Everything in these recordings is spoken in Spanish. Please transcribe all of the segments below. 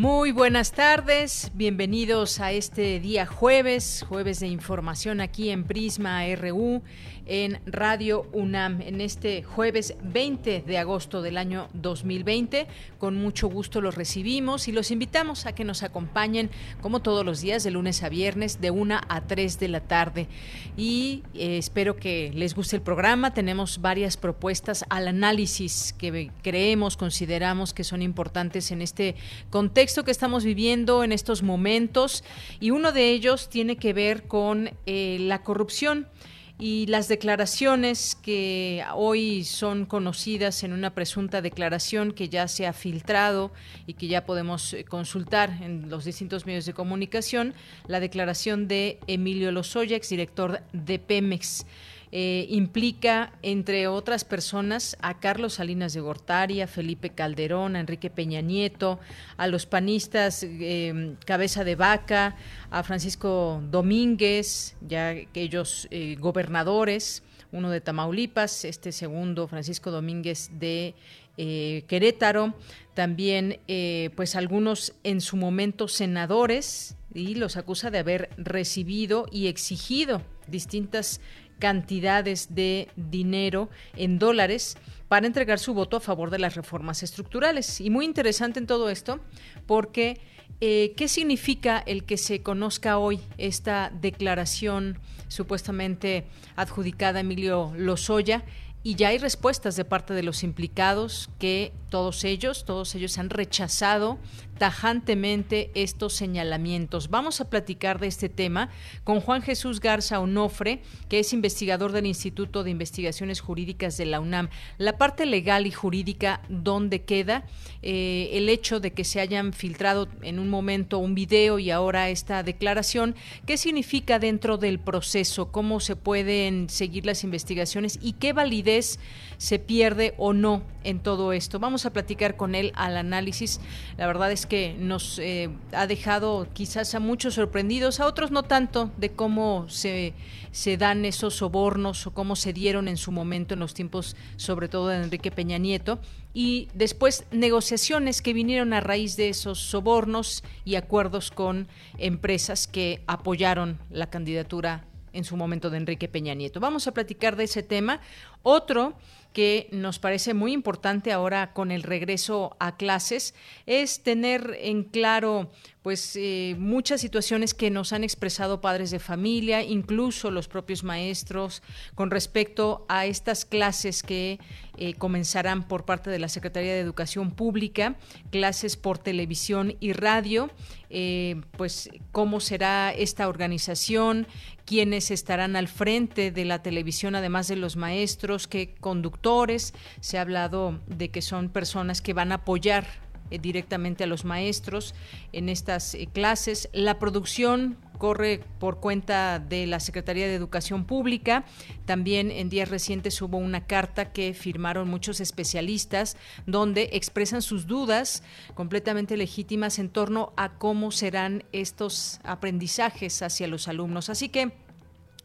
Muy buenas tardes, bienvenidos a este día jueves, jueves de información aquí en Prisma RU en Radio UNAM en este jueves 20 de agosto del año 2020. Con mucho gusto los recibimos y los invitamos a que nos acompañen como todos los días de lunes a viernes de 1 a 3 de la tarde. Y eh, espero que les guste el programa. Tenemos varias propuestas al análisis que creemos, consideramos que son importantes en este contexto que estamos viviendo en estos momentos. Y uno de ellos tiene que ver con eh, la corrupción y las declaraciones que hoy son conocidas en una presunta declaración que ya se ha filtrado y que ya podemos eh, consultar en los distintos medios de comunicación, la declaración de Emilio Lozoya, exdirector de Pemex. Eh, implica, entre otras personas, a Carlos Salinas de Gortari, a Felipe Calderón, a Enrique Peña Nieto, a los panistas eh, Cabeza de Vaca, a Francisco Domínguez, ya aquellos eh, gobernadores, uno de Tamaulipas, este segundo, Francisco Domínguez de Querétaro, también pues algunos en su momento senadores y los acusa de haber recibido y exigido distintas cantidades de dinero en dólares para entregar su voto a favor de las reformas estructurales. Y muy interesante en todo esto, porque eh, ¿qué significa el que se conozca hoy esta declaración supuestamente adjudicada a Emilio Lozoya? Y ya hay respuestas de parte de los implicados que todos ellos, todos ellos han rechazado tajantemente estos señalamientos. Vamos a platicar de este tema con Juan Jesús Garza Onofre, que es investigador del Instituto de Investigaciones Jurídicas de la UNAM. La parte legal y jurídica, ¿dónde queda? Eh, el hecho de que se hayan filtrado en un momento un video y ahora esta declaración, ¿qué significa dentro del proceso? ¿Cómo se pueden seguir las investigaciones y qué validez se pierde o no en todo esto? Vamos a platicar con él al análisis. La verdad es que nos eh, ha dejado quizás a muchos sorprendidos, a otros no tanto, de cómo se, se dan esos sobornos o cómo se dieron en su momento en los tiempos, sobre todo de Enrique Peña Nieto, y después negociaciones que vinieron a raíz de esos sobornos y acuerdos con empresas que apoyaron la candidatura en su momento de Enrique Peña Nieto. Vamos a platicar de ese tema. Otro que nos parece muy importante ahora con el regreso a clases es tener en claro pues eh, muchas situaciones que nos han expresado padres de familia, incluso los propios maestros, con respecto a estas clases que eh, comenzarán por parte de la Secretaría de Educación Pública, clases por televisión y radio, eh, pues cómo será esta organización, quiénes estarán al frente de la televisión, además de los maestros, qué conductores. Se ha hablado de que son personas que van a apoyar directamente a los maestros en estas eh, clases. La producción corre por cuenta de la Secretaría de Educación Pública. También en días recientes hubo una carta que firmaron muchos especialistas donde expresan sus dudas completamente legítimas en torno a cómo serán estos aprendizajes hacia los alumnos. Así que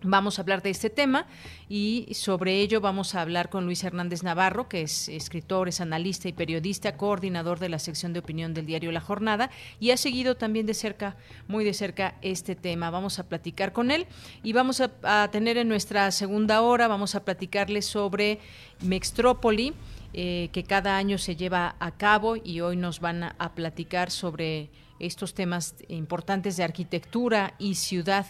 Vamos a hablar de este tema y sobre ello vamos a hablar con Luis Hernández Navarro, que es escritor, es analista y periodista, coordinador de la sección de opinión del diario La Jornada y ha seguido también de cerca, muy de cerca, este tema. Vamos a platicar con él y vamos a, tener en nuestra segunda hora, vamos a platicarle sobre Mextrópoli. Eh, que cada año se lleva a cabo y hoy nos van a platicar sobre estos temas importantes de arquitectura y ciudad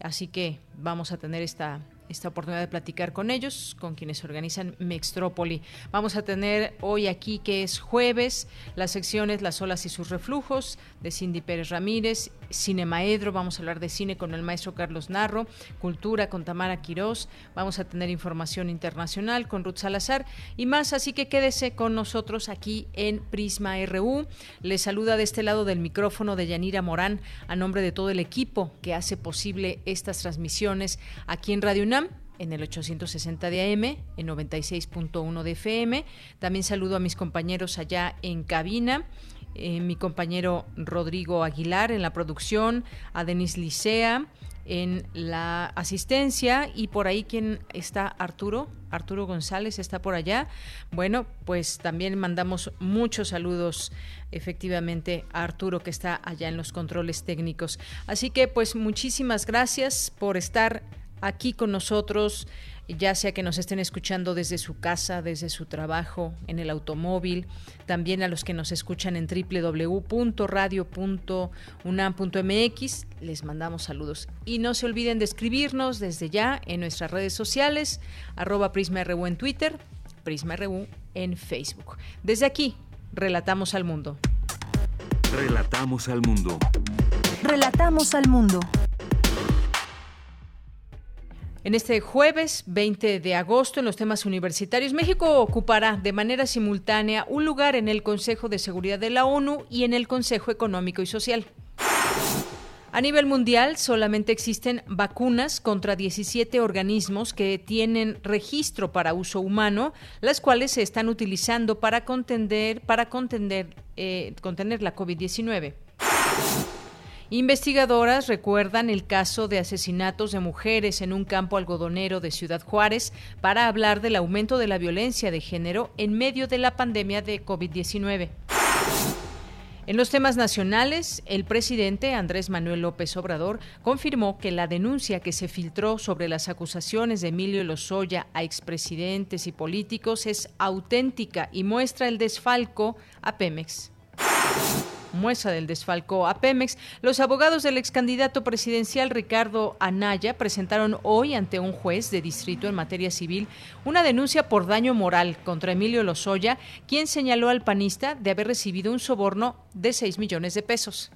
Así que vamos a tener esta esta oportunidad de platicar con ellos, con quienes organizan Mextrópoli. Vamos a tener hoy aquí, que es jueves, las secciones Las olas y sus reflujos de Cindy Pérez Ramírez, Cinemaedro, vamos a hablar de cine con el maestro Carlos Narro, Cultura con Tamara Quirós, vamos a tener información internacional con Ruth Salazar y más, así que quédese con nosotros aquí en Prisma RU. Les saluda de este lado del micrófono de Yanira Morán a nombre de todo el equipo que hace posible estas transmisiones aquí en Radio UNAM en el 860 de AM, en 96.1 de FM. También saludo a mis compañeros allá en cabina. Eh, mi compañero Rodrigo Aguilar en la producción, a Denis Licea en la asistencia y por ahí quien está Arturo, Arturo González está por allá. Bueno, pues también mandamos muchos saludos efectivamente a Arturo que está allá en los controles técnicos. Así que pues muchísimas gracias por estar aquí con nosotros ya sea que nos estén escuchando desde su casa, desde su trabajo, en el automóvil, también a los que nos escuchan en www.radio.unam.mx, les mandamos saludos. Y no se olviden de escribirnos desde ya en nuestras redes sociales, arroba PrismaRU en Twitter, PrismaRU en Facebook. Desde aquí, relatamos al mundo. Relatamos al mundo. Relatamos al mundo. En este jueves 20 de agosto, en los temas universitarios, México ocupará de manera simultánea un lugar en el Consejo de Seguridad de la ONU y en el Consejo Económico y Social. A nivel mundial, solamente existen vacunas contra 17 organismos que tienen registro para uso humano, las cuales se están utilizando para contender, para contender, eh, contener la COVID-19. Investigadoras recuerdan el caso de asesinatos de mujeres en un campo algodonero de Ciudad Juárez para hablar del aumento de la violencia de género en medio de la pandemia de COVID-19. En los temas nacionales, el presidente Andrés Manuel López Obrador confirmó que la denuncia que se filtró sobre las acusaciones de Emilio Lozoya a expresidentes y políticos es auténtica y muestra el desfalco a Pemex muestra del desfalco a Pemex, los abogados del ex candidato presidencial Ricardo Anaya presentaron hoy ante un juez de distrito en materia civil una denuncia por daño moral contra Emilio Lozoya, quien señaló al panista de haber recibido un soborno de 6 millones de pesos.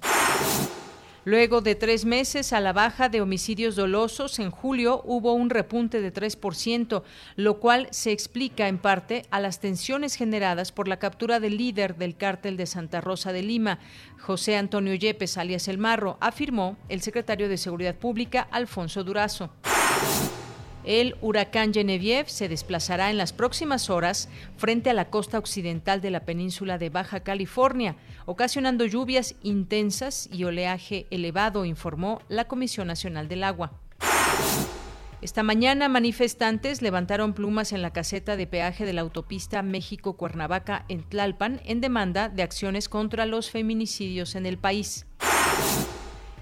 Luego de tres meses a la baja de homicidios dolosos, en julio hubo un repunte de 3%, lo cual se explica en parte a las tensiones generadas por la captura del líder del cártel de Santa Rosa de Lima, José Antonio Yepes, alias El Marro, afirmó el secretario de Seguridad Pública, Alfonso Durazo. El huracán Genevieve se desplazará en las próximas horas frente a la costa occidental de la península de Baja California, ocasionando lluvias intensas y oleaje elevado, informó la Comisión Nacional del Agua. Esta mañana manifestantes levantaron plumas en la caseta de peaje de la autopista México-Cuernavaca en Tlalpan en demanda de acciones contra los feminicidios en el país.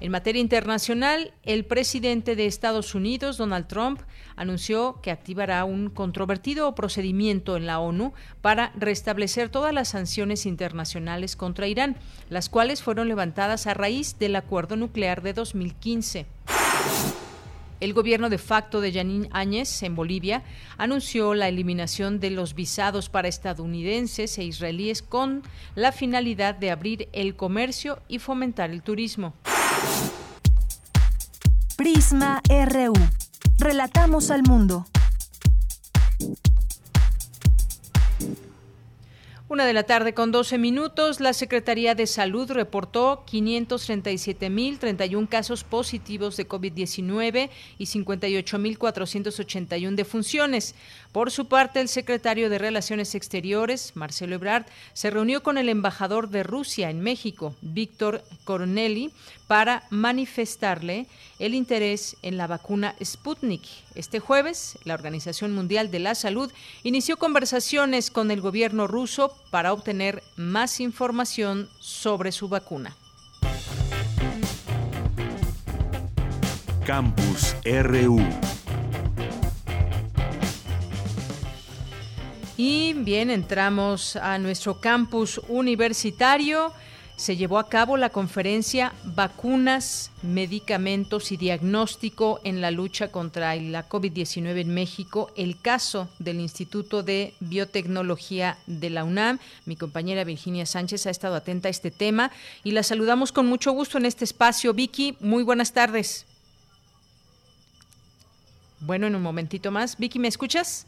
En materia internacional, el presidente de Estados Unidos, Donald Trump, anunció que activará un controvertido procedimiento en la ONU para restablecer todas las sanciones internacionales contra Irán, las cuales fueron levantadas a raíz del acuerdo nuclear de 2015. El gobierno de facto de Yanín Áñez en Bolivia anunció la eliminación de los visados para estadounidenses e israelíes con la finalidad de abrir el comercio y fomentar el turismo. Prisma RU. Relatamos al mundo. Una de la tarde con 12 minutos, la Secretaría de Salud reportó 537.031 casos positivos de COVID-19 y 58.481 defunciones. Por su parte, el secretario de Relaciones Exteriores, Marcelo Ebrard, se reunió con el embajador de Rusia en México, Víctor Coronelli, para manifestarle el interés en la vacuna Sputnik. Este jueves, la Organización Mundial de la Salud inició conversaciones con el gobierno ruso para obtener más información sobre su vacuna. Campus RU. Y bien, entramos a nuestro campus universitario. se llevó a cabo la conferencia Vacunas, Medicamentos y Diagnóstico en la lucha contra la COVID-19 en México, el caso del Instituto de Biotecnología de la UNAM. Mi compañera Virginia Sánchez ha estado atenta a este tema y la saludamos con mucho gusto en este espacio. Vicky, muy buenas tardes. Bueno, en un momentito más. Vicky, ¿me escuchas?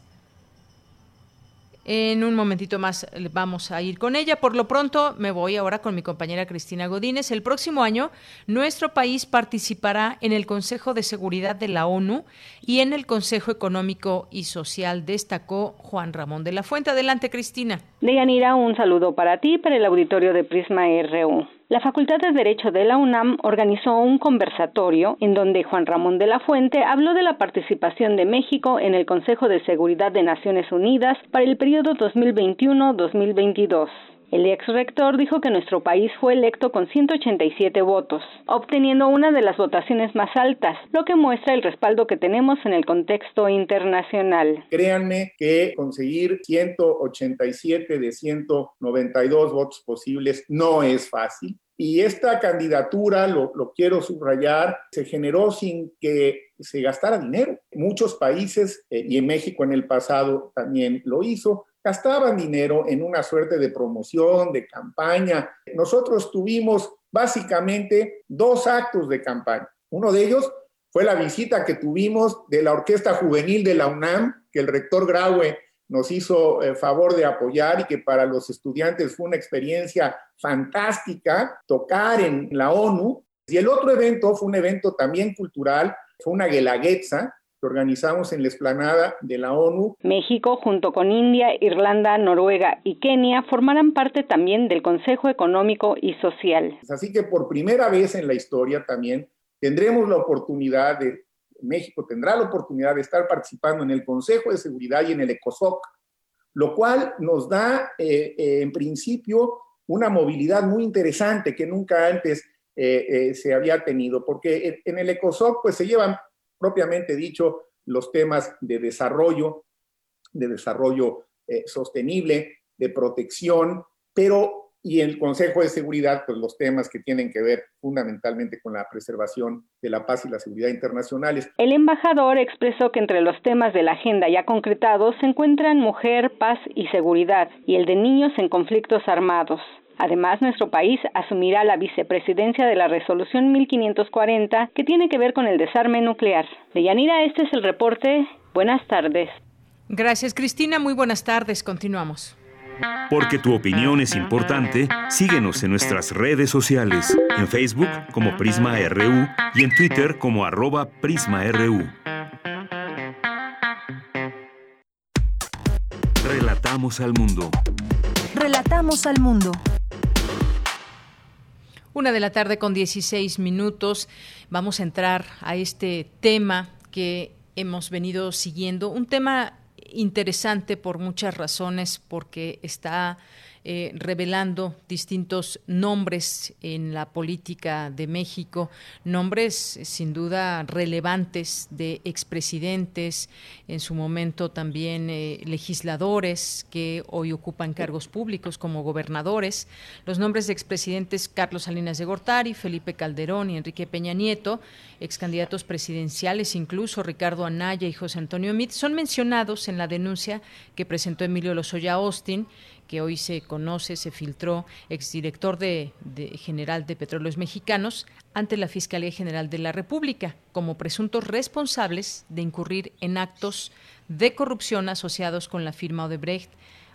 En un momentito más vamos a ir con ella. Por lo pronto me voy ahora con mi compañera Cristina Godínez. El próximo año nuestro país participará en el Consejo de Seguridad de la ONU y en el Consejo Económico y Social, destacó Juan Ramón de la Fuente. Adelante, Cristina. Deyanira, un saludo para ti, para el auditorio de Prisma RU. La Facultad de Derecho de la UNAM organizó un conversatorio en donde Juan Ramón de la Fuente habló de la participación de México en el Consejo de Seguridad de Naciones Unidas para el periodo 2021-2022. El ex rector dijo que nuestro país fue electo con 187 votos, obteniendo una de las votaciones más altas, lo que muestra el respaldo que tenemos en el contexto internacional. Créanme que conseguir 187 de 192 votos posibles no es fácil. Y esta candidatura, lo, quiero subrayar, se generó sin que se gastara dinero. Muchos países, eh, y en México en el pasado también lo hizo, gastaban dinero en una suerte de promoción, de campaña. Nosotros tuvimos básicamente dos actos de campaña. Uno de ellos fue la visita que tuvimos de la Orquesta Juvenil de la UNAM, que el rector Graue nos hizo eh, favor de apoyar y que para los estudiantes fue una experiencia fantástica tocar en la ONU. Y el otro evento fue un evento también cultural, fue una guelaguetza organizamos en la explanada de la ONU. México, junto con India, Irlanda, Noruega y Kenia, formarán parte también del Consejo Económico y Social. Así que por primera vez en la historia también tendremos la oportunidad de, México tendrá la oportunidad de estar participando en el Consejo de Seguridad y en el ECOSOC, lo cual nos da eh, eh, en principio una movilidad muy interesante que nunca antes eh, se había tenido, porque en el ECOSOC pues se llevan propiamente dicho los temas de desarrollo, de desarrollo sostenible, de protección, pero y el Consejo de Seguridad, pues los temas que tienen que ver fundamentalmente con la preservación de la paz y la seguridad internacionales. El embajador expresó que entre los temas de la agenda ya concretados se encuentran mujer, paz y seguridad, y el de niños en conflictos armados. Además, nuestro país asumirá la vicepresidencia de la resolución 1540 que tiene que ver con el desarme nuclear. Deyanira, este es el reporte. Buenas tardes. Gracias, Cristina. Muy buenas tardes. Continuamos. Porque tu opinión es importante, síguenos en nuestras redes sociales, en Facebook como Prisma RU y en Twitter como arroba PrismaRU. Relatamos al mundo. Relatamos al mundo. Una de la tarde con 16 minutos. Vamos a entrar a este tema que hemos venido siguiendo. Un tema interesante por muchas razones, porque está eh, revelando distintos nombres en la política de México, nombres sin duda relevantes de expresidentes, en su momento también eh, legisladores que hoy ocupan cargos públicos como gobernadores, los nombres de expresidentes Carlos Salinas de Gortari, Felipe Calderón y Enrique Peña Nieto, excandidatos presidenciales, incluso Ricardo Anaya y José Antonio Mit, son mencionados en la denuncia que presentó Emilio Lozoya Austin que hoy se conoce, se filtró, exdirector de, general de Petróleos Mexicanos, ante la Fiscalía General de la República, como presuntos responsables de incurrir en actos de corrupción asociados con la firma Odebrecht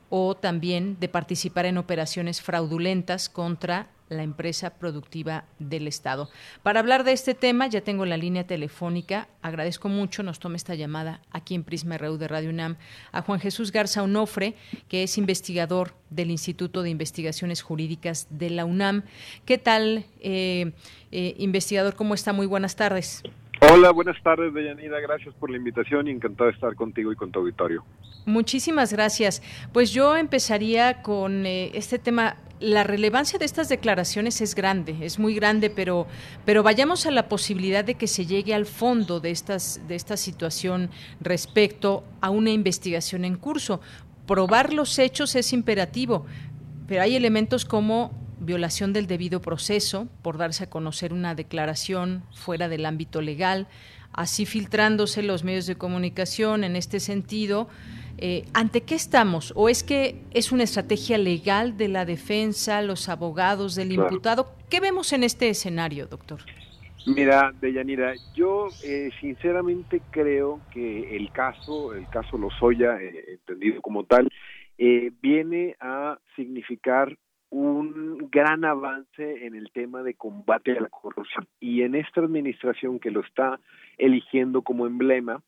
o también de participar en operaciones fraudulentas contra la empresa productiva del Estado. Para hablar de este tema, ya tengo la línea telefónica. Agradezco mucho, nos tome esta llamada aquí en Prisma RU de Radio UNAM, a Juan Jesús Garza Onofre, que es investigador del Instituto de Investigaciones Jurídicas de la UNAM. ¿Qué tal, eh, eh, investigador? ¿Cómo está? Muy buenas tardes. Hola, buenas tardes, Deyanira. Gracias por la invitación y encantado de estar contigo y con tu auditorio. Muchísimas gracias. Pues yo empezaría con eh, este tema. La relevancia de estas declaraciones es grande, es muy grande, pero, pero vayamos a la posibilidad de que se llegue al fondo de, estas, de esta situación respecto a una investigación en curso. Probar los hechos es imperativo, pero hay elementos como violación del debido proceso por darse a conocer una declaración fuera del ámbito legal, así filtrándose los medios de comunicación en este sentido. Eh, ¿Ante qué estamos? ¿O es que es una estrategia legal de la defensa, los abogados del imputado? ¿Qué vemos en este escenario, doctor? Mira, Deyanira, yo eh, sinceramente creo que el caso, el caso Lozoya, eh, entendido como tal, eh, viene a significar un gran avance en el tema de combate a la corrupción. Y en esta administración que lo está eligiendo como emblema,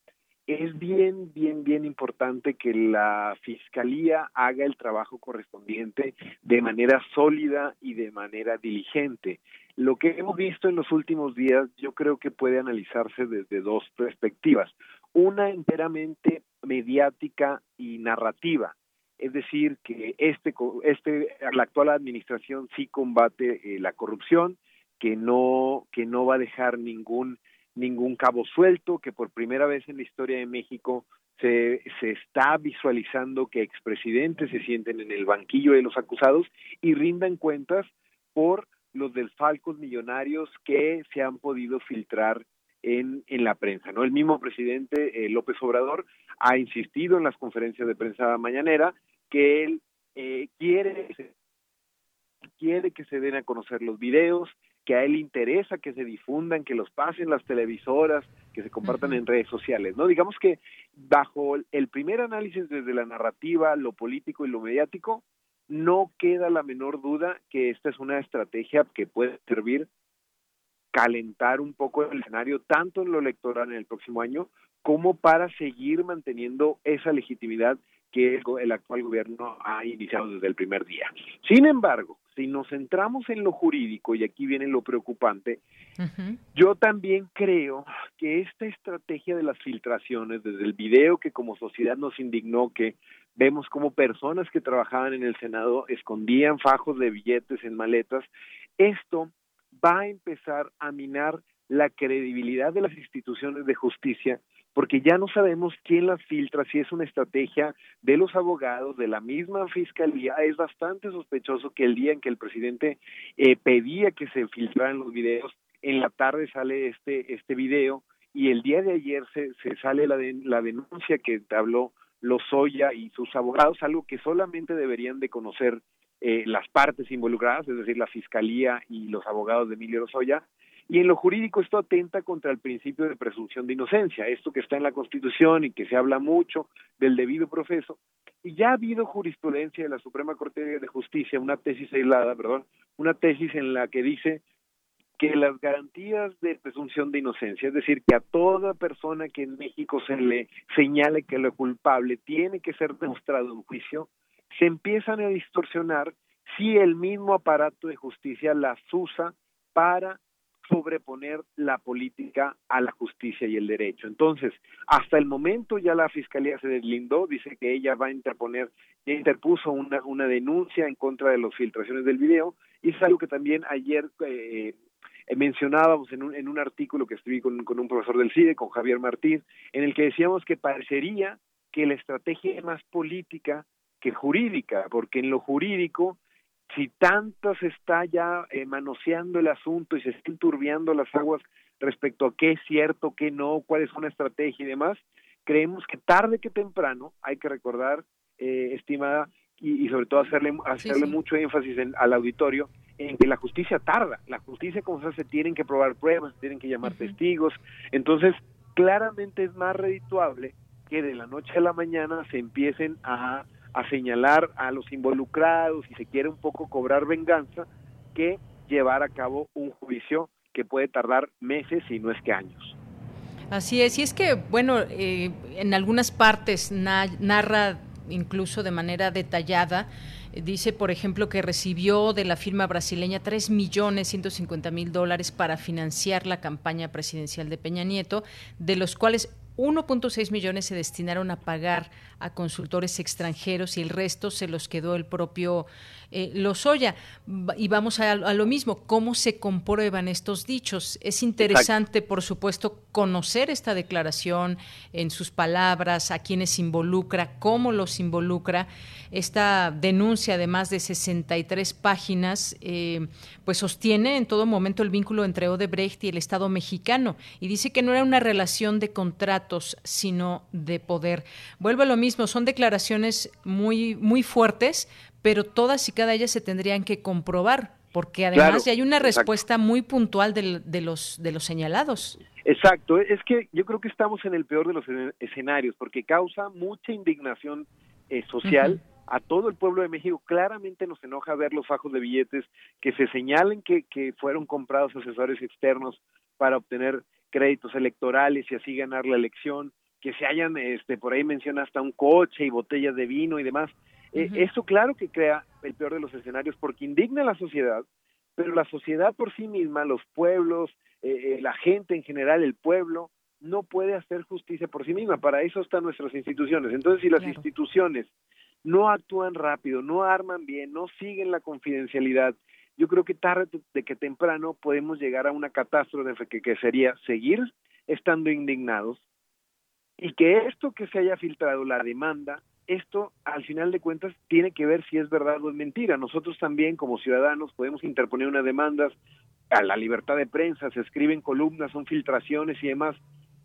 es bien, bien, bien importante que la Fiscalía haga el trabajo correspondiente de manera sólida y de manera diligente. Lo que hemos visto en los últimos días yo creo que puede analizarse desde dos perspectivas. Una enteramente mediática y narrativa, es decir, que este, este, la actual administración sí combate eh, la corrupción, que no, que no va a dejar ningún ningún cabo suelto, que por primera vez en la historia de México se, se está visualizando que expresidentes se sienten en el banquillo de los acusados y rindan cuentas por los desfalcos millonarios que se han podido filtrar en, en la prensa. ¿no? El mismo presidente eh, López Obrador ha insistido en las conferencias de prensa mañanera que él eh, quiere, quiere que se den a conocer los videos, que a él interesa que se difundan, que los pasen las televisoras, que se compartan en redes sociales, ¿no? Digamos que bajo el primer análisis desde la narrativa, lo político y lo mediático, no queda la menor duda que esta es una estrategia que puede servir calentar un poco el escenario tanto en lo electoral en el próximo año como para seguir manteniendo esa legitimidad que el, actual gobierno ha iniciado desde el primer día. Sin embargo, si nos centramos en lo jurídico, y aquí viene lo preocupante, yo también creo que esta estrategia de las filtraciones, desde el video que como sociedad nos indignó, que vemos como personas que trabajaban en el Senado escondían fajos de billetes en maletas, esto va a empezar a minar la credibilidad de las instituciones de justicia porque ya no sabemos quién las filtra, si es una estrategia de los abogados, de la misma fiscalía. Es bastante sospechoso que el día en que el presidente eh, pedía que se filtraran los videos, en la tarde sale este, este video y el día de ayer se, se sale la, la denuncia que habló Lozoya y sus abogados, algo que solamente deberían de conocer eh, las partes involucradas, es decir, la fiscalía y los abogados de Emilio Lozoya, y en lo jurídico esto atenta contra el principio de presunción de inocencia, esto que está en la Constitución y que se habla mucho del debido proceso. Y ya ha habido jurisprudencia de la Suprema Corte de Justicia, una tesis aislada, perdón, una tesis en la que dice que las garantías de presunción de inocencia, es decir, que a toda persona que en México se le señale que lo culpable tiene que ser demostrado en juicio, se empiezan a distorsionar si el mismo aparato de justicia las usa para sobreponer la política a la justicia y el derecho. Entonces, hasta el momento ya la Fiscalía se deslindó, dice que ella va a interponer, ya interpuso una, una denuncia en contra de las filtraciones del video, y es algo que también ayer eh, mencionábamos en un, en un artículo que escribí con, con un profesor del CIDE, con Javier Martín, en el que decíamos que parecería que la estrategia es más política que jurídica, porque en lo jurídico si tanto se está ya eh, manoseando el asunto y se están turbiando las aguas respecto a qué es cierto, qué no, cuál es una estrategia y demás, creemos que tarde que temprano hay que recordar, eh, estimada, y, sobre todo hacerle, hacerle mucho énfasis al auditorio, en que la justicia tarda. La justicia, como se hace, tienen que probar pruebas, tienen que llamar testigos. Entonces, claramente es más redituable que de la noche a la mañana se empiecen a a señalar a los involucrados y se quiere un poco cobrar venganza que llevar a cabo un juicio que puede tardar meses y no es que años. Así es, y es que, bueno, eh, en algunas partes narra incluso de manera detallada Dice, por ejemplo, que recibió de la firma brasileña 3 millones 150 mil dólares para financiar la campaña presidencial de Peña Nieto, de los cuales 1.6 millones se destinaron a pagar a consultores extranjeros y el resto se los quedó el propio eh, Lozoya. Y vamos a, lo mismo, ¿cómo se comprueban estos dichos? Es interesante, por supuesto, conocer esta declaración en sus palabras, a quienes involucra, cómo los involucra. Esta denuncia de más de 63 páginas, eh, pues sostiene en todo momento el vínculo entre Odebrecht y el Estado mexicano y dice que no era una relación de contratos, sino de poder. Vuelvo a lo mismo, son declaraciones muy, muy fuertes, pero todas y cada ellas se tendrían que comprobar, porque además ya hay una respuesta muy puntual de, los, de los señalados. Exacto, es que yo creo que estamos en el peor de los escenarios, porque causa mucha indignación eh, social. A todo el pueblo de México claramente nos enoja ver los fajos de billetes que se señalen que, que fueron comprados asesores externos para obtener créditos electorales y así ganar la elección, que se hayan, este, por ahí menciona hasta un coche y botellas de vino y demás. Eh, eso claro que crea el peor de los escenarios porque indigna a la sociedad, pero la sociedad por sí misma, los pueblos, eh, eh, la gente en general, el pueblo, no puede hacer justicia por sí misma. Para eso están nuestras instituciones. Entonces, si las instituciones no actúan rápido, no arman bien, no siguen la confidencialidad, yo creo que tarde de que temprano podemos llegar a una catástrofe que, que sería seguir estando indignados y que esto que se haya filtrado, la demanda, esto al final de cuentas tiene que ver si es verdad o es mentira. Nosotros también como ciudadanos podemos interponer una demanda a la libertad de prensa, se escriben columnas, son filtraciones y demás,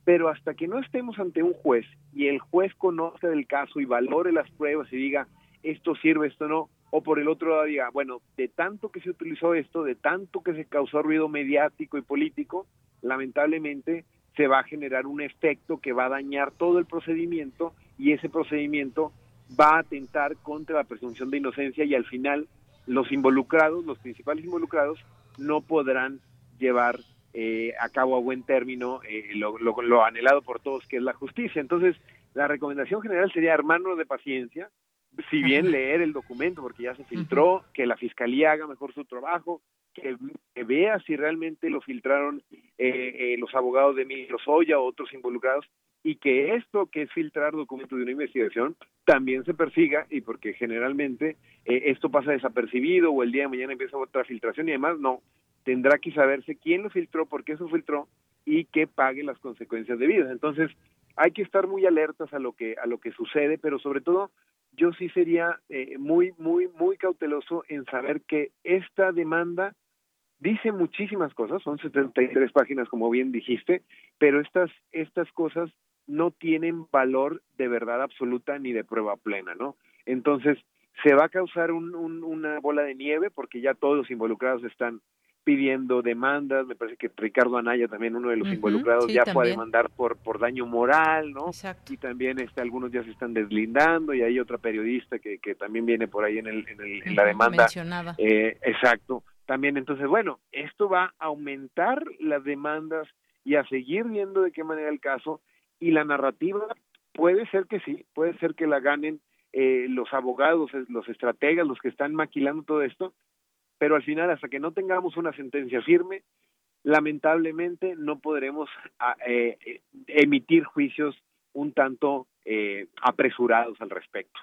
pero hasta que no estemos ante un juez y el juez conoce del caso y valore las pruebas y diga esto sirve, esto no, o por el otro lado diga, bueno, de tanto que se utilizó esto, de tanto que se causó ruido mediático y político, lamentablemente se va a generar un efecto que va a dañar todo el procedimiento y ese procedimiento va a atentar contra la presunción de inocencia y al final los involucrados, los principales involucrados, no podrán llevar eh, a cabo a buen término eh, lo, lo, anhelado por todos, que es la justicia. Entonces, la recomendación general sería hermanos de paciencia, si bien leer el documento, porque ya se filtró, que la fiscalía haga mejor su trabajo, que, vea si realmente lo filtraron eh, los abogados de Emilio Soya o otros involucrados, y que esto que es filtrar documentos de una investigación también se persiga y porque generalmente eh, esto pasa desapercibido o el día de mañana empieza otra filtración y además no, tendrá que saberse quién lo filtró, por qué se filtró y que pague las consecuencias debidas. Entonces, hay que estar muy alertas a lo que a lo que sucede, pero sobre todo yo sí sería eh, muy muy muy cauteloso en saber que esta demanda dice muchísimas cosas, son 73 páginas como bien dijiste, pero estas estas cosas no tienen valor de verdad absoluta ni de prueba plena, ¿no? Entonces, se va a causar un, una bola de nieve porque ya todos los involucrados están pidiendo demandas, me parece que Ricardo Anaya también uno de los involucrados ya fue a demandar por por daño moral, ¿no? Y también este algunos ya se están deslindando y hay otra periodista que, que también viene por ahí en el en, el, en la demanda. Eh, exacto. También entonces, bueno, esto va a aumentar las demandas y a seguir viendo de qué manera el caso y la narrativa puede ser que sí, puede ser que la ganen eh, los abogados, los estrategas, los que están maquilando todo esto, pero al final hasta que no tengamos una sentencia firme, lamentablemente no podremos ah, eh, eh, emitir juicios un tanto apresurados al respecto.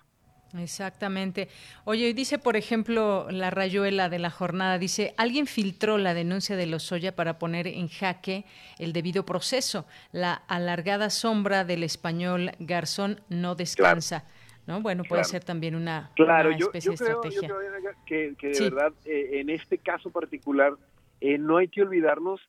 Exactamente. Oye, dice, por ejemplo, la rayuela de la jornada, dice, alguien filtró la denuncia de Lozoya para poner en jaque el debido proceso. La alargada sombra del español Garzón no descansa. ¿no? Bueno, puede ser también una, claro, especie de estrategia. Yo creo que, de verdad, eh, en este caso particular, eh, no hay que olvidarnos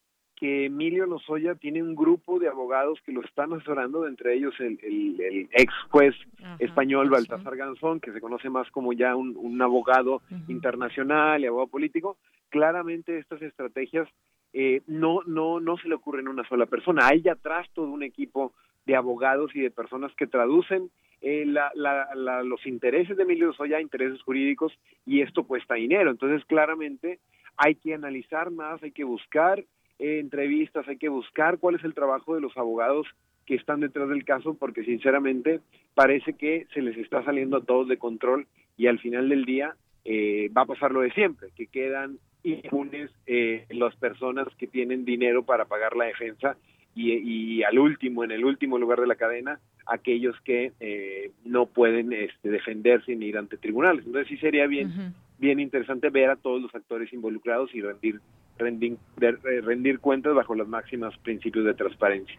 que Emilio Lozoya tiene un grupo de abogados que lo están asesorando, entre ellos el, el, ex juez español Baltasar Garzón, que se conoce más como ya un, abogado internacional y abogado político. Claramente estas estrategias eh, no, no, no se le ocurren a una sola persona. Hay atrás todo un equipo de abogados y de personas que traducen eh, la, la, los intereses de Emilio Lozoya, intereses jurídicos, y esto cuesta dinero. Entonces, claramente hay que analizar más, hay que buscar entrevistas, hay que buscar cuál es el trabajo de los abogados que están detrás del caso, porque sinceramente parece que se les está saliendo a todos de control y al final del día eh, va a pasar lo de siempre, que quedan impunes eh, las personas que tienen dinero para pagar la defensa y, al último, en el último lugar de la cadena, aquellos que eh, no pueden este, defenderse ni ir ante tribunales. Entonces sí sería bien, bien interesante ver a todos los actores involucrados y rendir, rendir, rendir cuentas bajo los máximos principios de transparencia.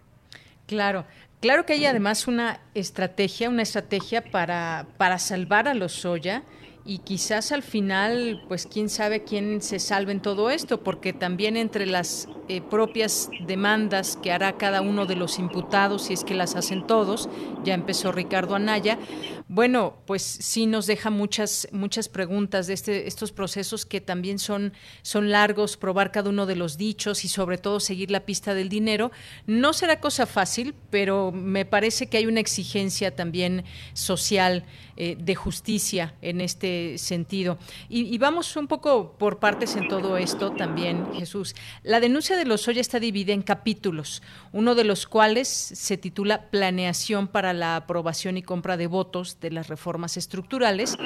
Claro, claro que hay además una estrategia, una estrategia para, para salvar a los soya y quizás al final, pues quién sabe quién se salve en todo esto, porque también entre las eh, propias demandas que hará cada uno de los imputados, si es que las hacen todos, ya empezó Ricardo Anaya, bueno, pues sí nos deja muchas, muchas preguntas de este, estos procesos que también son, son largos, probar cada uno de los dichos y sobre todo seguir la pista del dinero. No será cosa fácil, pero me parece que hay una exigencia también social eh, de justicia en este sentido. Y, vamos un poco por partes en todo esto también, Jesús. La denuncia de los Lozoya está dividida en capítulos, uno de los cuales se titula Planeación para la aprobación y compra de votos de las reformas estructurales,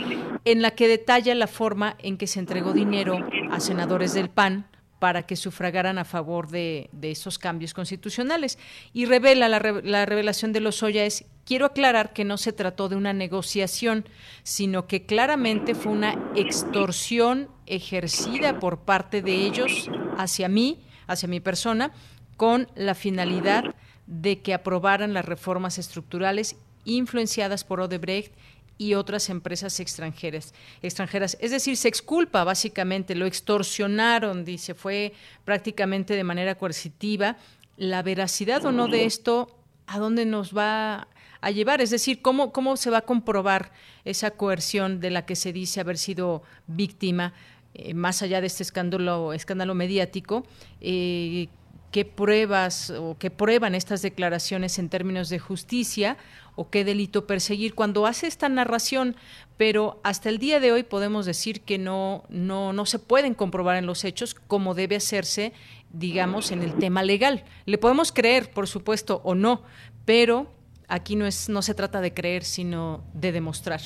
en la que detalla la forma en que se entregó dinero a senadores del PAN para que sufragaran a favor de, esos cambios constitucionales. Y revela, la, la revelación de Lozoya es, quiero aclarar que no se trató de una negociación, sino que claramente fue una extorsión ejercida por parte de ellos hacia mí, hacia mi persona, con la finalidad de que aprobaran las reformas estructurales influenciadas por Odebrecht y otras empresas extranjeras. extranjeras. Es decir, se exculpa básicamente, lo extorsionaron, dice, fue prácticamente de manera coercitiva. La veracidad o no de esto, ¿a dónde nos va a llevar? Es decir, ¿cómo, cómo se va a comprobar esa coerción de la que se dice haber sido víctima? Eh, más allá de este escándalo, escándalo mediático, eh, qué pruebas o qué prueban estas declaraciones en términos de justicia o qué delito perseguir cuando hace esta narración, pero hasta el día de hoy podemos decir que no no no se pueden comprobar en los hechos como debe hacerse, digamos, en el tema legal. Le podemos creer, por supuesto, o no, pero aquí no es no se trata de creer, sino de demostrar.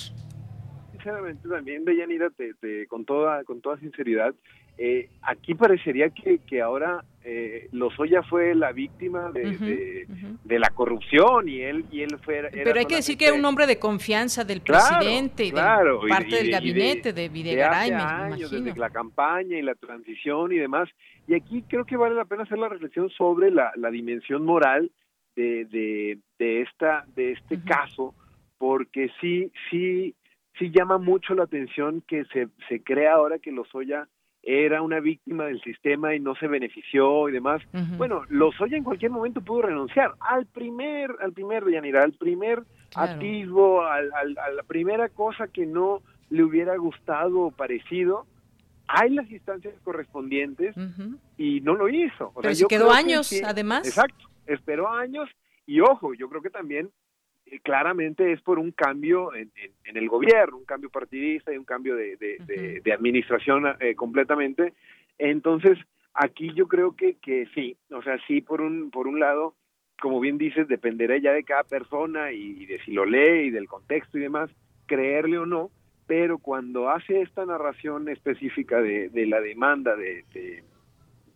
Sinceramente también, Deyanira, te, con toda con toda sinceridad, eh, aquí parecería que, que ahora eh, Lozoya fue la víctima de, de, la corrupción y él y él fue pero hay que decir que era un hombre de confianza del presidente claro, de parte del gabinete de, Videgaray de años, desde la campaña y la transición y demás. Y aquí creo que vale la pena hacer la reflexión sobre la, la dimensión moral de, de, de esta de este caso porque sí sí sí llama mucho la atención que se se crea ahora que Lozoya era una víctima del sistema y no se benefició y demás. Bueno, Lozoya en cualquier momento pudo renunciar al primer, al primer, Yanira, al primer atisbo, al, a la primera cosa que no le hubiera gustado o parecido, hay las instancias correspondientes y no lo hizo. Pero se quedó años, además. Exacto, esperó años y ojo, yo creo que también claramente es por un cambio en, el gobierno, un cambio partidista y un cambio de, de, administración eh, completamente. Entonces, aquí yo creo que, que sí, o sea, sí, por un, por un lado, como bien dices, dependerá ya de cada persona y, de si lo lee y del contexto y demás, creerle o no, pero cuando hace esta narración específica de, de la demanda, de,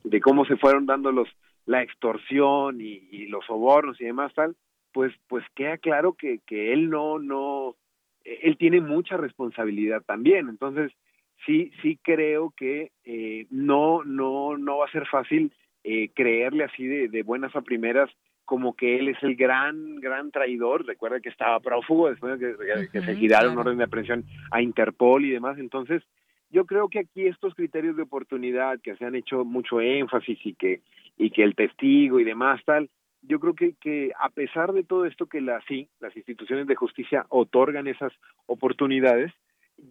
de, cómo se fueron dando los la extorsión y, y los sobornos y demás tal, pues pues queda claro que, que él no no él tiene mucha responsabilidad también. Entonces sí sí creo que eh, no no no va a ser fácil eh, creerle así de, de buenas a primeras como que él es el gran gran traidor. Recuerda que estaba prófugo después de que, se giraron un orden de aprehensión a Interpol y demás. Entonces yo creo que aquí estos criterios de oportunidad que se han hecho mucho énfasis y que y que el testigo y demás tal yo creo que, que a pesar de todo esto que la, sí, las instituciones de justicia otorgan esas oportunidades,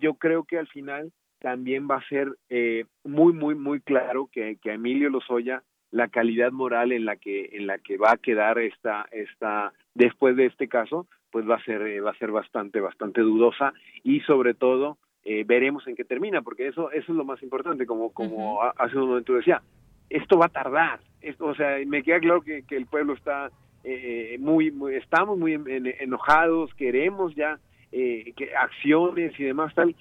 yo creo que al final también va a ser eh, muy, muy, muy claro que, que a Emilio Lozoya la calidad moral en la que en la que va a quedar esta esta después de este caso pues va a ser eh, va a ser bastante bastante dudosa y sobre todo eh, veremos en qué termina porque eso eso es lo más importante como como hace un momento decía esto va a tardar. O sea, me queda claro que, que el pueblo está eh, muy, muy, estamos muy enojados, queremos ya eh, que acciones y demás tal,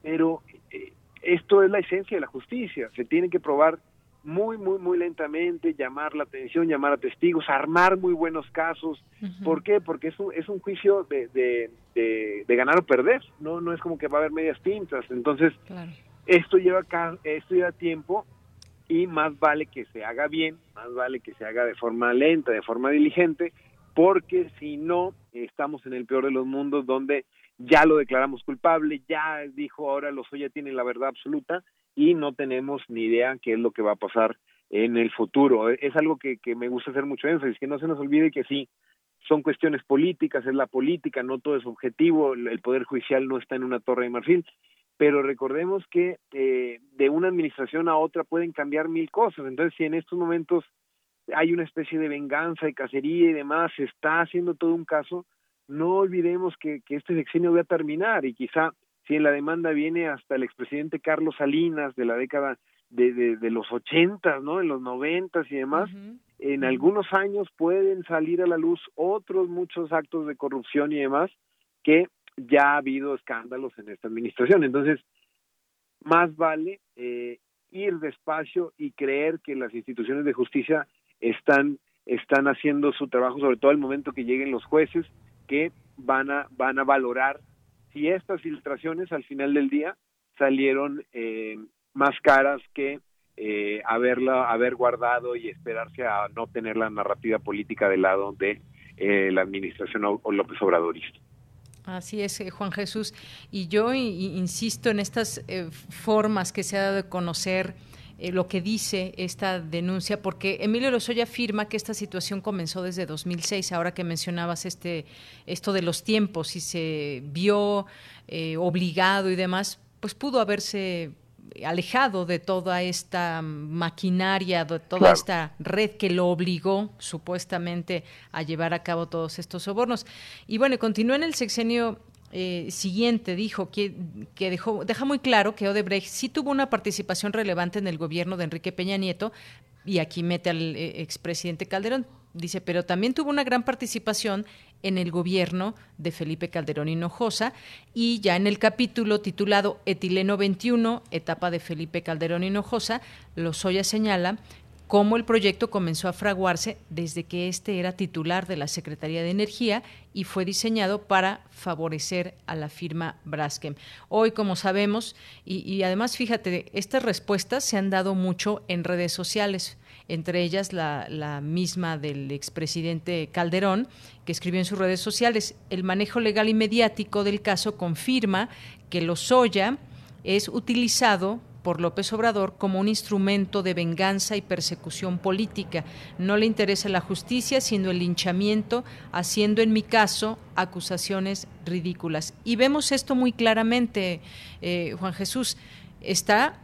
pero eh, esto es la esencia de la justicia. Se tiene que probar muy, muy, muy lentamente, llamar la atención, llamar a testigos, armar muy buenos casos. ¿Por qué? Porque es un, es un juicio de, de, de, ganar o perder, ¿no? No es como que va a haber medias tintas. Entonces, esto, lleva esto lleva tiempo y más vale que se haga bien, más vale que se haga de forma lenta, de forma diligente, porque si no, estamos en el peor de los mundos donde ya lo declaramos culpable, ya dijo ahora los ya tienen la verdad absoluta y no tenemos ni idea qué es lo que va a pasar en el futuro. Es algo que, que me gusta hacer mucho énfasis, que no se nos olvide que sí, son cuestiones políticas, es la política, no todo es objetivo, el Poder Judicial no está en una torre de marfil, pero recordemos que eh, de una administración a otra pueden cambiar mil cosas, entonces si en estos momentos hay una especie de venganza, de cacería y demás, se está haciendo todo un caso, no olvidemos que, que este sexenio va a terminar y quizá si en la demanda viene hasta el expresidente Carlos Salinas de la década de, de, los ochentas, ¿no? En los noventas y demás, en algunos años pueden salir a la luz otros muchos actos de corrupción y demás que ya ha habido escándalos en esta administración. Entonces, más vale eh, ir despacio y creer que las instituciones de justicia están están haciendo su trabajo, sobre todo al momento que lleguen los jueces, que van a van a valorar si estas filtraciones al final del día salieron eh, más caras que eh, haberla haber guardado y esperarse a no tener la narrativa política del lado de eh, la administración López Obradorista. Así es, Juan Jesús. Y yo insisto en estas formas que se ha dado de conocer eh, lo que dice esta denuncia, porque Emilio Lozoya afirma que esta situación comenzó desde 2006, ahora que mencionabas este, esto de los tiempos y se vio eh, obligado y demás, pues pudo haberse alejado de toda esta maquinaria, de toda esta red que lo obligó supuestamente a llevar a cabo todos estos sobornos. Y bueno, continúa en el sexenio eh, siguiente dijo que, que dejó, deja muy claro que Odebrecht sí tuvo una participación relevante en el gobierno de Enrique Peña Nieto, y aquí mete al eh, expresidente Calderón, dice, pero también tuvo una gran participación en el gobierno de Felipe Calderón Hinojosa y ya en el capítulo titulado Etileno 21, etapa de Felipe Calderón Hinojosa, Lozoya señala cómo el proyecto comenzó a fraguarse desde que este era titular de la Secretaría de Energía y fue diseñado para favorecer a la firma Braskem. Hoy, como sabemos, y, además fíjate, estas respuestas se han dado mucho en redes sociales entre ellas la, misma del expresidente Calderón, que escribió en sus redes sociales, el manejo legal y mediático del caso confirma que Lozoya es utilizado por López Obrador como un instrumento de venganza y persecución política. No le interesa la justicia, sino el linchamiento, haciendo en mi caso acusaciones ridículas. Y vemos esto muy claramente, eh, Juan Jesús. Está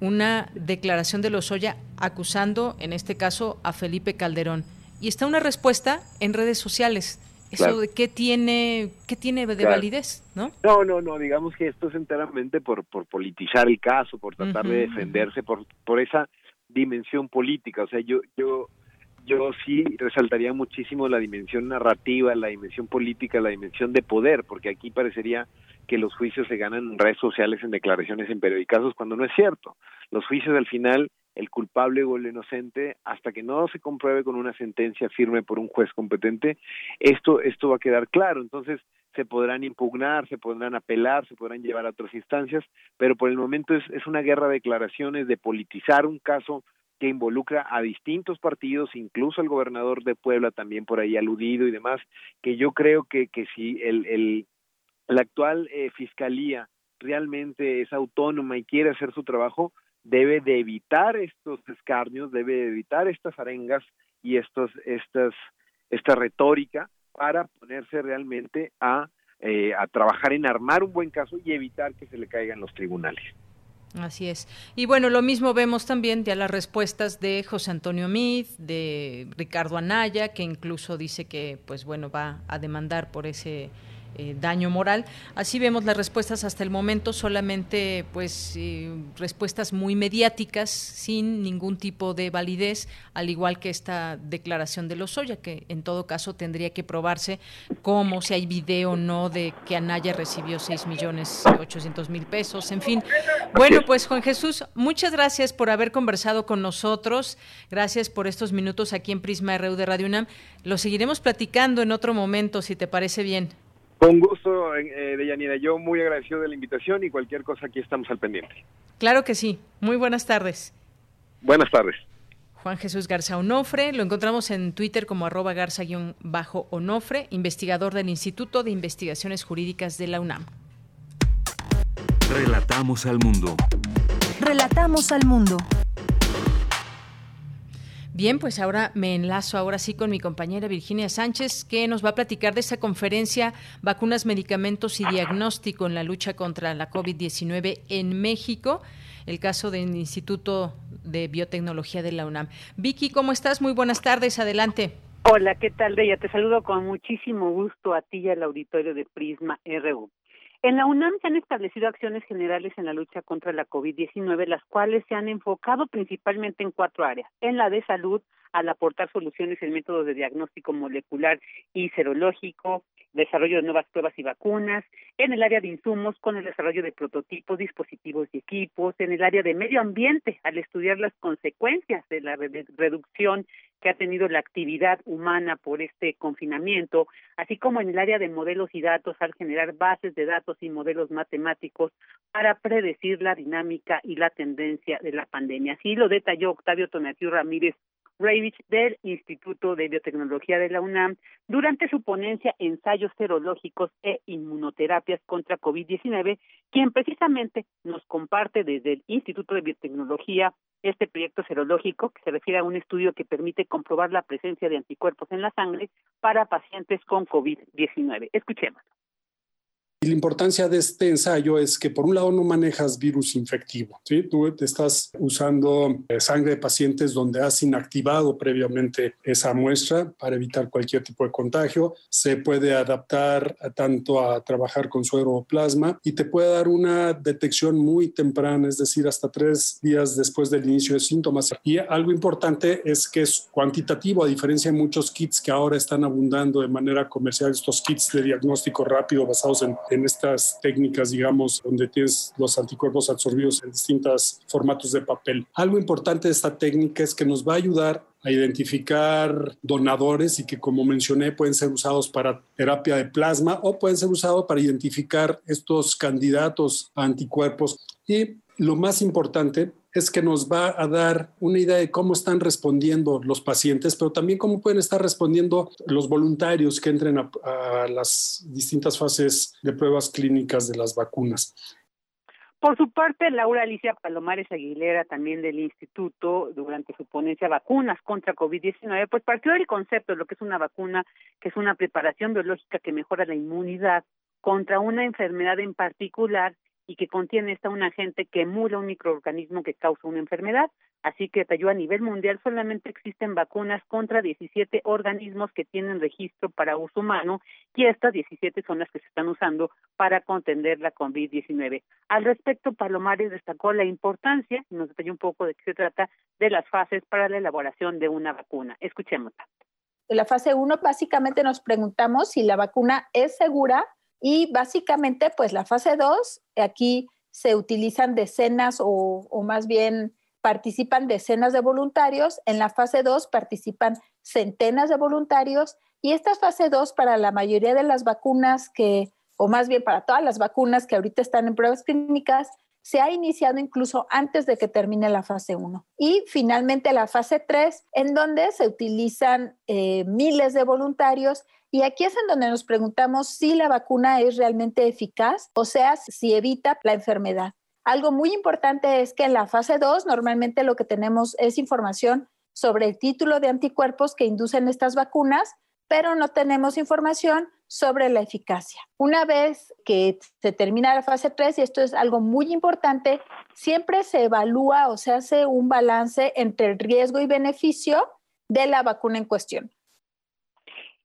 una declaración de Lozoya acusando, en este caso, a Felipe Calderón. Y está una respuesta en redes sociales. Eso de qué tiene qué tiene de validez, ¿no? No, no, no, digamos que esto es enteramente por por politizar el caso, por tratar de defenderse por por esa dimensión política, o sea, yo yo yo sí resaltaría muchísimo la dimensión narrativa, la dimensión política, la dimensión de poder, porque aquí parecería que los juicios se ganan en redes sociales, en declaraciones, en periódicos, cuando no es cierto. Los juicios al final el culpable o el inocente hasta que no se compruebe con una sentencia firme por un juez competente, esto, esto va a quedar claro. Entonces, se podrán impugnar, se podrán apelar, se podrán llevar a otras instancias, pero por el momento es, es una guerra de declaraciones, de politizar un caso que involucra a distintos partidos, incluso al gobernador de Puebla también por ahí aludido y demás, que yo creo que, que si el, el, la actual eh, fiscalía realmente es autónoma y quiere hacer su trabajo, debe de evitar estos escarnios, debe de evitar estas arengas y estos, estas, esta retórica para ponerse realmente a, eh, a trabajar en armar un buen caso y evitar que se le caigan los tribunales. Así es. Y bueno, lo mismo vemos también ya las respuestas de José Antonio Mid, de Ricardo Anaya, que incluso dice que, pues bueno, va a demandar por ese eh, daño moral. Así vemos las respuestas hasta el momento, solamente pues eh, respuestas muy mediáticas, sin ningún tipo de validez, al igual que esta declaración de Lozoya, que en todo caso tendría que probarse cómo, si hay video o no de que Anaya recibió 6 millones 800 mil pesos, en fin. Bueno, pues Juan Jesús, muchas gracias por haber conversado con nosotros, gracias por estos minutos aquí en Prisma RU de Radio UNAM. Lo seguiremos platicando en otro momento, si te parece bien. Con gusto, eh, Deyanira. Yo muy agradecido de la invitación y cualquier cosa aquí estamos al pendiente. Claro que sí. Muy buenas tardes. Buenas tardes. Juan Jesús Garza Onofre, lo encontramos en Twitter como arroba garza-onofre, investigador del Instituto de Investigaciones Jurídicas de la UNAM. Relatamos al mundo. Relatamos al mundo. Bien, pues ahora me enlazo ahora sí con mi compañera Virginia Sánchez, que nos va a platicar de esta conferencia Vacunas, Medicamentos y Diagnóstico en la lucha contra la COVID-19 en México, el caso del Instituto de Biotecnología de la UNAM. Vicky, ¿cómo estás? Muy buenas tardes, adelante. Hola, ¿qué tal, Deya? Te saludo con muchísimo gusto a ti y al auditorio de Prisma RU. En la UNAM se han establecido acciones generales en la lucha contra la COVID-19, las cuales se han enfocado principalmente en cuatro áreas. En la de salud, al aportar soluciones en métodos de diagnóstico molecular y serológico, desarrollo de nuevas pruebas y vacunas, en el área de insumos con el desarrollo de prototipos, dispositivos y equipos, en el área de medio ambiente al estudiar las consecuencias de la reducción que ha tenido la actividad humana por este confinamiento, así como en el área de modelos y datos al generar bases de datos y modelos matemáticos para predecir la dinámica y la tendencia de la pandemia. Así lo detalló Octavio Tonatiu Ramírez Ravich del Instituto de Biotecnología de la UNAM durante su ponencia Ensayos serológicos e inmunoterapias contra COVID-19, quien precisamente nos comparte desde el Instituto de Biotecnología este proyecto serológico que se refiere a un estudio que permite comprobar la presencia de anticuerpos en la sangre para pacientes con COVID-19. Escuchemos. Y la importancia de este ensayo es que por un lado no manejas virus infectivo, ¿sí? Tú te estás usando eh, sangre de pacientes donde has inactivado previamente esa muestra para evitar cualquier tipo de contagio. Se puede adaptar tanto a trabajar con suero o plasma y te puede dar una detección muy temprana, es decir, hasta tres días después del inicio de síntomas. Y algo importante es que es cuantitativo, a diferencia de muchos kits que ahora están abundando de manera comercial, estos kits de diagnóstico rápido basados en en estas técnicas, digamos, donde tienes los anticuerpos absorbidos en distintos formatos de papel. Algo importante de esta técnica es que nos va a ayudar a identificar donadores y que, como mencioné, pueden ser usados para terapia de plasma o pueden ser usados para identificar estos candidatos a anticuerpos. Y lo más importante es que nos va a dar una idea de cómo están respondiendo los pacientes, pero también cómo pueden estar respondiendo los voluntarios que entren a, las distintas fases de pruebas clínicas de las vacunas. Por su parte, Laura Alicia Palomares Aguilera, también del Instituto, durante su ponencia Vacunas contra COVID-19, pues partió del concepto de lo que es una vacuna, que es una preparación biológica que mejora la inmunidad contra una enfermedad en particular y que contiene esta un agente que emula un microorganismo que causa una enfermedad. Así que talló a nivel mundial solamente existen vacunas contra 17 organismos que tienen registro para uso humano y estas 17 son las que se están usando para contender la COVID-19. Al respecto, Palomares destacó la importancia, y nos detalló un poco de qué se trata, de las fases para la elaboración de una vacuna. Escuchemos. En la fase 1 básicamente nos preguntamos si la vacuna es segura y básicamente, pues la fase 2, aquí se utilizan decenas o, más bien participan decenas de voluntarios. En la fase 2 participan centenas de voluntarios. Y esta fase 2 para la mayoría de las vacunas que, o más bien para todas las vacunas que ahorita están en pruebas clínicas, se ha iniciado incluso antes de que termine la fase 1. Y finalmente la fase 3, en donde se utilizan eh, miles de voluntarios y aquí es en donde nos preguntamos si la vacuna es realmente eficaz, o sea, si evita la enfermedad. Algo muy importante es que en la fase 2 normalmente lo que tenemos es información sobre el título de anticuerpos que inducen estas vacunas, pero no tenemos información sobre la eficacia. Una vez que se termina la fase 3, y esto es algo muy importante, siempre se evalúa o se hace un balance entre el riesgo y beneficio de la vacuna en cuestión.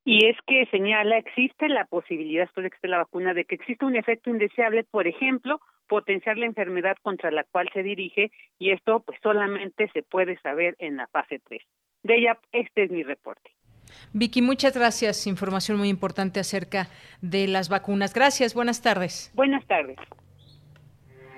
Y es que señala, existe la posibilidad, después de que esté la vacuna, de que exista un efecto indeseable, por ejemplo, potenciar la enfermedad contra la cual se dirige, y esto pues solamente se puede saber en la fase 3. De ella, este es mi reporte. Vicky, muchas gracias. Información muy importante acerca de las vacunas. Gracias, buenas tardes. Buenas tardes.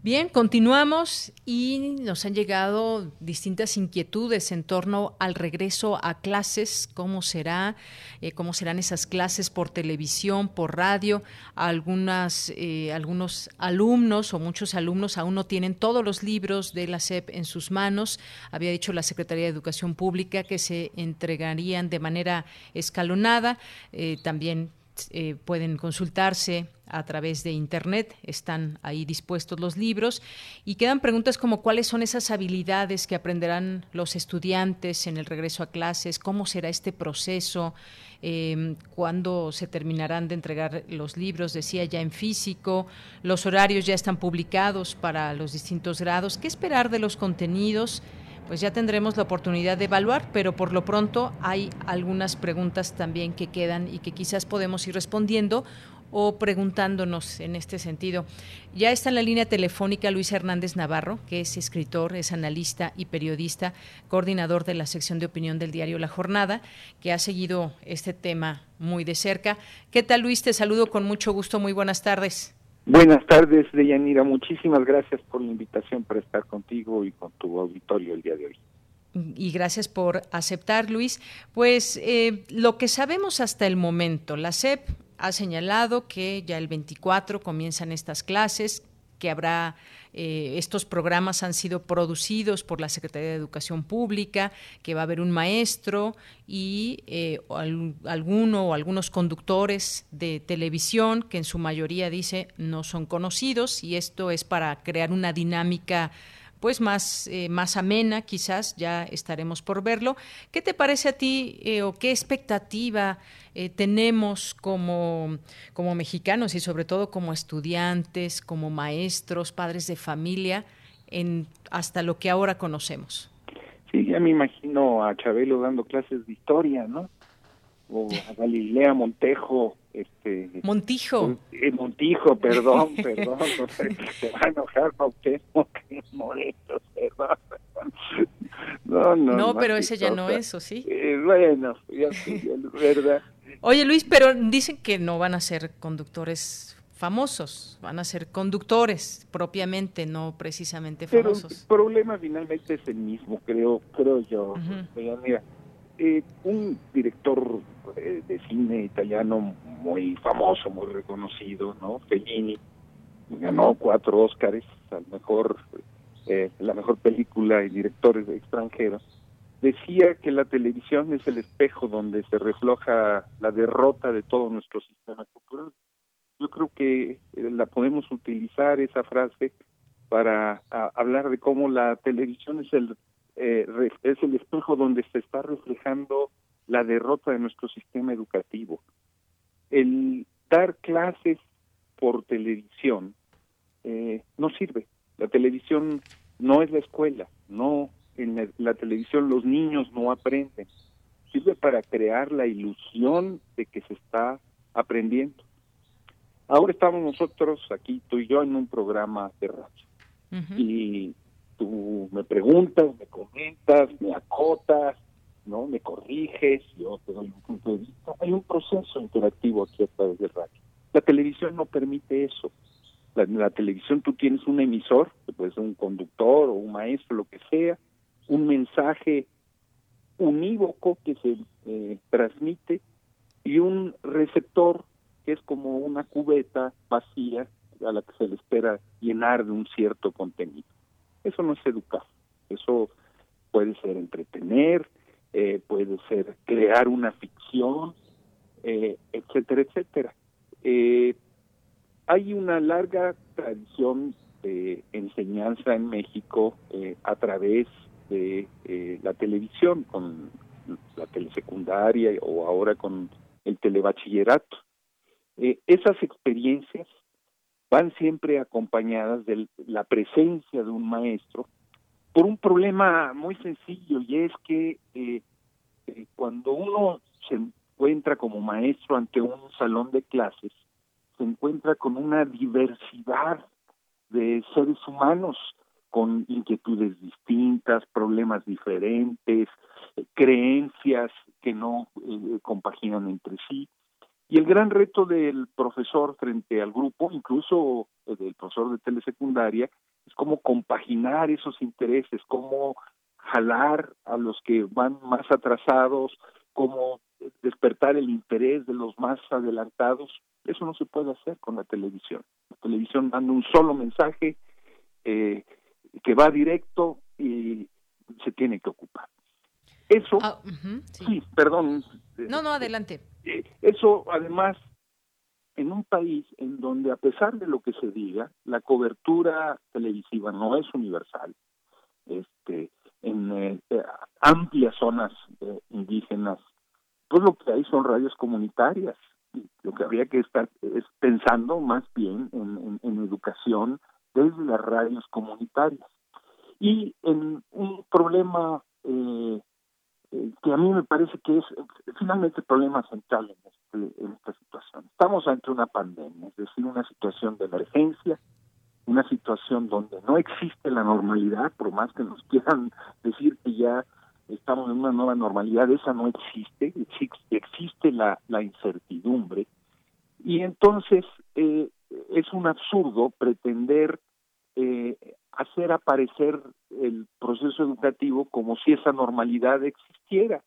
Bien, continuamos y nos han llegado distintas inquietudes en torno al regreso a clases, cómo será, eh, cómo serán esas clases por televisión, por radio. Algunas, eh, algunos alumnos o muchos alumnos aún no tienen todos los libros de la SEP en sus manos. Había dicho la Secretaría de Educación Pública que se entregarían de manera escalonada. Eh, también pueden consultarse a través de Internet. Están ahí dispuestos los libros y quedan preguntas como cuáles son esas habilidades que aprenderán los estudiantes en el regreso a clases, cómo será este proceso, eh, cuándo se terminarán de entregar los libros, decía ya en físico, los horarios ya están publicados para los distintos grados, qué esperar de los contenidos pues ya tendremos la oportunidad de evaluar, pero por lo pronto hay algunas preguntas también que quedan y que quizás podemos ir respondiendo o preguntándonos en este sentido. Ya está en la línea telefónica Luis Hernández Navarro, que es escritor, es analista y periodista, coordinador de la sección de opinión del diario La Jornada, que ha seguido este tema muy de cerca. ¿Qué tal Luis? Te saludo con mucho gusto. Muy buenas tardes. Buenas tardes, Deyanira. Muchísimas gracias por la invitación para estar contigo y con tu auditorio el día de hoy y gracias por aceptar, Luis. Pues eh, lo que sabemos hasta el momento, la SEP ha señalado que ya el 24 comienzan estas clases, que habrá eh, estos programas han sido producidos por la Secretaría de Educación Pública, que va a haber un maestro y eh, alguno o algunos conductores de televisión que en su mayoría dice no son conocidos y esto es para crear una dinámica pues más, eh, más amena, quizás ya estaremos por verlo. ¿Qué te parece a ti eh, o qué expectativa eh, tenemos como, como mexicanos y sobre todo como estudiantes, como maestros, padres de familia, en, hasta lo que ahora conocemos? Sí, ya me imagino a Chabelo dando clases de historia, ¿no? O a Galilea Montejo este Montijo. eh, Montijo perdón perdón se va a enojar usted que molesto perdón. No no no pero ese ya no es o sí eh, bueno ya verdad. Oye Luis pero dicen que no van a ser conductores famosos, van a ser conductores propiamente, no precisamente famosos. Pero el problema finalmente es el mismo, creo, creo yo. Mira, eh, un director eh, de cine italiano muy famoso, muy reconocido, ¿no? Fellini, ganó cuatro Óscares al mejor, eh, la mejor película y directores extranjeros. Decía que la televisión es el espejo donde se refleja la derrota de todo nuestro sistema cultural. Yo creo que eh, la podemos utilizar esa frase para hablar de cómo la televisión es el es el espejo donde se está reflejando la derrota de nuestro sistema educativo. El dar clases por televisión eh, no sirve. La televisión no es la escuela, no en la, televisión los niños no aprenden. Sirve para crear la ilusión de que se está aprendiendo. Ahora estamos nosotros aquí, tú y yo, en un programa de radio. Y tú me preguntas, me comentas, me acotas, ¿no? Me corriges, yo te doy un punto. Hay un proceso interactivo aquí a través del radio. La televisión no permite eso. La, la televisión tú tienes un emisor, que puede ser un conductor o un maestro, lo que sea, un mensaje unívoco que se eh, transmite y un receptor que es como una cubeta vacía a la que se le espera llenar de un cierto contenido. Eso no es educar, eso puede ser entretener, eh, puede ser crear una ficción, eh, etcétera, etcétera. Eh, hay una larga tradición de enseñanza en México a través de la televisión, con la telesecundaria o ahora con el telebachillerato. Eh, esas experiencias van siempre acompañadas de la presencia de un maestro por un problema muy sencillo y es que eh, eh, cuando uno se encuentra como maestro ante un salón de clases, se encuentra con una diversidad de seres humanos con inquietudes distintas, problemas diferentes, creencias que no compaginan entre sí. Y el gran reto del profesor frente al grupo, incluso del profesor de telesecundaria, es cómo compaginar esos intereses, cómo jalar a los que van más atrasados, cómo despertar el interés de los más adelantados. Eso no se puede hacer con la televisión. La televisión manda un solo mensaje eh, que va directo y se tiene que ocupar. Eso, ah, sí. perdón. No, no, adelante. Eh, eso, además, en un país en donde, a pesar de lo que se diga, la cobertura televisiva no es universal, este, en eh, eh, amplias zonas indígenas, pues lo que hay son radios comunitarias. Lo que habría que estar es pensando más bien en, en educación desde las radios comunitarias. Y en un problema eh, que a mí me parece que es finalmente el problema central en, este, en esta situación. Estamos ante una pandemia, es decir, una situación de emergencia, una situación donde no existe la normalidad, por más que nos quieran decir que ya estamos en una nueva normalidad, esa no existe, existe la, la incertidumbre. Y entonces eh, es un absurdo pretender eh, hacer aparecer el proceso educativo como si esa normalidad existiera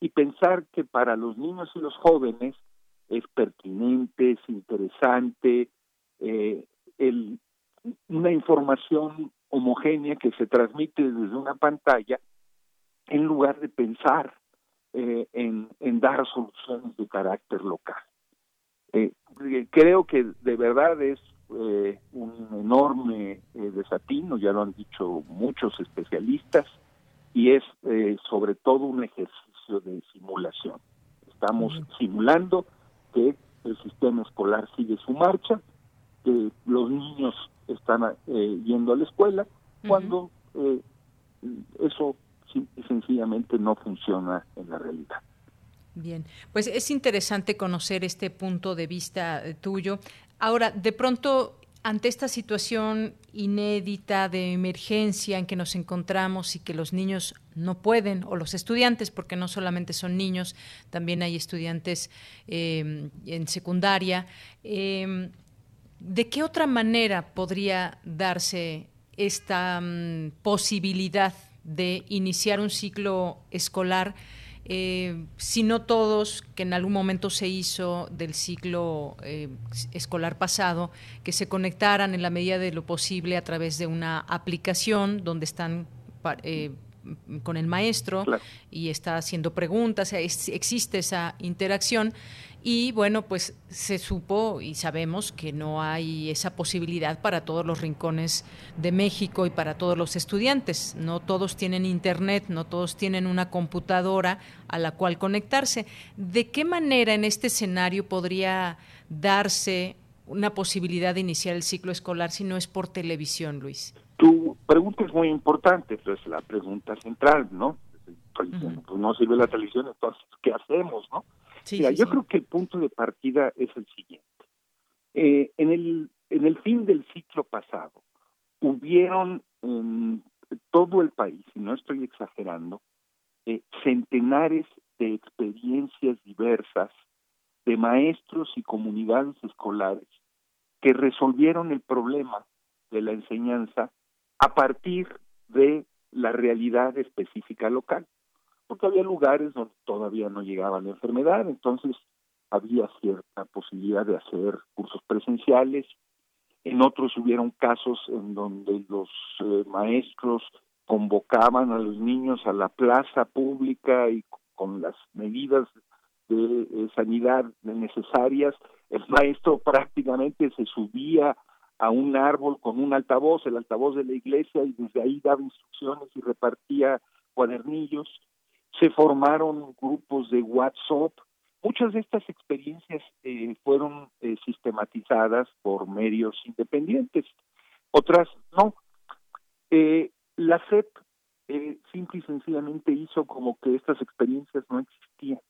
y pensar que para los niños y los jóvenes es pertinente, es interesante, eh, el, una información homogénea que se transmite desde una pantalla en lugar de pensar eh, en, dar soluciones de carácter local. Eh, creo que de verdad es eh, un enorme eh, desatino, ya lo han dicho muchos especialistas, y es eh, sobre todo un ejercicio de simulación. Estamos simulando que el sistema escolar sigue su marcha, que los niños están eh, yendo a la escuela, cuando eso sencillamente no funciona en la realidad. Bien, pues es interesante conocer este punto de vista tuyo. Ahora, de pronto, ante esta situación inédita de emergencia en que nos encontramos y que los niños no pueden, o los estudiantes, porque no solamente son niños, también hay estudiantes eh, en secundaria, eh, ¿de qué otra manera podría darse esta mm, posibilidad de iniciar un ciclo escolar? Eh, si no todos, que en algún momento se hizo del ciclo eh, escolar pasado, que se conectaran en la medida de lo posible a través de una aplicación donde están eh, con el maestro y está haciendo preguntas, existe esa interacción y bueno, pues se supo y sabemos que no hay esa posibilidad para todos los rincones de México y para todos los estudiantes. No todos tienen internet, no todos tienen una computadora a la cual conectarse. ¿De qué manera en este escenario podría darse una posibilidad de iniciar el ciclo escolar si no es por televisión, Luis? Tu pregunta es muy importante, es la pregunta central, ¿no? Pues no sirve la televisión, entonces, ¿qué hacemos, no? Mira, yo creo que el punto de partida es el siguiente. Eh, en, el, en el fin del ciclo pasado, hubieron en todo el país, y no estoy exagerando, eh, centenares de experiencias diversas de maestros y comunidades escolares que resolvieron el problema de la enseñanza a partir de la realidad específica local porque había lugares donde todavía no llegaba la enfermedad, entonces había cierta posibilidad de hacer cursos presenciales. En otros hubieron casos en donde los eh, maestros convocaban a los niños a la plaza pública y con las medidas de eh, sanidad necesarias, el maestro prácticamente se subía a un árbol con un altavoz, el altavoz de la iglesia, y desde ahí daba instrucciones y repartía cuadernillos se formaron grupos de WhatsApp muchas de estas experiencias eh, fueron eh, sistematizadas por medios independientes, otras no. Eh, la CEP simple y sencillamente hizo como que estas experiencias no existían,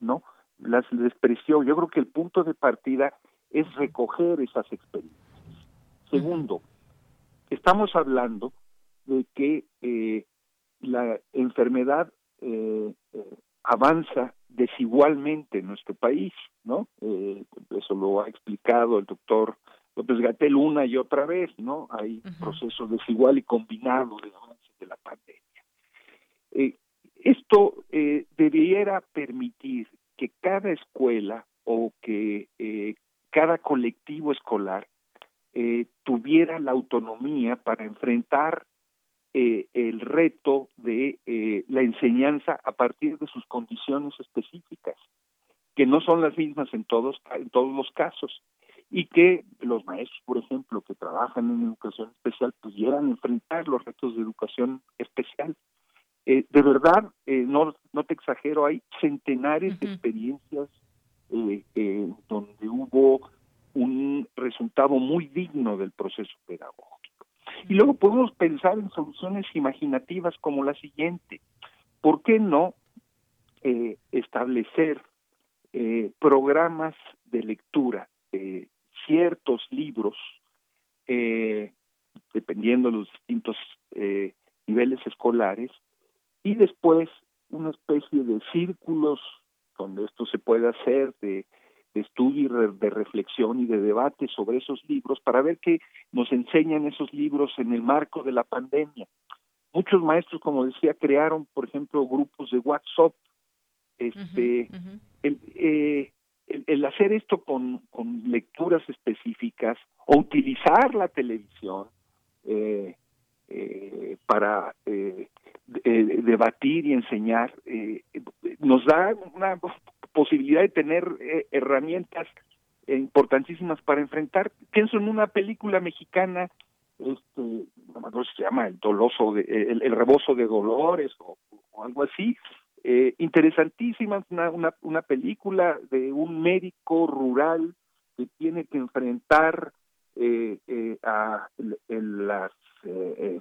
¿no? Las despreció. Yo creo que el punto de partida es recoger esas experiencias. Segundo, estamos hablando de que la enfermedad avanza desigualmente en nuestro país, ¿no? Eh, eso lo ha explicado el doctor López Gatel una y otra vez, ¿no? Hay procesos desigual y combinado de avance de la pandemia. Eh, esto eh, debiera permitir que cada escuela o que eh, cada colectivo escolar tuviera la autonomía para enfrentar eh, el reto de eh, la enseñanza a partir de sus condiciones específicas, que no son las mismas en todos, en todos los casos, y que los maestros, por ejemplo, que trabajan en educación especial, pudieran enfrentar los retos de educación especial. Eh, de verdad, no, no te exagero, hay centenares de experiencias donde hubo un resultado muy digno del proceso pedagógico. Y luego podemos pensar en soluciones imaginativas como la siguiente. ¿Por qué no eh, establecer eh, programas de lectura, de ciertos libros, eh, dependiendo de los distintos niveles escolares, y después una especie de círculos donde esto se puede hacer, de de estudio y de reflexión y de debate sobre esos libros para ver qué nos enseñan esos libros en el marco de la pandemia. Muchos maestros, como decía, crearon, por ejemplo, grupos de WhatsApp. Este, eh, el, hacer esto con, con, lecturas específicas o utilizar la televisión eh, eh, para debatir y enseñar nos da una posibilidad de tener eh, herramientas importantísimas para enfrentar. Pienso en una película mexicana, este, no se llama El Doloso, de, el, Rebozo de Dolores o, algo así, eh, interesantísima, una, una, una película de un médico rural que tiene que enfrentar eh, eh, a las, eh,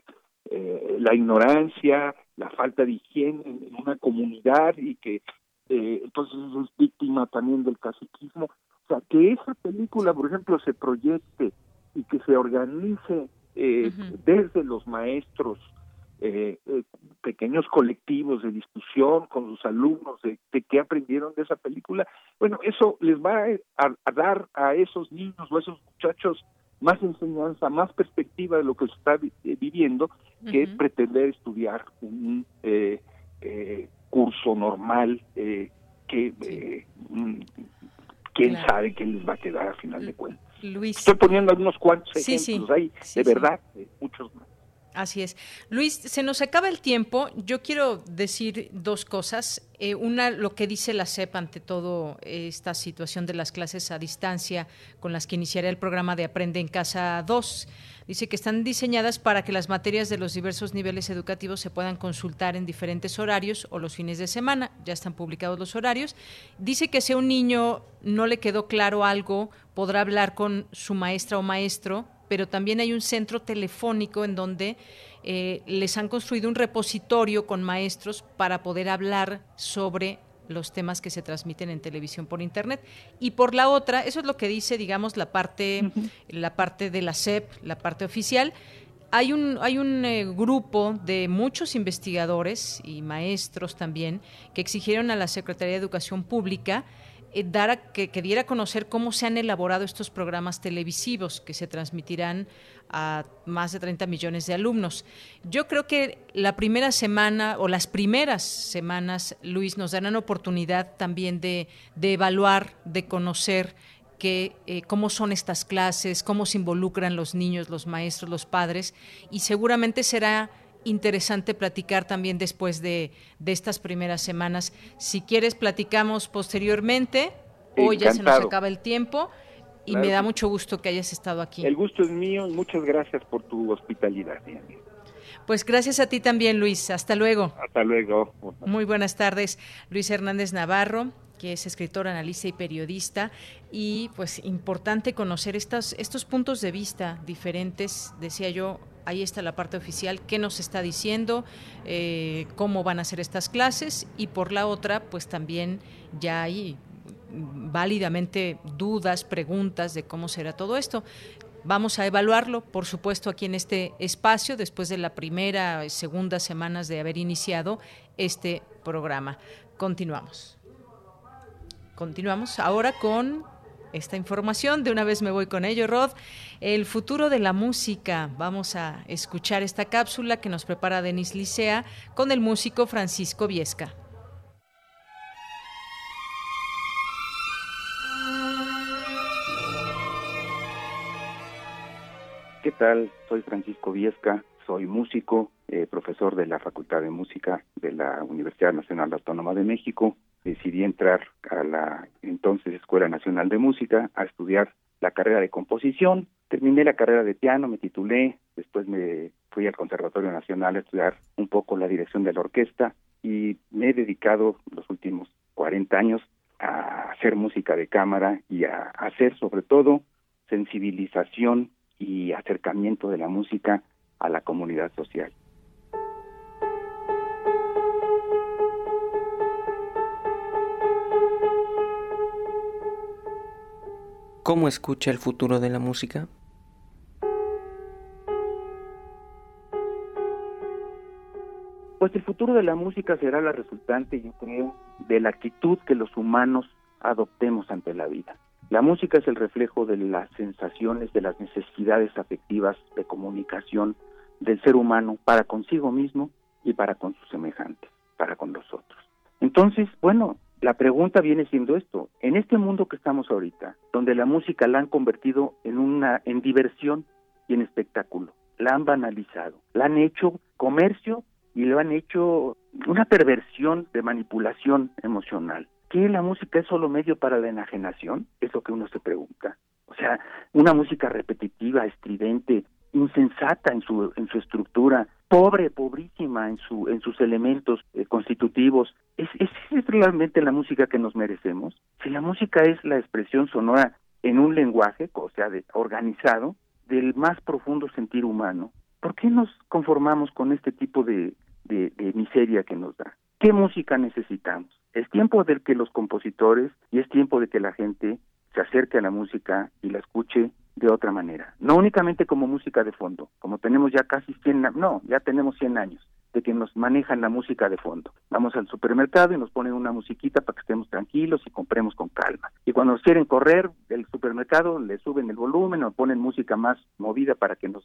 eh, la ignorancia, la falta de higiene en una comunidad y que eh, entonces es víctima también del caciquismo. O sea, que esa película, por ejemplo, se proyecte y que se organice eh, desde los maestros, eh, eh, pequeños colectivos de discusión con sus alumnos de, de, qué aprendieron de esa película, bueno, eso les va a, dar a esos niños o a esos muchachos más enseñanza, más perspectiva de lo que se está viviendo que pretender estudiar un eh, eh, curso normal eh, que eh, mm, quién sabe qué les va a quedar a final de cuentas. Luis. Estoy poniendo algunos cuantos ejemplos ahí, de verdad, muchos más. Así es. Luis, se nos acaba el tiempo. Yo quiero decir dos cosas. Eh, una, lo que dice la CEP ante todo esta situación de las clases a distancia con las que iniciará el programa de Aprende en Casa 2. Dice que están diseñadas para que las materias de los diversos niveles educativos se puedan consultar en diferentes horarios o los fines de semana. Ya están publicados los horarios. Dice que si a un niño no le quedó claro algo, podrá hablar con su maestra o maestro pero también hay un centro telefónico en donde eh, les han construido un repositorio con maestros para poder hablar sobre los temas que se transmiten en televisión por internet. Y por la otra eso es lo que dice digamos la parte la parte de la SEP la parte oficial. Hay un, hay un eh, grupo de muchos investigadores y maestros también que exigieron a la Secretaría de Educación Pública eh, dar que, diera a conocer cómo se han elaborado estos programas televisivos que se transmitirán a más de 30 millones de alumnos. Yo creo que la primera semana o las primeras semanas, Luis, nos darán oportunidad también de, evaluar, de conocer que, eh, cómo son estas clases, cómo se involucran los niños, los maestros, los padres, y seguramente será interesante platicar también después de, estas primeras semanas. Si quieres, platicamos posteriormente. Hoy ya se nos acaba el tiempo y me da mucho gusto que hayas estado aquí. El gusto es mío y muchas gracias por tu hospitalidad. Pues gracias a ti también, Luis. Hasta luego. Hasta luego. Muy buenas tardes, Luis Hernández Navarro que es escritor, analista y periodista, y pues importante conocer estos, estos puntos de vista diferentes, decía yo, ahí está la parte oficial, qué nos está diciendo, eh, cómo van a ser estas clases, y por la otra, pues también ya hay válidamente dudas, preguntas de cómo será todo esto. Vamos a evaluarlo, por supuesto, aquí en este espacio, después de la primera segunda semanas de haber iniciado este programa. Continuamos. Continuamos ahora con esta información. De una vez me voy con ello, Rod. El futuro de la música. Vamos a escuchar esta cápsula que nos prepara Denis Licea con el músico Francisco Viesca. ¿Qué tal? Soy Francisco Viesca, soy músico, eh, profesor de la Facultad de Música de la Universidad Nacional Autónoma de México. Decidí entrar a la entonces Escuela Nacional de Música a estudiar la carrera de composición. Terminé la carrera de piano, me titulé, después me fui al Conservatorio Nacional a estudiar un poco la dirección de la orquesta y me he dedicado los últimos 40 años a hacer música de cámara y a hacer sobre todo sensibilización y acercamiento de la música a la comunidad social. ¿Cómo escucha el futuro de la música? Pues el futuro de la música será la resultante, yo creo, de la actitud que los humanos adoptemos ante la vida. La música es el reflejo de las sensaciones, de las necesidades afectivas de comunicación del ser humano para consigo mismo y para con sus semejantes, para con los otros. Entonces, bueno, la pregunta viene siendo esto, en este mundo que estamos ahorita, donde la música la han convertido en una en diversión y en espectáculo, la han banalizado, la han hecho comercio y lo han hecho una perversión de manipulación emocional. ¿Qué la música es solo medio para la enajenación? Es lo que uno se pregunta. O sea, una música repetitiva, estridente, insensata en su en su estructura, pobre, pobrísima en su en sus elementos eh, constitutivos. ¿Es, ¿Es realmente la música que nos merecemos? Si la música es la expresión sonora en un lenguaje, o sea, de, organizado, del más profundo sentir humano, ¿por qué nos conformamos con este tipo de, de miseria que nos da? ¿Qué música necesitamos? Es tiempo de que los compositores y es tiempo de que la gente se acerque a la música y la escuche de otra manera. No únicamente como música de fondo, como tenemos ya casi 100, no, ya tenemos 100 años de que nos manejan la música de fondo. Vamos al supermercado y nos ponen una musiquita para que estemos tranquilos y compremos con calma. Y cuando nos quieren correr del supermercado, le suben el volumen o ponen música más movida para que nos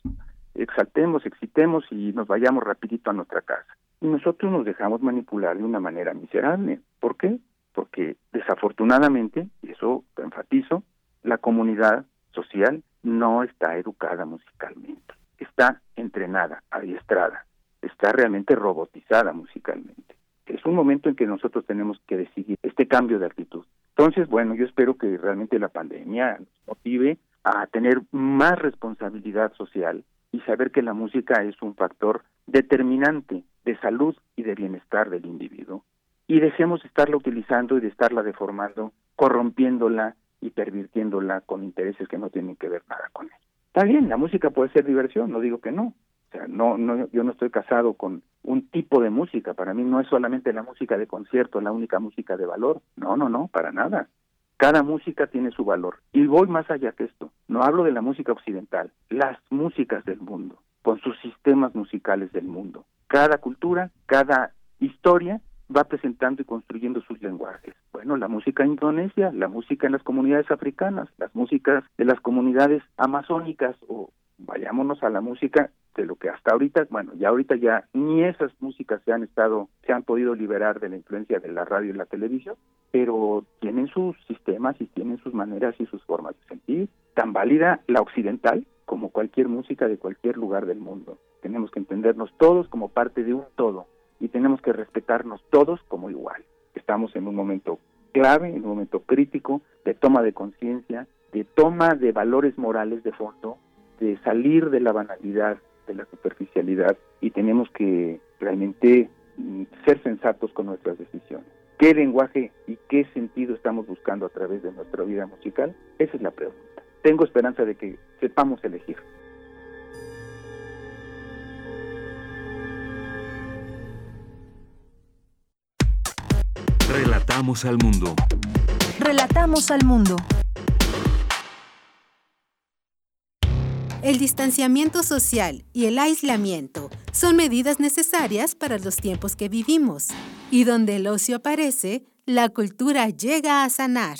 exaltemos, excitemos y nos vayamos rapidito a nuestra casa. Y nosotros nos dejamos manipular de una manera miserable. ¿Por qué? Porque desafortunadamente, y eso lo enfatizo, la comunidad social no está educada musicalmente. Está entrenada, adiestrada está realmente robotizada musicalmente. Es un momento en que nosotros tenemos que decidir este cambio de actitud. Entonces, bueno, yo espero que realmente la pandemia nos motive a tener más responsabilidad social y saber que la música es un factor determinante de salud y de bienestar del individuo. Y dejemos estarla utilizando y de estarla deformando, corrompiéndola y pervirtiéndola con intereses que no tienen que ver nada con él. Está bien, la música puede ser diversión, no digo que no, sea, no, no, yo no estoy casado con un tipo de música. Para mí no es solamente la música de concierto, la única música de valor. No, no, no, para nada. Cada música tiene su valor. Y voy más allá que esto. No hablo de la música occidental, las músicas del mundo, con sus sistemas musicales del mundo. Cada cultura, cada historia va presentando y construyendo sus lenguajes. Bueno, la música indonesia, la música en las comunidades africanas, las músicas de las comunidades amazónicas o vayámonos a la música de lo que hasta ahorita, bueno, ya ahorita ya ni esas músicas se han estado, se han podido liberar de la influencia de la radio y la televisión, pero tienen sus sistemas y tienen sus maneras y sus formas de sentir, tan válida la occidental como cualquier música de cualquier lugar del mundo. Tenemos que entendernos todos como parte de un todo y tenemos que respetarnos todos como igual. Estamos en un momento clave, en un momento crítico de toma de conciencia, de toma de valores morales de fondo, de salir de la banalidad de la superficialidad y tenemos que realmente mm, ser sensatos con nuestras decisiones. ¿Qué lenguaje y qué sentido estamos buscando a través de nuestra vida musical? Esa es la pregunta. Tengo esperanza de que sepamos elegir. Relatamos al mundo. Relatamos al mundo. El distanciamiento social y el aislamiento son medidas necesarias para los tiempos que vivimos. Y donde el ocio aparece, la cultura llega a sanar.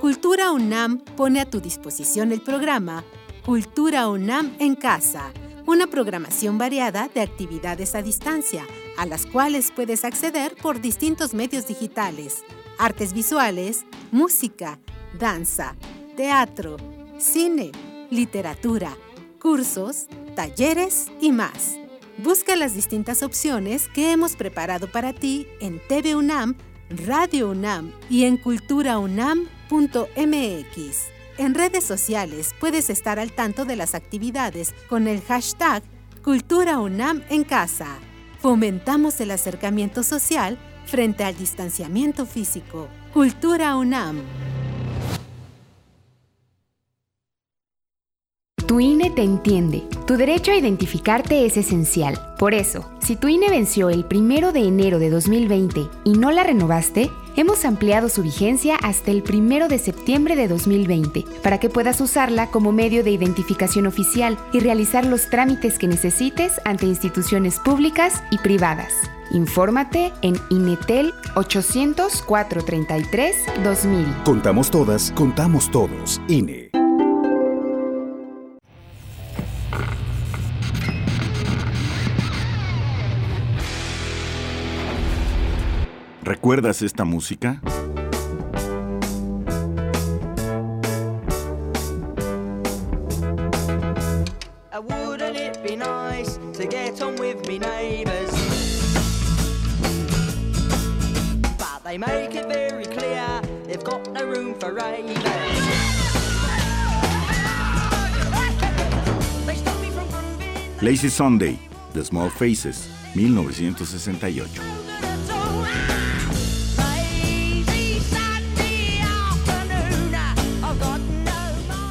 Cultura UNAM pone a tu disposición el programa Cultura UNAM en casa, una programación variada de actividades a distancia, a las cuales puedes acceder por distintos medios digitales, artes visuales, música, danza, teatro, cine, literatura, cursos, talleres y más. Busca las distintas opciones que hemos preparado para ti en TV UNAM, Radio UNAM y en culturaunam.mx. En redes sociales puedes estar al tanto de las actividades con el hashtag Cultura UNAM en casa. Fomentamos el acercamiento social frente al distanciamiento físico. Cultura UNAM. Tu INE te entiende. Tu derecho a identificarte es esencial. Por eso, si tu INE venció el primero de enero de 2020 y no la renovaste, hemos ampliado su vigencia hasta el primero de septiembre de 2020 para que puedas usarla como medio de identificación oficial y realizar los trámites que necesites ante instituciones públicas y privadas. Infórmate en Inetel 800 433 2000. Contamos todas, contamos todos. INE. Room for ravers. Lazy Sunday, The Small Faces, 1968.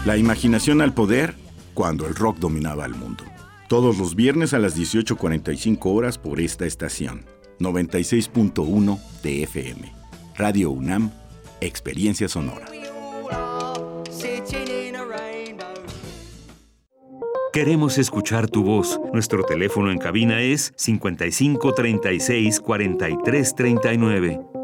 La imaginación al poder cuando el rock dominaba el mundo. Todos los viernes a las 18.45 horas por esta estación. 96.1 de FM. Radio UNAM, Experiencia Sonora. Queremos escuchar tu voz. Nuestro teléfono en cabina es 55 36 43 39.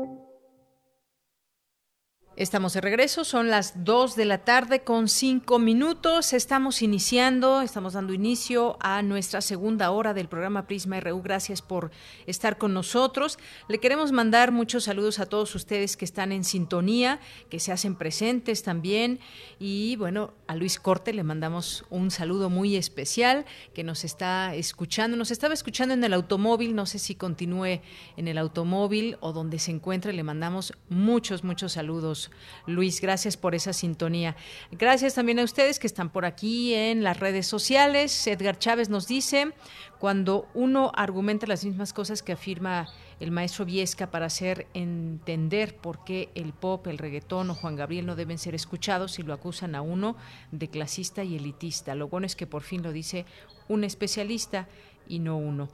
Estamos de regreso, son las 2 de la tarde con 5 minutos. Estamos iniciando, estamos dando inicio a nuestra segunda hora del programa Prisma RU. Gracias por estar con nosotros. Le queremos mandar muchos saludos a todos ustedes que están en sintonía, que se hacen presentes también. Y bueno, a Luis Corte le mandamos un saludo muy especial que nos está escuchando. Nos estaba escuchando en el automóvil, no sé si continúe en el automóvil o donde se encuentre. Le mandamos muchos, muchos saludos. Luis. Gracias por esa sintonía. Gracias también a ustedes que están por aquí en las redes sociales. Edgar Chávez nos dice, cuando uno argumenta las mismas cosas que afirma el maestro Viesca para hacer entender por qué el pop, el reggaetón o Juan Gabriel no deben ser escuchados y lo acusan a uno de clasista y elitista. Lo bueno es que por fin lo dice un especialista y no uno.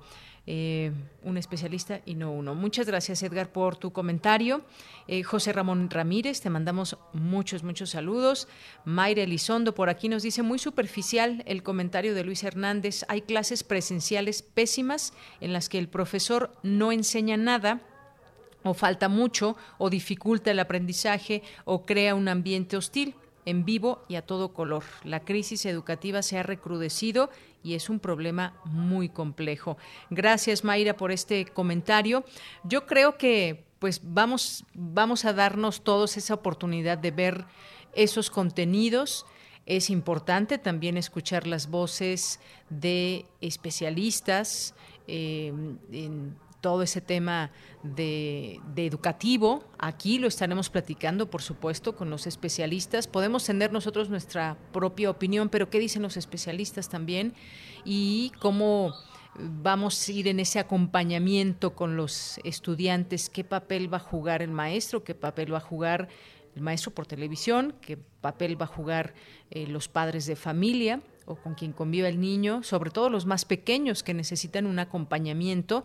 Eh, un especialista y no uno. Muchas gracias, Edgar, por tu comentario. Eh, José Ramón Ramírez, te mandamos muchos, muchos saludos. Mayra Elizondo, por aquí nos dice muy superficial el comentario de Luis Hernández. Hay clases presenciales pésimas en las que el profesor no enseña nada o falta mucho o dificulta el aprendizaje o crea un ambiente hostil en vivo y a todo color. La crisis educativa se ha recrudecido y es un problema muy complejo. Gracias, Mayra, por este comentario. Yo creo que pues vamos, vamos a darnos todos esa oportunidad de ver esos contenidos. Es importante también escuchar las voces de especialistas eh, en todo ese tema de, educativo. Aquí lo estaremos platicando, por supuesto, con los especialistas. Podemos tener nosotros nuestra propia opinión, pero ¿qué dicen los especialistas también? Y cómo vamos a ir en ese acompañamiento con los estudiantes, qué papel va a jugar el maestro, qué papel va a jugar el maestro por televisión, qué papel va a jugar eh, los padres de familia o con quien convive el niño, sobre todo los más pequeños que necesitan un acompañamiento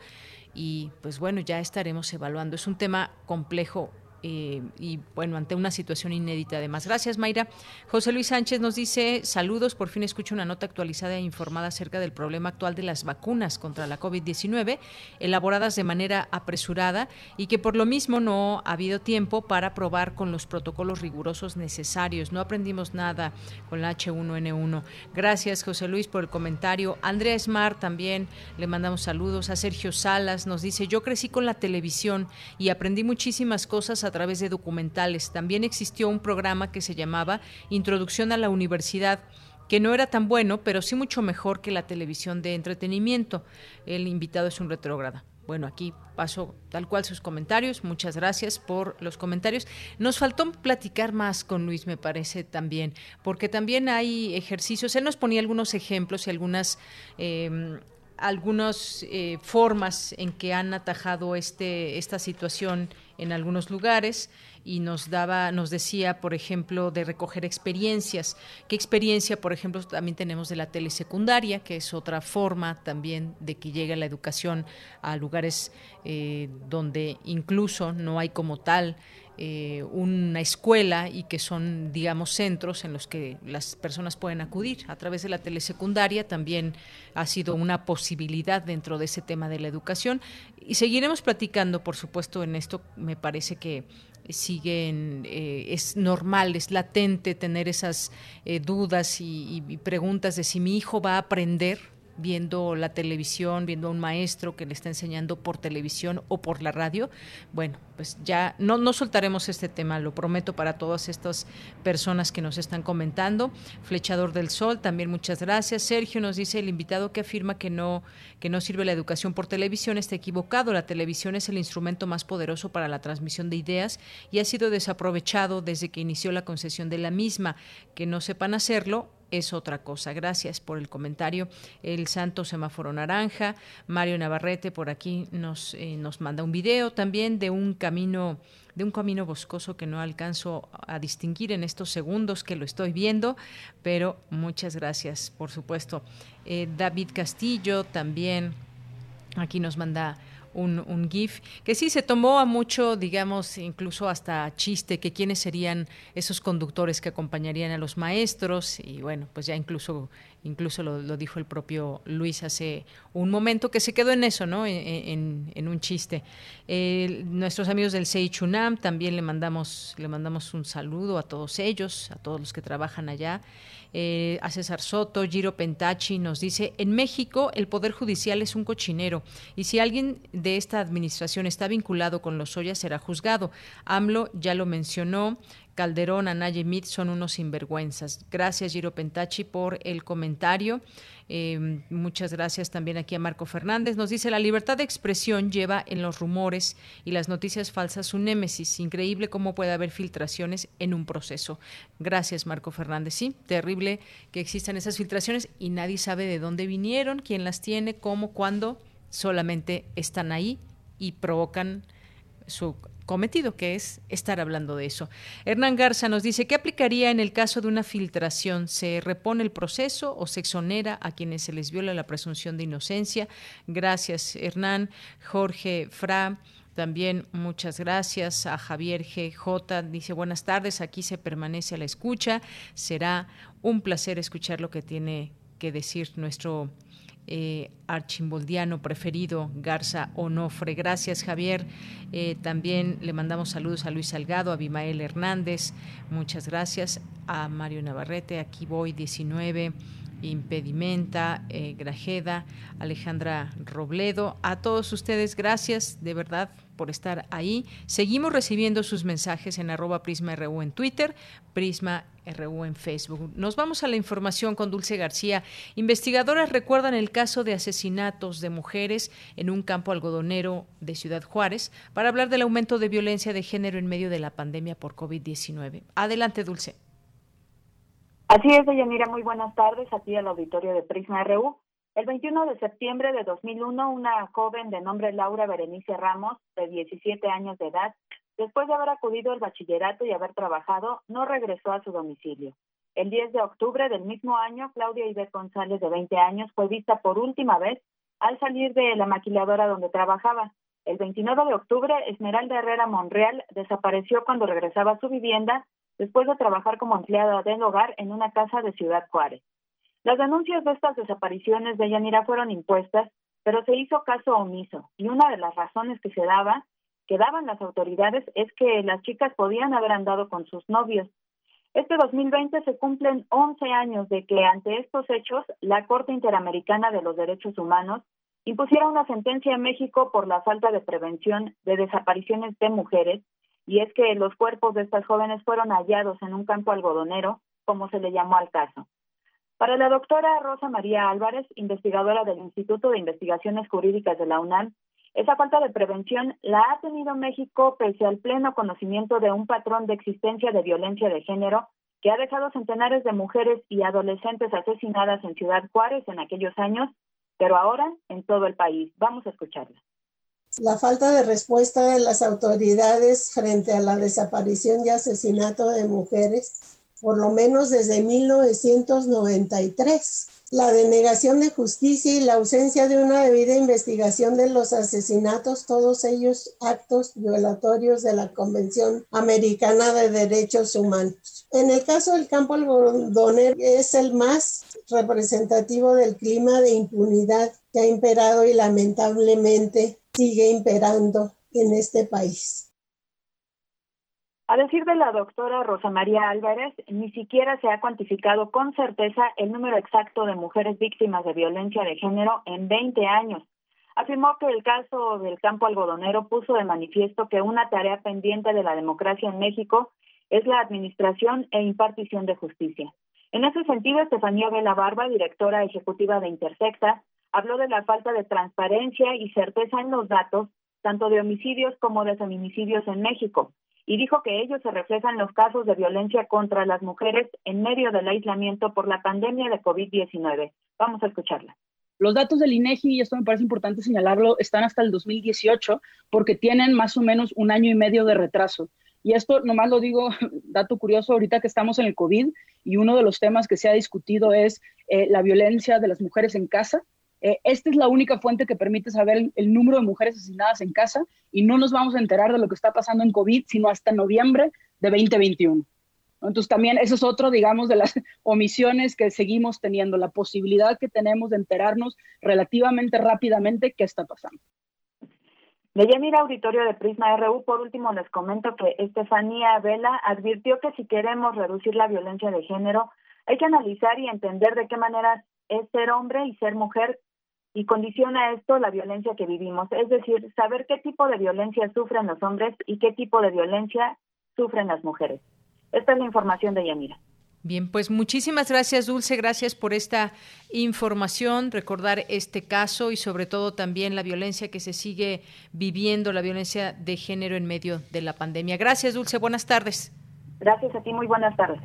y pues bueno, ya estaremos evaluando. Es un tema complejo eh, y bueno, ante una situación inédita además. Gracias, Mayra. José Luis Sánchez nos dice, saludos, por fin escucho una nota actualizada e informada acerca del problema actual de las vacunas contra la COVID-19, elaboradas de manera apresurada y que por lo mismo no ha habido tiempo para probar con los protocolos rigurosos necesarios. No aprendimos nada con la H1N1. Gracias, José Luis, por el comentario. Andrea Smart también le mandamos saludos. A Sergio Salas nos dice, yo crecí con la televisión y aprendí muchísimas cosas a través de documentales. También existió un programa que se llamaba Introducción a la Universidad que no era tan bueno, pero sí mucho mejor que la televisión de entretenimiento. El invitado es un retrógrada. Bueno, aquí paso tal cual sus comentarios. Muchas gracias por los comentarios. Nos faltó platicar más con Luis, me parece también, porque también hay ejercicios. Él nos ponía algunos ejemplos y algunas eh, algunas eh, formas en que han atajado este, esta situación en algunos lugares y nos daba, nos decía, por ejemplo, de recoger experiencias. ¿Qué experiencia, por ejemplo, también tenemos de la telesecundaria, que es otra forma también de que llegue la educación a lugares eh, donde incluso no hay como tal eh, una escuela y que son, digamos, centros en los que las personas pueden acudir. A través de la telesecundaria también ha sido una posibilidad dentro de ese tema de la educación. Y seguiremos platicando, por supuesto, en esto. Me parece que siguen, eh, es normal, es latente tener esas eh, dudas y preguntas de si mi hijo va a aprender viendo la televisión, viendo a un maestro que le está enseñando por televisión o por la radio, bueno, pues ya no, no soltaremos este tema, lo prometo para todas estas personas que nos están comentando. Flechador del Sol, también muchas gracias. Sergio nos dice el invitado que afirma que no, que no sirve la educación por televisión está equivocado. La televisión es el instrumento más poderoso para la transmisión de ideas y ha sido desaprovechado desde que inició la concesión de la misma. Que no sepan hacerlo es otra cosa. Gracias por el comentario. El Santo Semáforo Naranja, Mario Navarrete por aquí nos, eh, nos manda un video también de un camino de un camino boscoso que no alcanzo a distinguir en estos segundos que lo estoy viendo, pero muchas gracias, por supuesto. Eh, David Castillo también aquí nos manda un, GIF, que sí se tomó a mucho, digamos, incluso hasta chiste, que quiénes serían esos conductores que acompañarían a los maestros, y bueno, pues ya incluso incluso lo, dijo el propio Luis hace un momento, que se quedó en eso, ¿no? En, un chiste. nuestros amigos del Seichunam también le mandamos, le mandamos un saludo a todos ellos, a todos los que trabajan allá. Eh, a César Soto, Giro Pentachi nos dice, en México el Poder Judicial es un cochinero y si alguien de esta administración está vinculado con los Ollas será juzgado. AMLO ya lo mencionó, Calderón, Anaya y son unos sinvergüenzas. Gracias, Giro Pentachi, por el comentario. Eh, muchas gracias también aquí a Marco Fernández. Nos dice, la libertad de expresión lleva en los rumores y las noticias falsas un némesis. Increíble cómo puede haber filtraciones en un proceso. Gracias, Marco Fernández. Sí, terrible que existan esas filtraciones y nadie sabe de dónde vinieron, quién las tiene, cómo, cuándo. Solamente están ahí y provocan su cometido, que es estar hablando de eso. Hernán Garza nos dice, ¿qué aplicaría en el caso de una filtración? ¿Se repone el proceso o se exonera a quienes se les viola la presunción de inocencia? Gracias, Hernán. Jorge Fra. También muchas gracias a Javier GJ. Dice buenas tardes, aquí se permanece a la escucha. Será un placer escuchar lo que tiene que decir nuestro eh, archimboldiano preferido, Garza Onofre. Gracias, Javier. Eh, también le mandamos saludos a Luis Salgado, a Bimael Hernández. Muchas gracias. A Mario Navarrete, aquí voy 19. Impedimenta, eh, Grajeda, Alejandra Robledo. A todos ustedes, gracias de verdad por estar ahí. Seguimos recibiendo sus mensajes en arroba Prisma RU en Twitter, Prisma RU en Facebook. Nos vamos a la información con Dulce García. Investigadoras recuerdan el caso de asesinatos de mujeres en un campo algodonero de Ciudad Juárez para hablar del aumento de violencia de género en medio de la pandemia por COVID-19. Adelante, Dulce. Así es, Deyanira, muy buenas tardes aquí al auditorio de Prisma RU. El 21 de septiembre de 2001, una joven de nombre Laura Berenice Ramos, de 17 años de edad, después de haber acudido al bachillerato y haber trabajado, no regresó a su domicilio. El 10 de octubre del mismo año, Claudia Iber González, de 20 años, fue vista por última vez al salir de la maquiladora donde trabajaba. El 29 de octubre, Esmeralda Herrera Monreal desapareció cuando regresaba a su vivienda después de trabajar como empleada del hogar en una casa de Ciudad Juárez. Las denuncias de estas desapariciones de Yanira fueron impuestas, pero se hizo caso omiso, y una de las razones que se daba, que daban las autoridades, es que las chicas podían haber andado con sus novios. Este 2020 se cumplen 11 años de que ante estos hechos la Corte Interamericana de los Derechos Humanos impusiera una sentencia en México por la falta de prevención de desapariciones de mujeres, y es que los cuerpos de estas jóvenes fueron hallados en un campo algodonero, como se le llamó al caso. Para la doctora Rosa María Álvarez, investigadora del Instituto de Investigaciones Jurídicas de la UNAM, esa falta de prevención la ha tenido México pese al pleno conocimiento de un patrón de existencia de violencia de género que ha dejado centenares de mujeres y adolescentes asesinadas en Ciudad Juárez en aquellos años, pero ahora en todo el país. Vamos a escucharla. La falta de respuesta de las autoridades frente a la desaparición y asesinato de mujeres por lo menos desde 1993. La denegación de justicia y la ausencia de una debida investigación de los asesinatos, todos ellos actos violatorios de la Convención Americana de Derechos Humanos. En el caso del campo algodonero es el más representativo del clima de impunidad que ha imperado y lamentablemente sigue imperando en este país. A decir de la doctora Rosa María Álvarez, ni siquiera se ha cuantificado con certeza el número exacto de mujeres víctimas de violencia de género en 20 años. Afirmó que el caso del campo algodonero puso de manifiesto que una tarea pendiente de la democracia en México es la administración e impartición de justicia. En ese sentido, Estefanía Vela Barba, directora ejecutiva de Intersecta, habló de la falta de transparencia y certeza en los datos, tanto de homicidios como de feminicidios en México y dijo que ellos se reflejan los casos de violencia contra las mujeres en medio del aislamiento por la pandemia de COVID-19. Vamos a escucharla. Los datos del INEGI, y esto me parece importante señalarlo, están hasta el 2018 porque tienen más o menos un año y medio de retraso. Y esto nomás lo digo, dato curioso, ahorita que estamos en el COVID y uno de los temas que se ha discutido es eh, la violencia de las mujeres en casa eh, esta es la única fuente que permite saber el, número de mujeres asesinadas en casa y no nos vamos a enterar de lo que está pasando en COVID sino hasta noviembre de 2021. Entonces también eso es otro, digamos, de las omisiones que seguimos teniendo, la posibilidad que tenemos de enterarnos relativamente rápidamente qué está pasando. De Yanira Auditorio de Prisma RU, por último les comento que Estefanía Vela advirtió que si queremos reducir la violencia de género, hay que analizar y entender de qué manera es ser hombre y ser mujer y condiciona esto la violencia que vivimos, es decir, saber qué tipo de violencia sufren los hombres y qué tipo de violencia sufren las mujeres. Esta es la información de Yanira. Bien, pues muchísimas gracias, Dulce. Gracias por esta información, recordar este caso y sobre todo también la violencia que se sigue viviendo, la violencia de género en medio de la pandemia. Gracias, Dulce. Buenas tardes. Gracias a ti. Muy buenas tardes.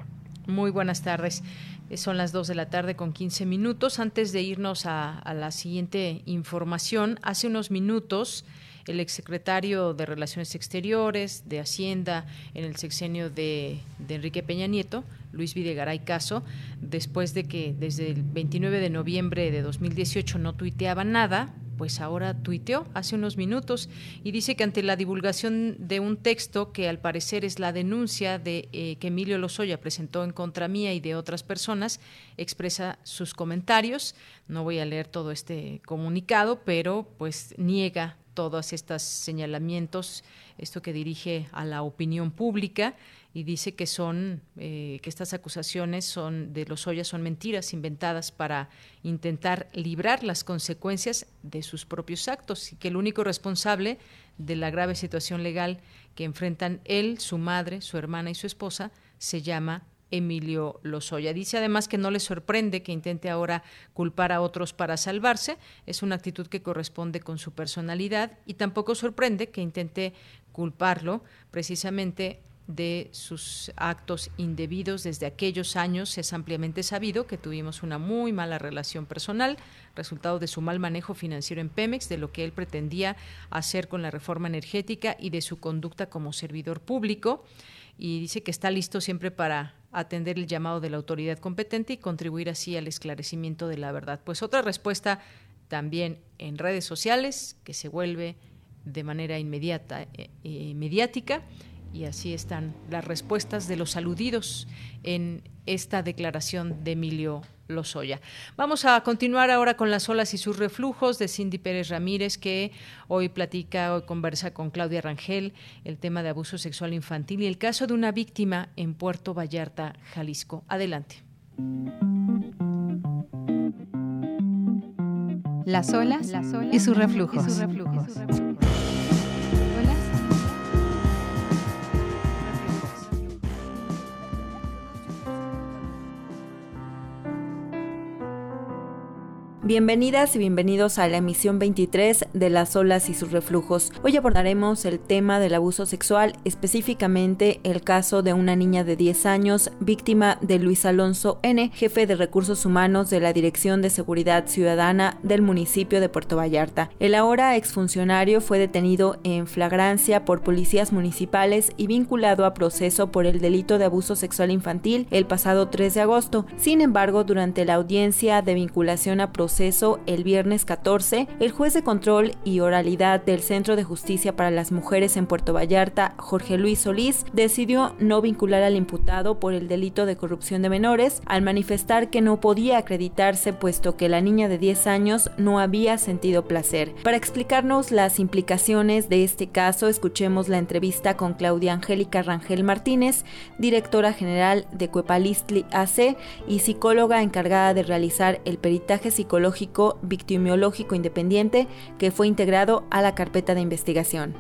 Muy buenas tardes. Eh, son las 2 de la tarde con 15 minutos. Antes de irnos a, la siguiente información, hace unos minutos el exsecretario de Relaciones Exteriores, de Hacienda, en el sexenio de, de, Enrique Peña Nieto, Luis Videgaray Caso, después de que desde el 29 de noviembre de 2018 no tuiteaba nada, pues ahora tuiteó hace unos minutos y dice que ante la divulgación de un texto que al parecer es la denuncia de eh, que Emilio Lozoya presentó en contra mía y de otras personas, expresa sus comentarios. No voy a leer todo este comunicado, pero pues niega todos estos señalamientos, esto que dirige a la opinión pública y dice que son eh, que estas acusaciones son de los Lozoya son mentiras inventadas para intentar librar las consecuencias de sus propios actos y que el único responsable de la grave situación legal que enfrentan él, su madre, su hermana y su esposa se llama Emilio Lozoya. Dice además que no le sorprende que intente ahora culpar a otros para salvarse, es una actitud que corresponde con su personalidad y tampoco sorprende que intente culparlo precisamente de sus actos indebidos desde aquellos años. Es ampliamente sabido que tuvimos una muy mala relación personal, resultado de su mal manejo financiero en Pemex, de lo que él pretendía hacer con la reforma energética y de su conducta como servidor público. Y dice que está listo siempre para atender el llamado de la autoridad competente y contribuir así al esclarecimiento de la verdad. Pues otra respuesta también en redes sociales que se vuelve de manera inmediata, eh, eh mediática y así están las respuestas de los aludidos en esta declaración de Emilio Lozoya. Vamos a continuar ahora con las olas y sus reflujos de Cindy Pérez Ramírez, que hoy platica, hoy conversa con Claudia Rangel el tema de abuso sexual infantil y el caso de una víctima en Puerto Vallarta, Jalisco. Adelante. Las olas, Y sus reflujos. Bienvenidas y bienvenidos a la emisión 23 de Las olas y sus reflujos. Hoy abordaremos el tema del abuso sexual, específicamente el caso de una niña de 10 años, víctima de Luis Alonso N., jefe de recursos humanos de la Dirección de Seguridad Ciudadana del municipio de Puerto Vallarta. El ahora exfuncionario fue detenido en flagrancia por policías municipales y vinculado a proceso por el delito de abuso sexual infantil el pasado 3 de agosto. Sin embargo, durante la audiencia de vinculación a proceso, el viernes 14, el juez de control y oralidad del Centro de Justicia para las Mujeres en Puerto Vallarta, Jorge Luis Solís, decidió no vincular al imputado por el delito de corrupción de menores, al manifestar que no podía acreditarse puesto que la niña de 10 años no había sentido placer. Para explicarnos las implicaciones de este caso, escuchemos la entrevista con Claudia Angélica Rangel Martínez, directora general de Cuepalistli AC y psicóloga encargada de realizar el peritaje psicológico victimiológico independiente que fue integrado a la carpeta de investigación.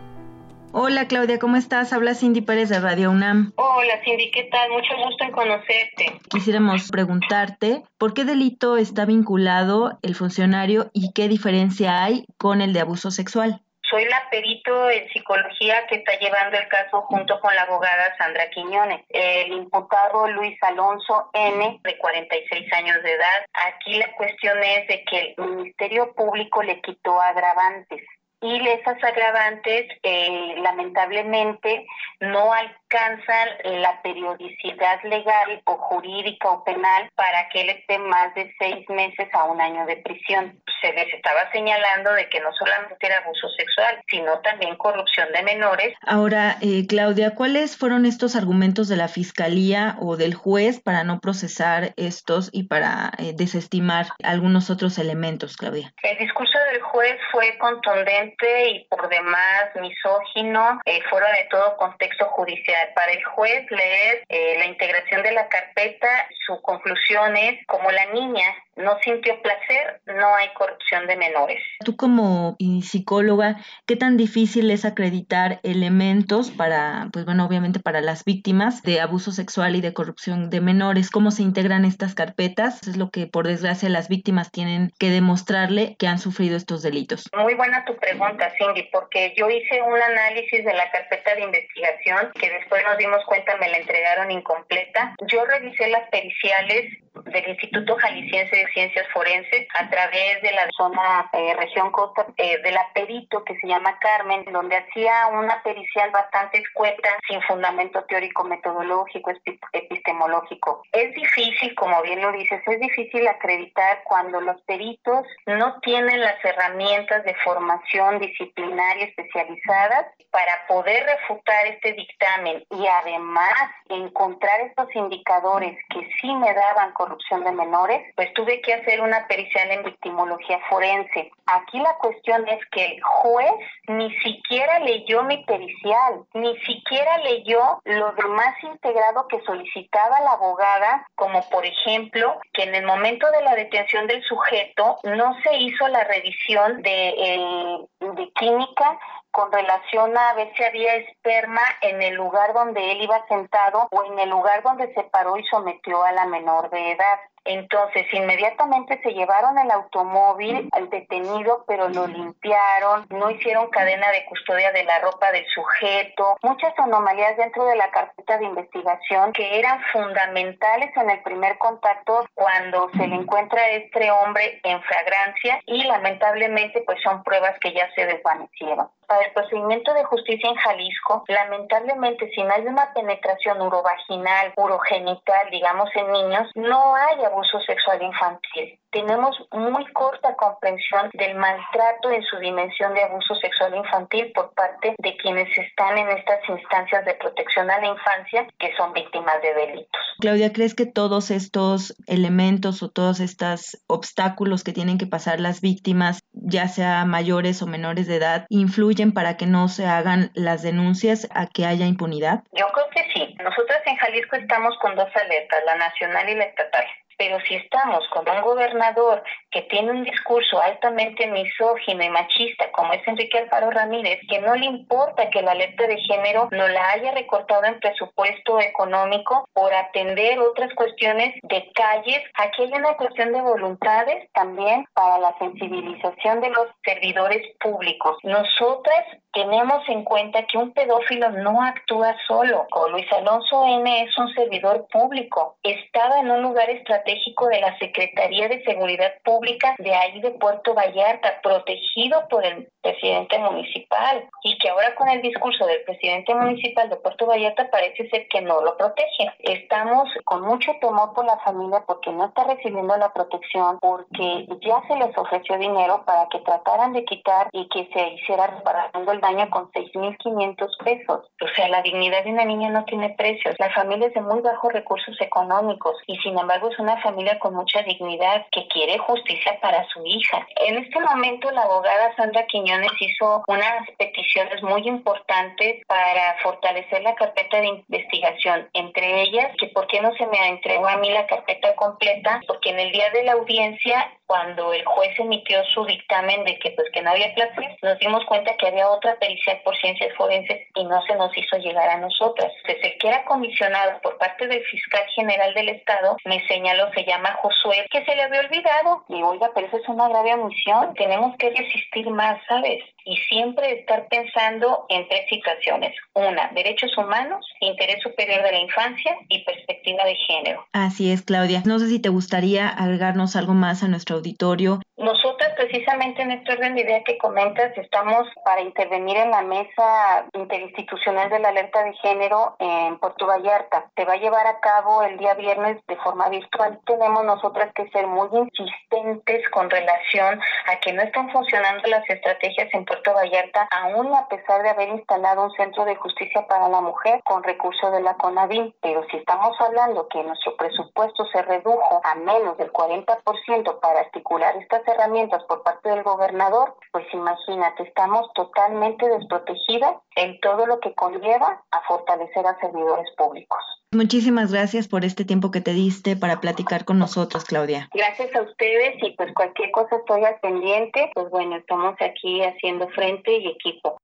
Hola Claudia, ¿cómo estás? Habla Cindy Pérez de Radio UNAM. Hola Cindy, ¿qué tal? Mucho gusto en conocerte. Quisiéramos preguntarte por qué delito está vinculado el funcionario y qué diferencia hay con el de abuso sexual. Soy la perito en psicología que está llevando el caso junto con la abogada Sandra Quiñones. El imputado Luis Alonso N, de 46 años de edad. Aquí la cuestión es de que el Ministerio Público le quitó agravantes y esas agravantes eh, lamentablemente no alcanzan la periodicidad legal o jurídica o penal para que él esté más de seis meses a un año de prisión. Se les estaba señalando de que no solamente era abuso sexual, sino también corrupción de menores. Ahora, eh, Claudia, ¿cuáles fueron estos argumentos de la Fiscalía o del juez para no procesar estos y para eh, desestimar algunos otros elementos, Claudia? El discurso del juez fue contundente y por demás misógino, eh, fuera de todo contexto judicial. Para el juez leer eh, la integración de la carpeta, su conclusión es, como la niña no sintió placer, no hay corrupción de menores. Tú como psicóloga, ¿qué tan difícil es acreditar elementos para, pues bueno, obviamente para las víctimas de abuso sexual y de corrupción de menores? ¿Cómo se integran estas carpetas? Es lo que por desgracia las víctimas tienen que demostrarle que han sufrido estos delitos. Muy buena tu pregunta, Cindy, porque yo hice un análisis de la carpeta de investigación que después nos dimos cuenta me la entregaron incompleta. Yo revisé las periciales del Instituto Jalisciense de Ciencias Forenses a través de la zona eh, región costa eh, de la perito que se llama Carmen, donde hacía una pericial bastante escueta, sin fundamento teórico, metodológico, epistemológico. Es difícil, como bien lo dices, es difícil acreditar cuando los peritos no tienen las herramientas de formación disciplinaria especializadas para poder refutar este dictamen y además encontrar estos indicadores que sí me daban corrupción de menores, pues tuve que hacer una pericial en victimología forense. Aquí la cuestión es que el juez ni siquiera leyó mi pericial, ni siquiera leyó lo demás integrado que solicitaba la abogada, como por ejemplo que en el momento de la detención del sujeto no se hizo la revisión de, eh, de química con relación a ver si había esperma en el lugar donde él iba sentado o en el lugar donde se paró y sometió a la menor de edad. Entonces, inmediatamente se llevaron el automóvil al detenido, pero lo limpiaron, no hicieron cadena de custodia de la ropa del sujeto, muchas anomalías dentro de la carpeta de investigación que eran fundamentales en el primer contacto cuando se le encuentra a este hombre en fragrancia y lamentablemente pues son pruebas que ya se desvanecieron para el procedimiento de justicia en Jalisco, lamentablemente, si no hay una penetración urovaginal, urogenital, digamos en niños, no hay abuso sexual infantil. Tenemos muy corta comprensión del maltrato en su dimensión de abuso sexual infantil por parte de quienes están en estas instancias de protección a la infancia que son víctimas de delitos. Claudia, ¿crees que todos estos elementos o todos estos obstáculos que tienen que pasar las víctimas, ya sea mayores o menores de edad, influyen para que no se hagan las denuncias a que haya impunidad? Yo creo que sí. Nosotros en Jalisco estamos con dos alertas, la nacional y la estatal. Pero si estamos con un gobernador que tiene un discurso altamente misógino y machista, como es Enrique Alfaro Ramírez, que no le importa que la alerta de género no la haya recortado en presupuesto económico por atender otras cuestiones de calles, aquí hay una cuestión de voluntades también para la sensibilización de los servidores públicos. Nosotras tenemos en cuenta que un pedófilo no actúa solo. Luis Alonso N es un servidor público. Estaba en un lugar estratégico de la Secretaría de Seguridad Pública de ahí de Puerto Vallarta, protegido por el presidente municipal. Y que ahora con el discurso del presidente municipal de Puerto Vallarta parece ser que no lo protege. Estamos con mucho temor por la familia porque no está recibiendo la protección, porque ya se les ofreció dinero para que trataran de quitar y que se hiciera reparando el daño con 6.500 pesos. O sea, la dignidad de una niña no tiene precios. La familia es de muy bajos recursos económicos y sin embargo es una familia con mucha dignidad que quiere justicia para su hija. En este momento la abogada Sandra Quiñones hizo unas peticiones muy importantes para fortalecer la carpeta de investigación. Entre ellas, que por qué no se me entregó a mí la carpeta completa, porque en el día de la audiencia cuando el juez emitió su dictamen de que pues que no había plazas, nos dimos cuenta que había otra pericia por ciencias forenses y no se nos hizo llegar a nosotras. Desde que era comisionado por parte del fiscal general del estado, me señaló, se llama Josué, que se le había olvidado. Y oiga, pero eso es una grave omisión. Tenemos que resistir más, ¿sabes? Y siempre estar pensando en tres situaciones. Una, derechos humanos, interés superior de la infancia y perspectiva de género. Así es, Claudia. No sé si te gustaría agregarnos algo más a nuestro auditorio. Nosotras precisamente en este orden de idea que comentas estamos para intervenir en la mesa interinstitucional de la alerta de género en Puerto Vallarta. Se va a llevar a cabo el día viernes de forma virtual. Tenemos nosotras que ser muy insistentes con relación a que no están funcionando las estrategias en Puerto Vallarta, aún a pesar de haber instalado un centro de justicia para la mujer con recursos de la CONAVIM. Pero si estamos hablando que nuestro presupuesto se redujo a menos del 40% para articular estas herramientas por parte del gobernador, pues imagínate, estamos totalmente desprotegidas en todo lo que conlleva a fortalecer a servidores públicos. Muchísimas gracias por este tiempo que te diste para platicar con nosotros, Claudia. Gracias a ustedes y pues cualquier cosa estoy al pendiente, pues bueno, estamos aquí haciendo frente y equipo.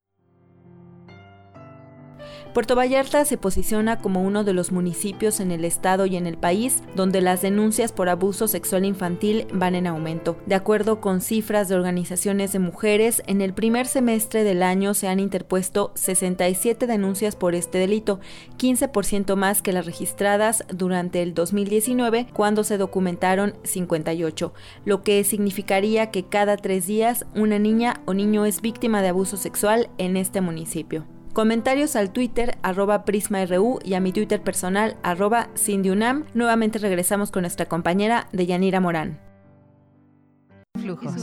Puerto Vallarta se posiciona como uno de los municipios en el estado y en el país donde las denuncias por abuso sexual infantil van en aumento. De acuerdo con cifras de organizaciones de mujeres, en el primer semestre del año se han interpuesto 67 denuncias por este delito, 15% más que las registradas durante el 2019 cuando se documentaron 58, lo que significaría que cada tres días una niña o niño es víctima de abuso sexual en este municipio. Comentarios al Twitter arroba PrismaRU y a mi Twitter personal arroba CindyUNAM. Nuevamente regresamos con nuestra compañera Deyanira Morán. Flujos.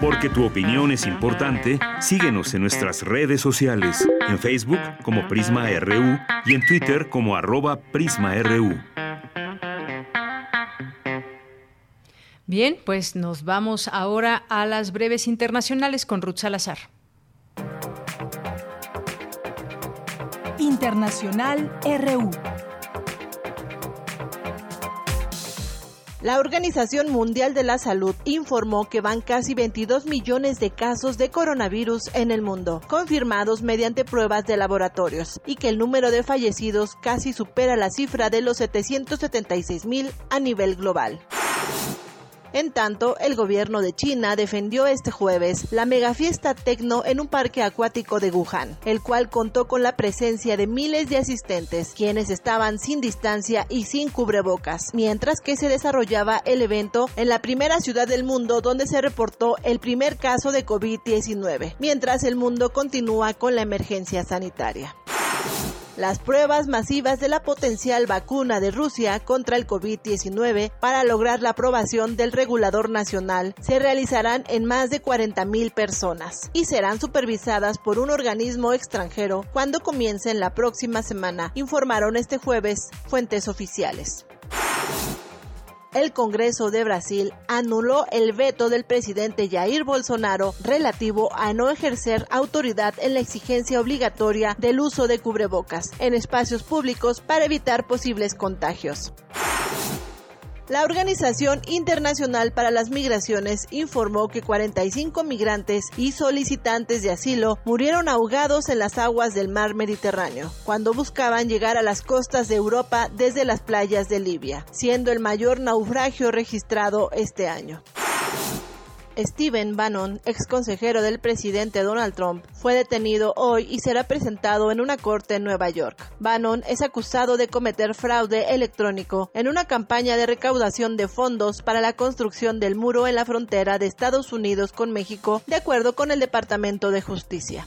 Porque tu opinión es importante, síguenos en nuestras redes sociales, en Facebook como Prisma RU y en Twitter como arroba PrismaRU. Bien, pues nos vamos ahora a las breves internacionales con Ruth Salazar. Internacional RU. La Organización Mundial de la Salud informó que van casi 22 millones de casos de coronavirus en el mundo, confirmados mediante pruebas de laboratorios, y que el número de fallecidos casi supera la cifra de los 776 mil a nivel global. En tanto, el gobierno de China defendió este jueves la megafiesta tecno en un parque acuático de Wuhan, el cual contó con la presencia de miles de asistentes, quienes estaban sin distancia y sin cubrebocas, mientras que se desarrollaba el evento en la primera ciudad del mundo donde se reportó el primer caso de COVID-19, mientras el mundo continúa con la emergencia sanitaria. Las pruebas masivas de la potencial vacuna de Rusia contra el COVID-19 para lograr la aprobación del regulador nacional se realizarán en más de 40.000 personas y serán supervisadas por un organismo extranjero cuando comiencen la próxima semana, informaron este jueves fuentes oficiales el Congreso de Brasil anuló el veto del presidente Jair Bolsonaro relativo a no ejercer autoridad en la exigencia obligatoria del uso de cubrebocas en espacios públicos para evitar posibles contagios. La Organización Internacional para las Migraciones informó que 45 migrantes y solicitantes de asilo murieron ahogados en las aguas del mar Mediterráneo cuando buscaban llegar a las costas de Europa desde las playas de Libia, siendo el mayor naufragio registrado este año. Stephen Bannon, ex consejero del presidente Donald Trump, fue detenido hoy y será presentado en una corte en Nueva York. Bannon es acusado de cometer fraude electrónico en una campaña de recaudación de fondos para la construcción del muro en la frontera de Estados Unidos con México, de acuerdo con el Departamento de Justicia.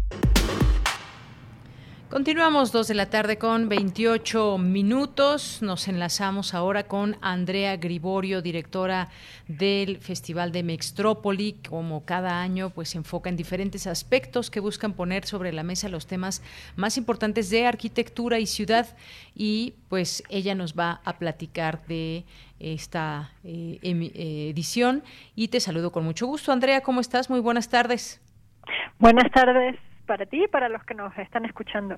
Continuamos dos de la tarde con 28 minutos. Nos enlazamos ahora con Andrea Griborio, directora del Festival de Mextrópoli. Como cada año, pues se enfoca en diferentes aspectos que buscan poner sobre la mesa los temas más importantes de arquitectura y ciudad. Y pues ella nos va a platicar de esta eh, edición. Y te saludo con mucho gusto. Andrea, ¿cómo estás? Muy buenas tardes. Buenas tardes para ti y para los que nos están escuchando.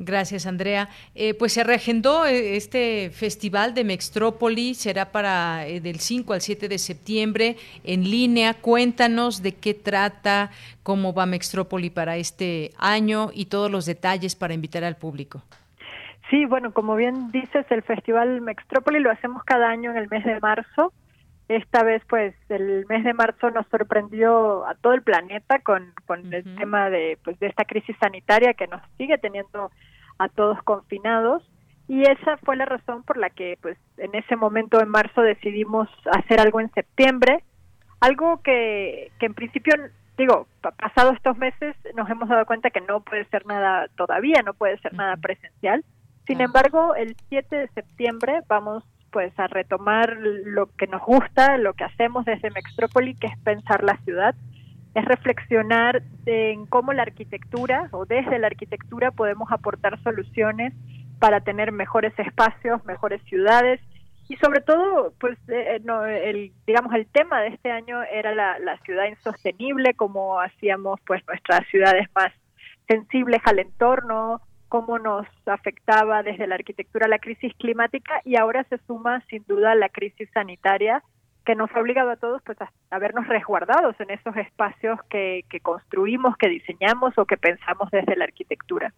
Gracias, Andrea. Eh, pues se reagendó eh, este festival de Mextrópoli, será para eh, del 5 al 7 de septiembre en línea. Cuéntanos de qué trata, cómo va Mextrópoli para este año y todos los detalles para invitar al público. Sí, bueno, como bien dices, el Festival Mextrópoli lo hacemos cada año en el mes de marzo esta vez, pues, el mes de marzo nos sorprendió a todo el planeta con, con el tema de, pues, de esta crisis sanitaria que nos sigue teniendo a todos confinados. Y esa fue la razón por la que, pues, en ese momento en marzo decidimos hacer algo en septiembre, algo que, que en principio, digo, pasado estos meses nos hemos dado cuenta que no puede ser nada todavía, no puede ser nada presencial. Sin embargo, el 7 de septiembre vamos pues a retomar lo que nos gusta, lo que hacemos desde Mextrópoli, que es pensar la ciudad, es reflexionar en cómo la arquitectura o desde la arquitectura podemos aportar soluciones para tener mejores espacios, mejores ciudades. Y sobre todo, pues, eh, no, el, digamos, el tema de este año era la, la ciudad insostenible, cómo hacíamos, pues, nuestras ciudades más sensibles al entorno, cómo nos afectaba desde la arquitectura la crisis climática y ahora se suma sin duda la crisis sanitaria que nos ha obligado a todos pues a, vernos resguardados en esos espacios que, que construimos, que diseñamos o que pensamos desde la arquitectura.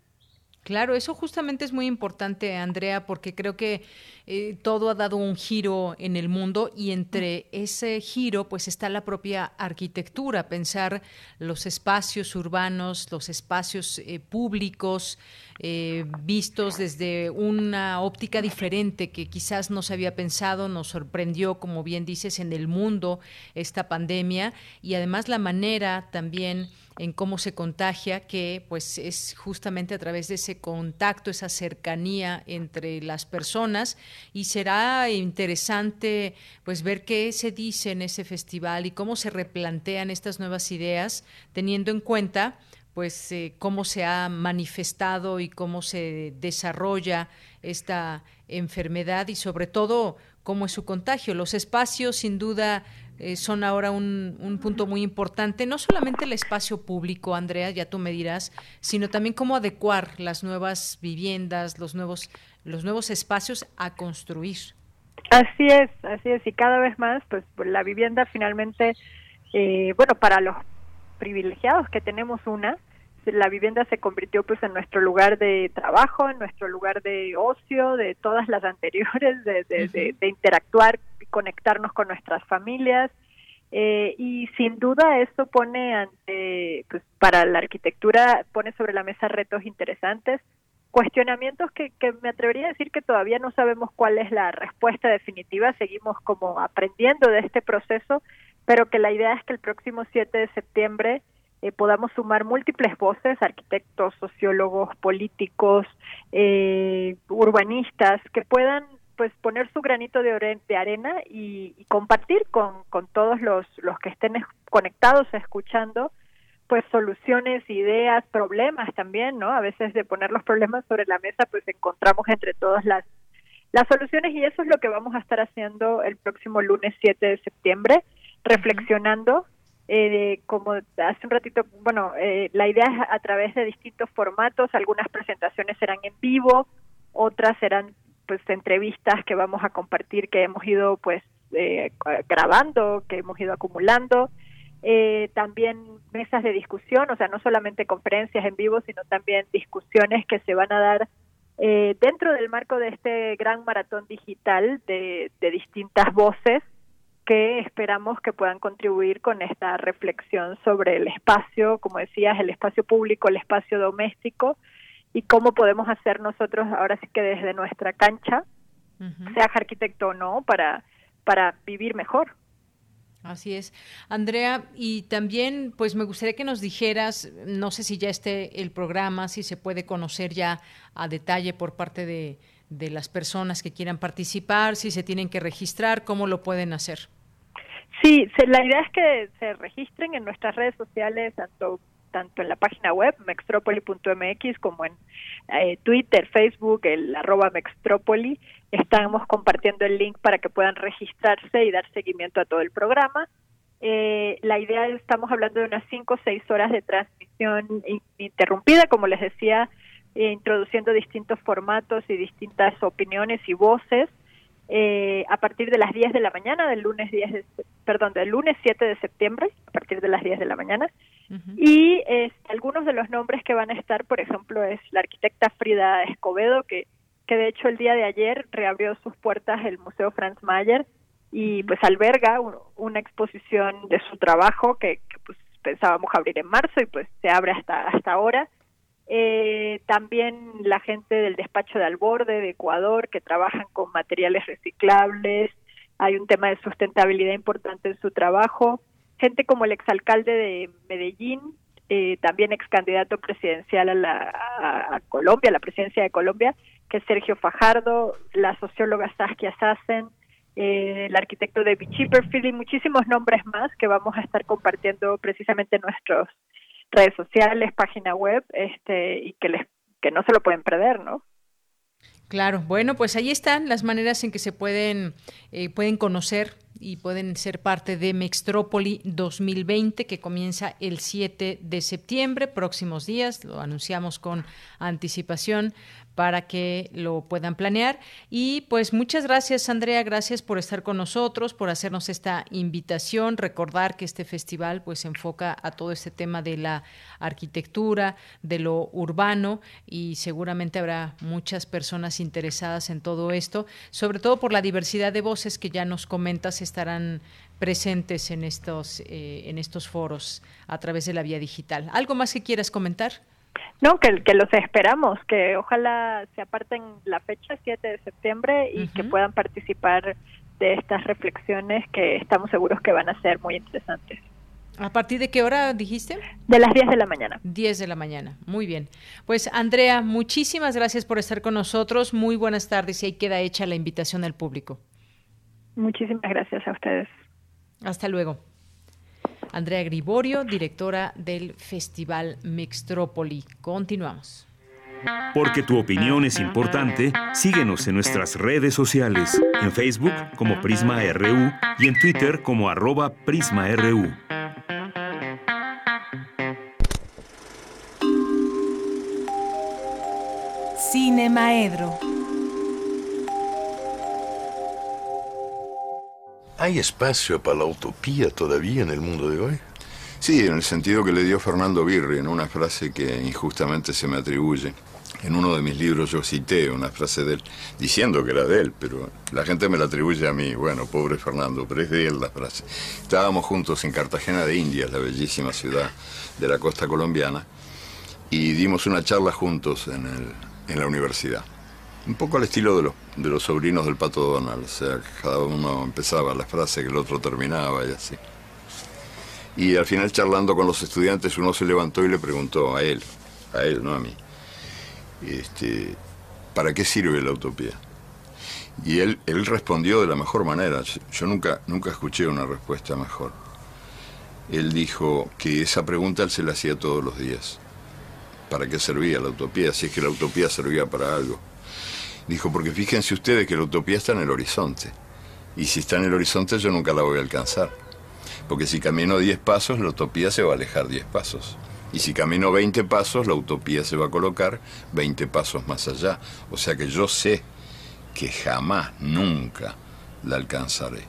Claro, eso justamente es muy importante, Andrea, porque creo que eh, todo ha dado un giro en el mundo y entre ese giro pues está la propia arquitectura, pensar los espacios urbanos, los espacios eh, públicos, eh, vistos desde una óptica diferente que quizás no se había pensado, nos sorprendió, como bien dices, en el mundo esta pandemia y además la manera también en cómo se contagia, que pues es justamente a través de ese contacto, esa cercanía entre las personas. Y será interesante pues ver qué se dice en ese festival y cómo se replantean estas nuevas ideas teniendo en cuenta pues eh, cómo se ha manifestado y cómo se desarrolla esta enfermedad y sobre todo cómo es su contagio. Los espacios, sin duda, eh, son ahora un, un, punto muy importante, no solamente el espacio público, Andrea, ya tú me dirás, sino también cómo adecuar las nuevas viviendas, los nuevos, los nuevos espacios a construir. Así es, así es, y cada vez más, pues la vivienda finalmente, eh, bueno, para los privilegiados que tenemos una, la vivienda se convirtió pues en nuestro lugar de trabajo, en nuestro lugar de ocio, de todas las anteriores, de, de, interactuar y conectarnos con nuestras familias. Eh, y sin duda esto pone ante, pues para la arquitectura, pone sobre la mesa retos interesantes, cuestionamientos que, que me atrevería a decir que todavía no sabemos cuál es la respuesta definitiva, seguimos como aprendiendo de este proceso, pero que la idea es que el próximo 7 de septiembre eh, podamos sumar múltiples voces, arquitectos, sociólogos, políticos, eh, urbanistas, que puedan pues poner su granito de, de arena y, compartir con, con todos los, los que estén conectados escuchando pues soluciones, ideas, problemas también, ¿no? A veces de poner los problemas sobre la mesa, pues encontramos entre todas las las soluciones y eso es lo que vamos a estar haciendo el próximo lunes 7 de septiembre, reflexionando eh, como hace un ratito, bueno, eh, la idea es a través de distintos formatos, algunas presentaciones serán en vivo, otras serán pues entrevistas que vamos a compartir que hemos ido pues eh, grabando, que hemos ido acumulando, eh, también mesas de discusión, o sea, no solamente conferencias en vivo, sino también discusiones que se van a dar eh, dentro del marco de este gran maratón digital de, de distintas voces que esperamos que puedan contribuir con esta reflexión sobre el espacio, como decías, el espacio público, el espacio doméstico y cómo podemos hacer nosotros ahora sí que desde nuestra cancha, sea arquitecto o no, para, para vivir mejor. Así es. Andrea, y también pues me gustaría que nos dijeras, no sé si ya esté el programa, si se puede conocer ya a detalle por parte de, de las personas que quieran participar, si se tienen que registrar, cómo lo pueden hacer. Sí, la idea es que se registren en nuestras redes sociales, tanto tanto en la página web mextropoli.mx como en eh, Twitter, Facebook, el arroba mextropoli. Estamos compartiendo el link para que puedan registrarse y dar seguimiento a todo el programa. Eh, la idea es, estamos hablando de unas 5 o 6 horas de transmisión interrumpida, como les decía, introduciendo distintos formatos y distintas opiniones y voces. Eh, a partir de las 10 de la mañana del lunes 10 de, perdón, del lunes 7 de septiembre, a partir de las 10 de la mañana. Y este, algunos de los nombres que van a estar, por ejemplo, es la arquitecta Frida Escobedo, que, que de hecho el día de ayer reabrió sus puertas el Museo Franz Mayer y pues alberga una exposición de su trabajo que, que, pues pensábamos abrir en marzo y pues se abre hasta hasta ahora eh, también la gente del despacho de Alborde de Ecuador que trabajan con materiales reciclables, hay un tema de sustentabilidad importante en su trabajo, gente como el exalcalde de Medellín, eh, también ex candidato presidencial a, la, Colombia, a la presidencia de Colombia, que es Sergio Fajardo, la socióloga Saskia Sassen, eh, el arquitecto David Chipperfield y muchísimos nombres más que vamos a estar compartiendo precisamente en nuestros redes sociales, página web, este, y que les que no se lo pueden perder, ¿no? Claro, bueno, pues ahí están las maneras en que se pueden, eh, pueden conocer y pueden ser parte de Mextrópoli 2020 que comienza el 7 de septiembre, próximos días, lo anunciamos con anticipación para que lo puedan planear. Y pues muchas gracias, Andrea, gracias por estar con nosotros, por hacernos esta invitación, recordar que este festival pues se enfoca a todo este tema de la arquitectura, de lo urbano y seguramente habrá muchas personas interesadas en todo esto, sobre todo por la diversidad de voces que ya nos comentas estarán presentes en estos, eh, en estos foros a través de la vía digital. ¿Algo más que quieras comentar? No, que, que los esperamos, que ojalá se aparten la fecha 7 de septiembre y que puedan participar de estas reflexiones que estamos seguros que van a ser muy interesantes. ¿A partir de qué hora dijiste? De las 10 de la mañana. 10 de la mañana, muy bien. Pues Andrea, muchísimas gracias por estar con nosotros, muy buenas tardes y ahí queda hecha la invitación al público. Muchísimas gracias a ustedes. Hasta luego. Andrea Griborio, directora del Festival Mixtrópoli. Continuamos. Porque tu opinión es importante, síguenos en nuestras redes sociales, en Facebook como Prisma RU y en Twitter como arroba PrismaRU. Cine Maedro. ¿Hay espacio para la utopía todavía en el mundo de hoy? Sí, en el sentido que le dio Fernando Birri en una frase que injustamente se me atribuye. En uno de mis libros yo cité una frase de él, diciendo que era de él, pero la gente me la atribuye a mí. Bueno, pobre Fernando, pero es de él la frase. Estábamos juntos en Cartagena de Indias, la bellísima ciudad de la costa colombiana, y dimos una charla juntos en, en la universidad. Un poco al estilo de los, de los sobrinos del Pato Donald, o sea, cada uno empezaba la frase que el otro terminaba y así. Y al final charlando con los estudiantes uno se levantó y le preguntó a él, a él, no a mí, este, ¿para qué sirve la utopía? Y él, él respondió de la mejor manera, yo nunca, nunca escuché una respuesta mejor. Él dijo que esa pregunta él se la hacía todos los días. ¿Para qué servía la utopía? Si es que la utopía servía para algo. Dijo, porque fíjense ustedes que la utopía está en el horizonte. Y si está en el horizonte yo nunca la voy a alcanzar. Porque si camino 10 pasos, la utopía se va a alejar 10 pasos. Y si camino 20 pasos, la utopía se va a colocar 20 pasos más allá. O sea que yo sé que jamás, nunca la alcanzaré.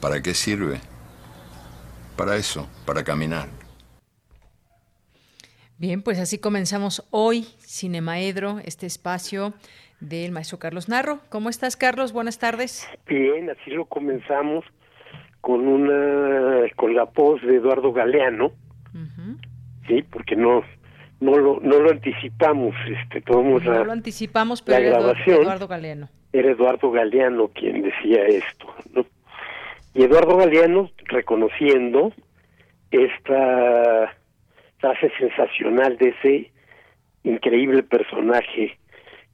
¿Para qué sirve? Para eso, para caminar. Bien, pues así comenzamos hoy Cinemaedro, este espacio del maestro Carlos Narro. ¿Cómo estás, Carlos? Buenas tardes. Bien, así lo comenzamos con una con la voz de Eduardo Galeano. Sí, porque no no lo no lo anticipamos, este tomamos no la, lo anticipamos, pero la era grabación. Eduardo Galeano. Era Eduardo Galeano quien decía esto, ¿no? Y Eduardo Galeano reconociendo esta frase sensacional de ese increíble personaje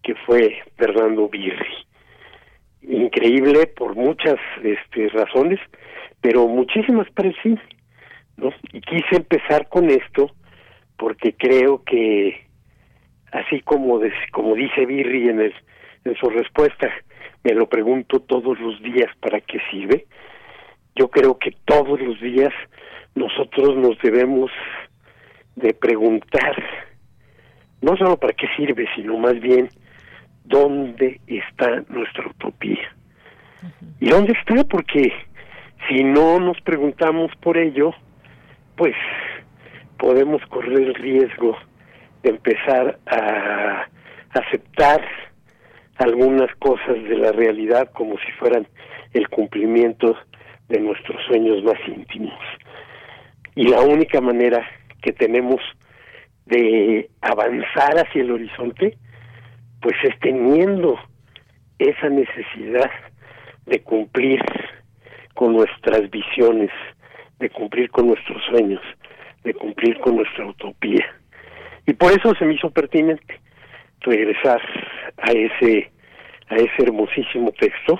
que fue Fernando Birri. Increíble por muchas este, razones, pero muchísimas para el cine. Y quise empezar con esto porque creo que, así como, como dice Birri en, el, en su respuesta, me lo pregunto todos los días para qué sirve, yo creo que todos los días nosotros nos debemos de preguntar no solo para qué sirve, sino más bien dónde está nuestra utopía. ¿Y dónde está? Porque si no nos preguntamos por ello, pues podemos correr el riesgo de empezar a aceptar algunas cosas de la realidad como si fueran el cumplimiento de nuestros sueños más íntimos. Y la única manera que tenemos de avanzar hacia el horizonte, pues es teniendo esa necesidad de cumplir con nuestras visiones, de cumplir con nuestros sueños, de cumplir con nuestra utopía. Y por eso se me hizo pertinente regresar a ese a ese hermosísimo texto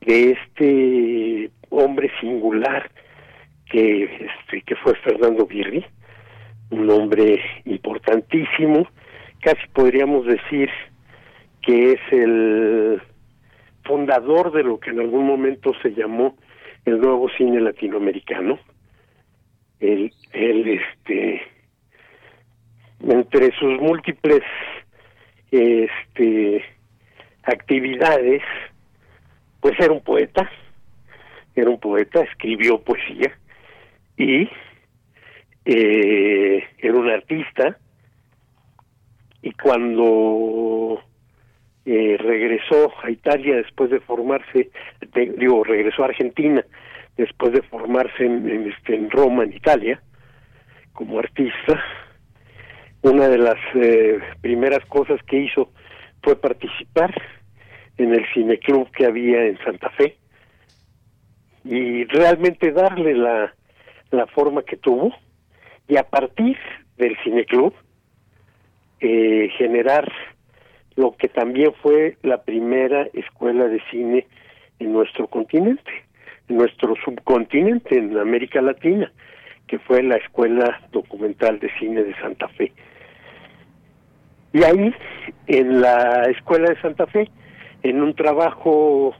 de este hombre singular que este que fue Fernando Birri, un hombre importantísimo, casi podríamos decir que es el fundador de lo que en algún momento se llamó el nuevo cine latinoamericano. Él, este, entre sus múltiples este, actividades, pues era un poeta, era un poeta, escribió poesía y eh, era un artista y cuando eh, regresó a Italia después de formarse, digo, regresó a Argentina después de formarse en, en, este, en Roma, en Italia, como artista, una de las eh, primeras cosas que hizo fue participar en el cineclub que había en Santa Fe y realmente darle la, la forma que tuvo y a partir del cineclub eh, generar lo que también fue la primera escuela de cine en nuestro continente. en nuestro subcontinente, en América Latina, que fue la Escuela Documental de Cine de Santa Fe. Y ahí, en la Escuela de Santa Fe, en un trabajo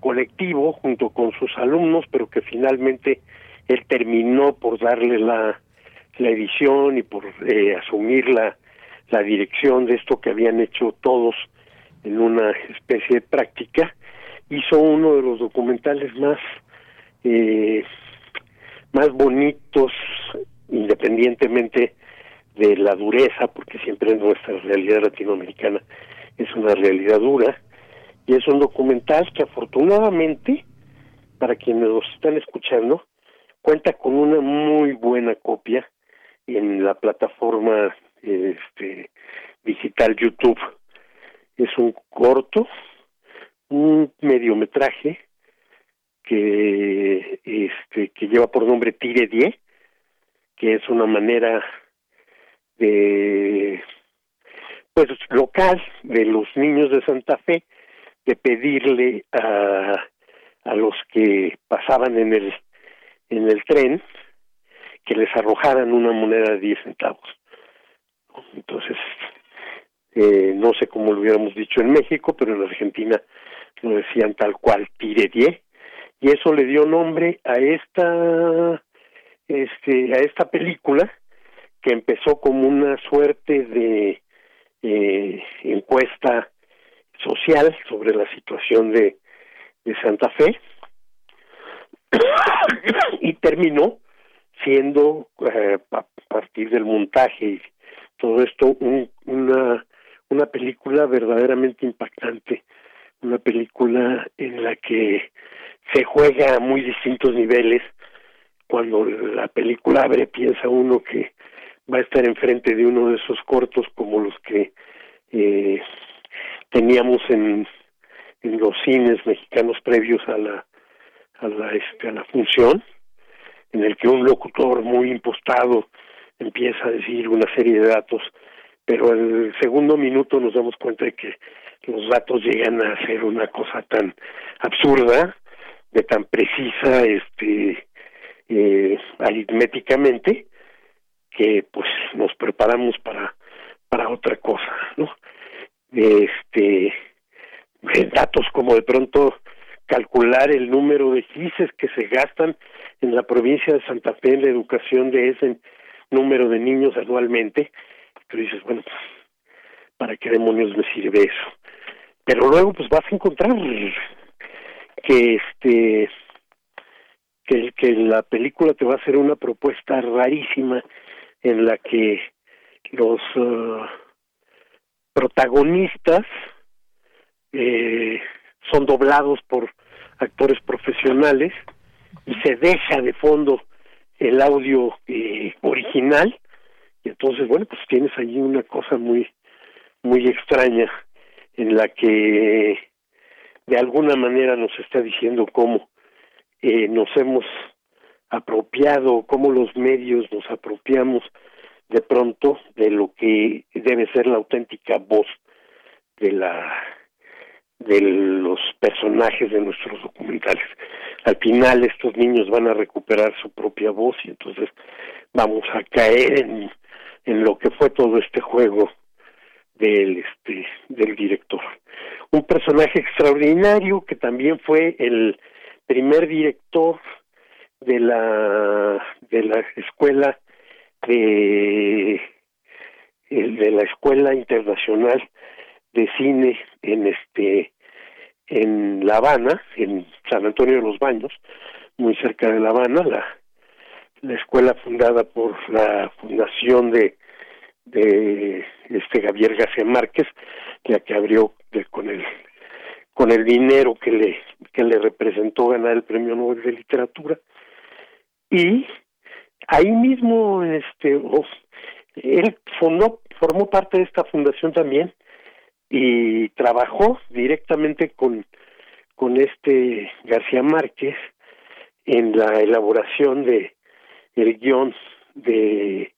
colectivo junto con sus alumnos, pero que finalmente él terminó por darle la, la edición y por eh, asumir la, dirección de esto que habían hecho todos en una especie de práctica, hizo uno de los documentales más eh, más bonitos, independientemente de la dureza, porque siempre nuestra realidad latinoamericana es una realidad dura, y es un documental que afortunadamente, para quienes los están escuchando, cuenta con una muy buena copia en la plataforma este, digital YouTube. Es un corto, un mediometraje que este que lleva por nombre Tire Die, que es una manera de pues local de los niños de Santa Fe de pedirle a a los que pasaban en el en el tren que les arrojaran una moneda de 10 centavos. Entonces, eh, no sé cómo lo hubiéramos dicho en México, pero en Argentina lo decían tal cual, tire die, y eso le dio nombre a esta, este, a esta película que empezó como una suerte de eh, encuesta social sobre la situación de, de Santa Fe y terminó siendo eh, a partir del montaje y todo esto una una película verdaderamente impactante. Una película en la que se juega a muy distintos niveles. Cuando la película abre piensa uno que va a estar enfrente de uno de esos cortos como los que eh, teníamos en, en los cines mexicanos previos a la a la este a la función en el que un locutor muy impostado empieza a decir una serie de datos pero el segundo minuto nos damos cuenta de que los datos llegan a ser una cosa tan absurda, de tan precisa, este, eh, aritméticamente, que pues nos preparamos para para otra cosa, ¿no? Este, eh, datos como de pronto calcular el número de gises que se gastan en la provincia de Santa Fe en la educación de ese número de niños anualmente, pero dices, bueno, ¿para qué demonios me sirve eso? Pero luego pues vas a encontrar que este que, que la película te va a hacer una propuesta rarísima en la que los uh, protagonistas eh, son doblados por actores profesionales y se deja de fondo el audio eh, original. Y entonces bueno pues tienes allí una cosa muy muy extraña en la que de alguna manera nos está diciendo cómo eh, nos hemos apropiado, cómo los medios nos apropiamos de pronto de lo que debe ser la auténtica voz de la de los personajes de nuestros documentales. Al final estos niños van a recuperar su propia voz y entonces vamos a caer en en lo que fue todo este juego del este del director un personaje extraordinario que también fue el primer director de la de la escuela de de la escuela internacional de cine en este en La Habana en San Antonio de los Baños muy cerca de La Habana la la escuela fundada por la fundación de de este Javier García Márquez, la que abrió con el con el dinero que le que le representó ganar el Premio Nobel de Literatura. Y ahí mismo este él fundó formó parte de esta fundación también y trabajó directamente con con este García Márquez en la elaboración de el guion de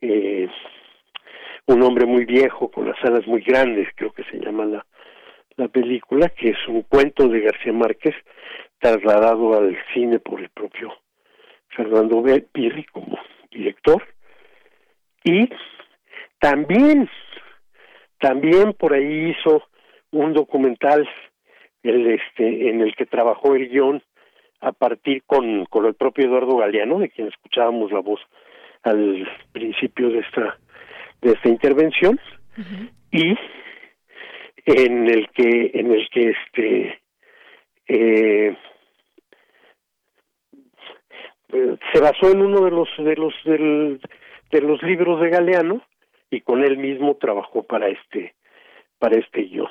eh, un hombre muy viejo con las alas muy grandes, creo que se llama la, la película, que es un cuento de García Márquez trasladado al cine por el propio Fernando Pirri como director. Y también también por ahí hizo un documental el este en el que trabajó el guion a partir con, con el propio Eduardo Galeano, de quien escuchábamos la voz al principio de esta de esta intervención y en el que en el que este eh, se basó en uno de los de los del, de los libros de Galeano y con él mismo trabajó para este para este guion.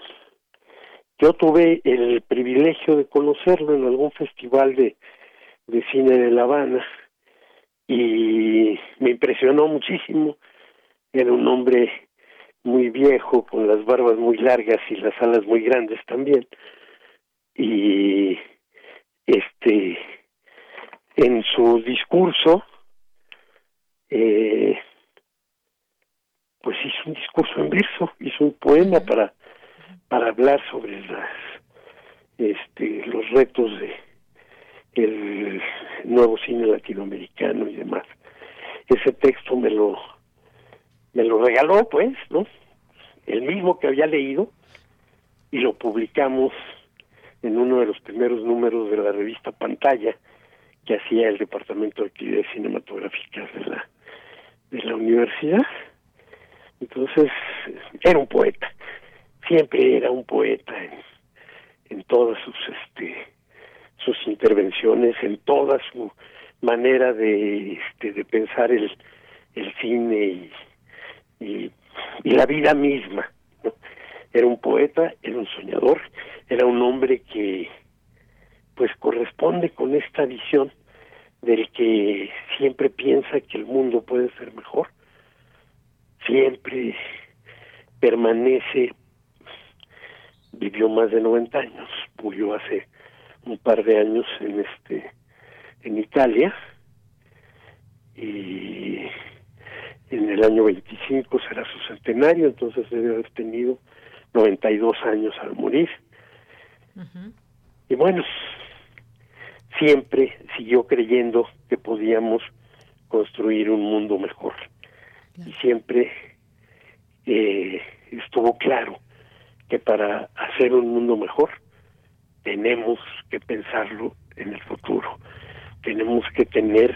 Yo tuve el privilegio de conocerlo en algún festival de, de cine de La Habana y me impresionó muchísimo. Era un hombre muy viejo, con las barbas muy largas y las alas muy grandes también. Y este en su discurso eh, pues hizo un discurso en verso, hizo un poema para para hablar sobre las este los retos de el nuevo cine latinoamericano y demás. Ese texto me lo me lo regaló, pues, ¿no? El mismo que había leído y lo publicamos en uno de los primeros números de la revista Pantalla que hacía el Departamento de Actividades Cinematográficas de la de la universidad entonces, era un poeta, siempre era un poeta en, en todas sus este sus intervenciones, en toda su manera de este, de pensar el, el cine y, y, la vida misma. Era un poeta, era un soñador, era un hombre que pues corresponde con esta visión del que siempre piensa que el mundo puede ser mejor siempre permanece, vivió más de 90 años, murió hace un par de años en este en Italia y en el año 25 será su centenario, entonces debe haber tenido 92 años al morir. Y bueno, siempre siguió creyendo que podíamos construir un mundo mejor y siempre eh, estuvo claro que para hacer un mundo mejor tenemos que pensarlo en el futuro, tenemos que tener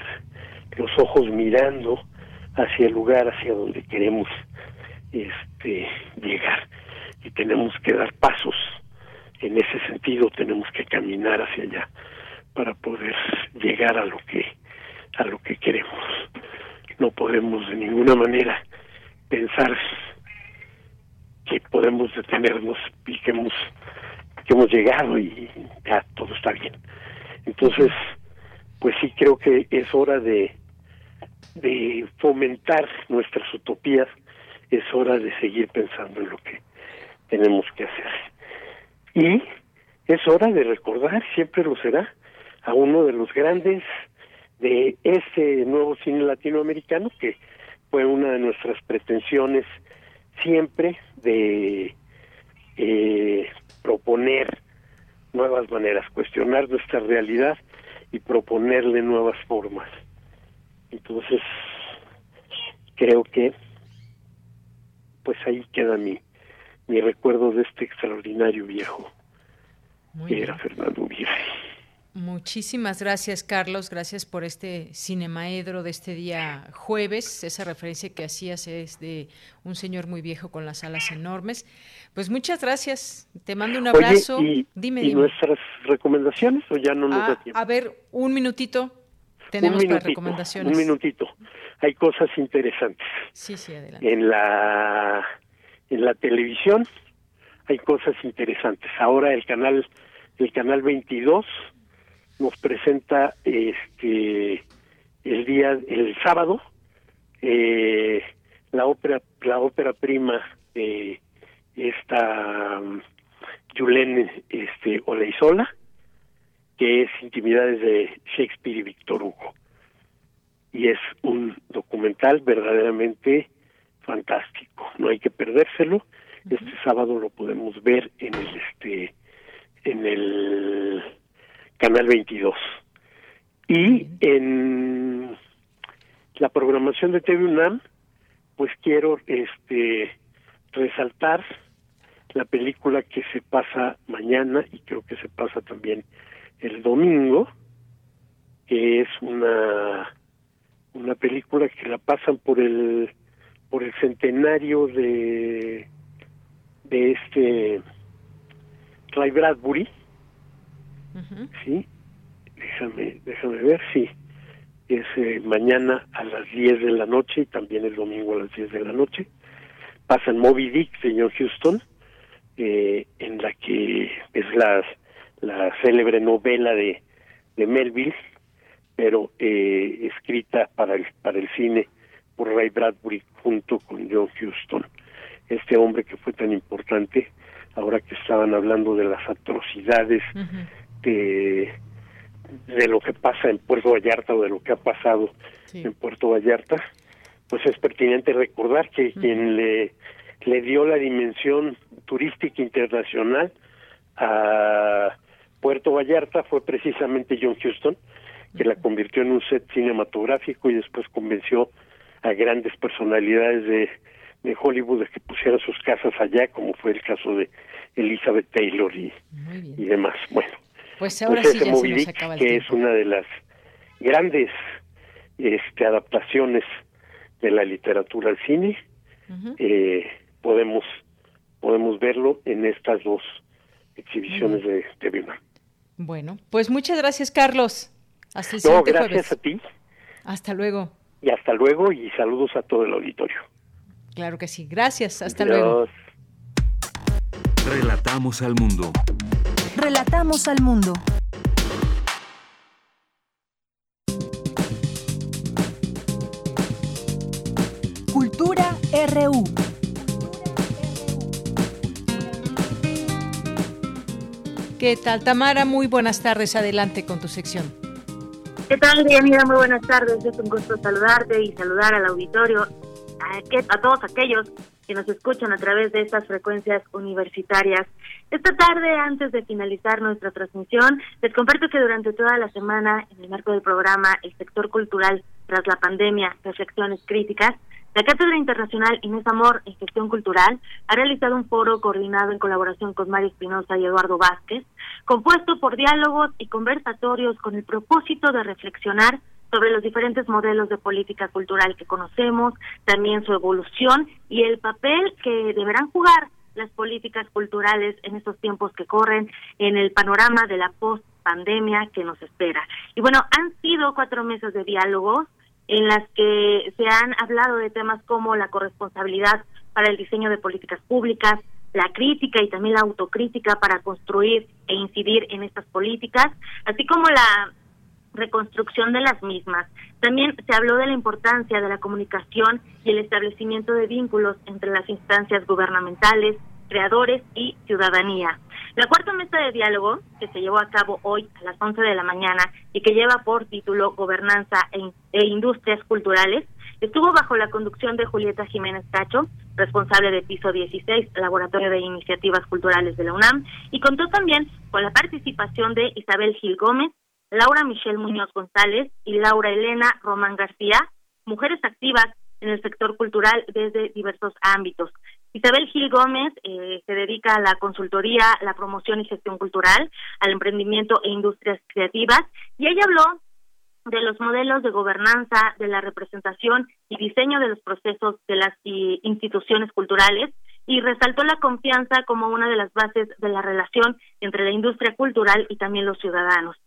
los ojos mirando hacia el lugar hacia donde queremos este llegar. Y tenemos que dar pasos en ese sentido tenemos que caminar hacia allá para poder llegar a lo que a lo que queremos no podemos de ninguna manera pensar que podemos detenernos y que hemos llegado y ya todo está bien. Entonces pues sí creo que es hora de de fomentar nuestras utopías es hora de seguir pensando en lo que tenemos que hacer. Y es hora de recordar siempre lo será a uno de los grandes de ese nuevo cine latinoamericano que fue una de nuestras pretensiones siempre de eh, proponer nuevas maneras, cuestionar nuestra realidad y proponerle nuevas formas. Entonces, creo que pues ahí queda mi, mi recuerdo de este extraordinario viejo que era Fernando Virgen. Muchísimas gracias, Carlos. Gracias por este cinemaedro de este día jueves. Esa referencia que hacías es de un señor muy viejo con las alas enormes. Pues muchas gracias. Te mando un abrazo. y, dime, ¿y nuestras recomendaciones o ya no nos ah, da tiempo? A ver, un minutito. Tenemos un para recomendaciones. Un minutito. Hay cosas interesantes. Sí, sí, adelante. En la en la televisión hay cosas interesantes. Ahora el canal el canal 22 nos presenta este el día el sábado eh, la ópera la ópera prima de esta um, este Oleizola que es Intimidades de Shakespeare y Víctor Hugo. Y es un documental verdaderamente fantástico. No hay que perdérselo. Este sábado lo podemos ver en el este en el Canal 22. Y en la programación de TV UNAM, pues quiero este resaltar la película que se pasa mañana y creo que se pasa también el domingo, que es una una película que la pasan por el por el centenario de de este Ray Bradbury sí déjame déjame ver sí. Es eh, mañana a las 10 de la noche y también el domingo a las 10 de la noche. Pasan Moby Dick señor Houston eh, en la que es la la célebre novela de de Melville pero eh, escrita para el para el cine por Ray Bradbury junto con John Huston este hombre que fue tan importante ahora que estaban hablando de las atrocidades de de lo que pasa en Puerto Vallarta o de lo que ha pasado en Puerto Vallarta pues es pertinente recordar que quien le le dio la dimensión turística internacional a Puerto Vallarta fue precisamente John Huston que la convirtió en un set cinematográfico y después convenció a grandes personalidades de, de Hollywood de que pusieran sus casas allá, como fue el caso de Elizabeth Taylor y, y demás. Bueno, pues ahora sí ya se nos acaba el que es una de las grandes este, adaptaciones de la literatura al cine, eh, podemos podemos verlo en estas dos exhibiciones de, de Bueno, pues muchas gracias, Carlos. Hasta el no, siguiente gracias jueves. a ti Hasta luego. y hasta luego y saludos a todo el auditorio. Claro que sí. Gracias. Hasta Adiós. luego. Relatamos al mundo. Relatamos al mundo. Cultura RU. ¿Qué tal, Tamara? Muy buenas tardes. Adelante con tu sección. ¿Qué tal, Dianira? Muy buenas tardes. Es un gusto saludarte y saludar al auditorio, a, que- a todos aquellos que nos escuchan a través de estas frecuencias universitarias. Esta tarde, antes de finalizar nuestra transmisión, les comparto que durante toda la semana, en el marco del programa El sector cultural tras la pandemia, reflexiones críticas, la Cátedra Internacional Inés Amor en Gestión Cultural ha realizado un foro coordinado en colaboración con Mario Espinosa y Eduardo Vázquez, compuesto por diálogos y conversatorios con el propósito de reflexionar sobre los diferentes modelos de política cultural que conocemos, también su evolución y el papel que deberán jugar las políticas culturales en estos tiempos que corren en el panorama de la post-pandemia que nos espera. Y bueno, han sido cuatro meses de diálogos en las que se han hablado de temas como la corresponsabilidad para el diseño de políticas públicas, la crítica y también la autocrítica para construir e incidir en estas políticas, así como la reconstrucción de las mismas. También se habló de la importancia de la comunicación y el establecimiento de vínculos entre las instancias gubernamentales, creadores y ciudadanía. La cuarta mesa de diálogo, que se llevó a cabo hoy a las 11 de la mañana y que lleva por título Gobernanza e, e Industrias Culturales, estuvo bajo la conducción de Julieta Jiménez Cacho, responsable de Piso 16, Laboratorio de Iniciativas Culturales de la UNAM, y contó también con la participación de Isabel Gil Gómez, Laura Michelle Muñoz González y Laura Elena Román García, mujeres activas en el sector cultural desde diversos ámbitos. Isabel Gil Gómez eh, se dedica a la consultoría, la promoción y gestión cultural, al emprendimiento e industrias creativas, y ella habló de los modelos de gobernanza, de la representación y diseño de los procesos de las instituciones culturales y resaltó la confianza como una de las bases de la relación entre la industria cultural y también los ciudadanos.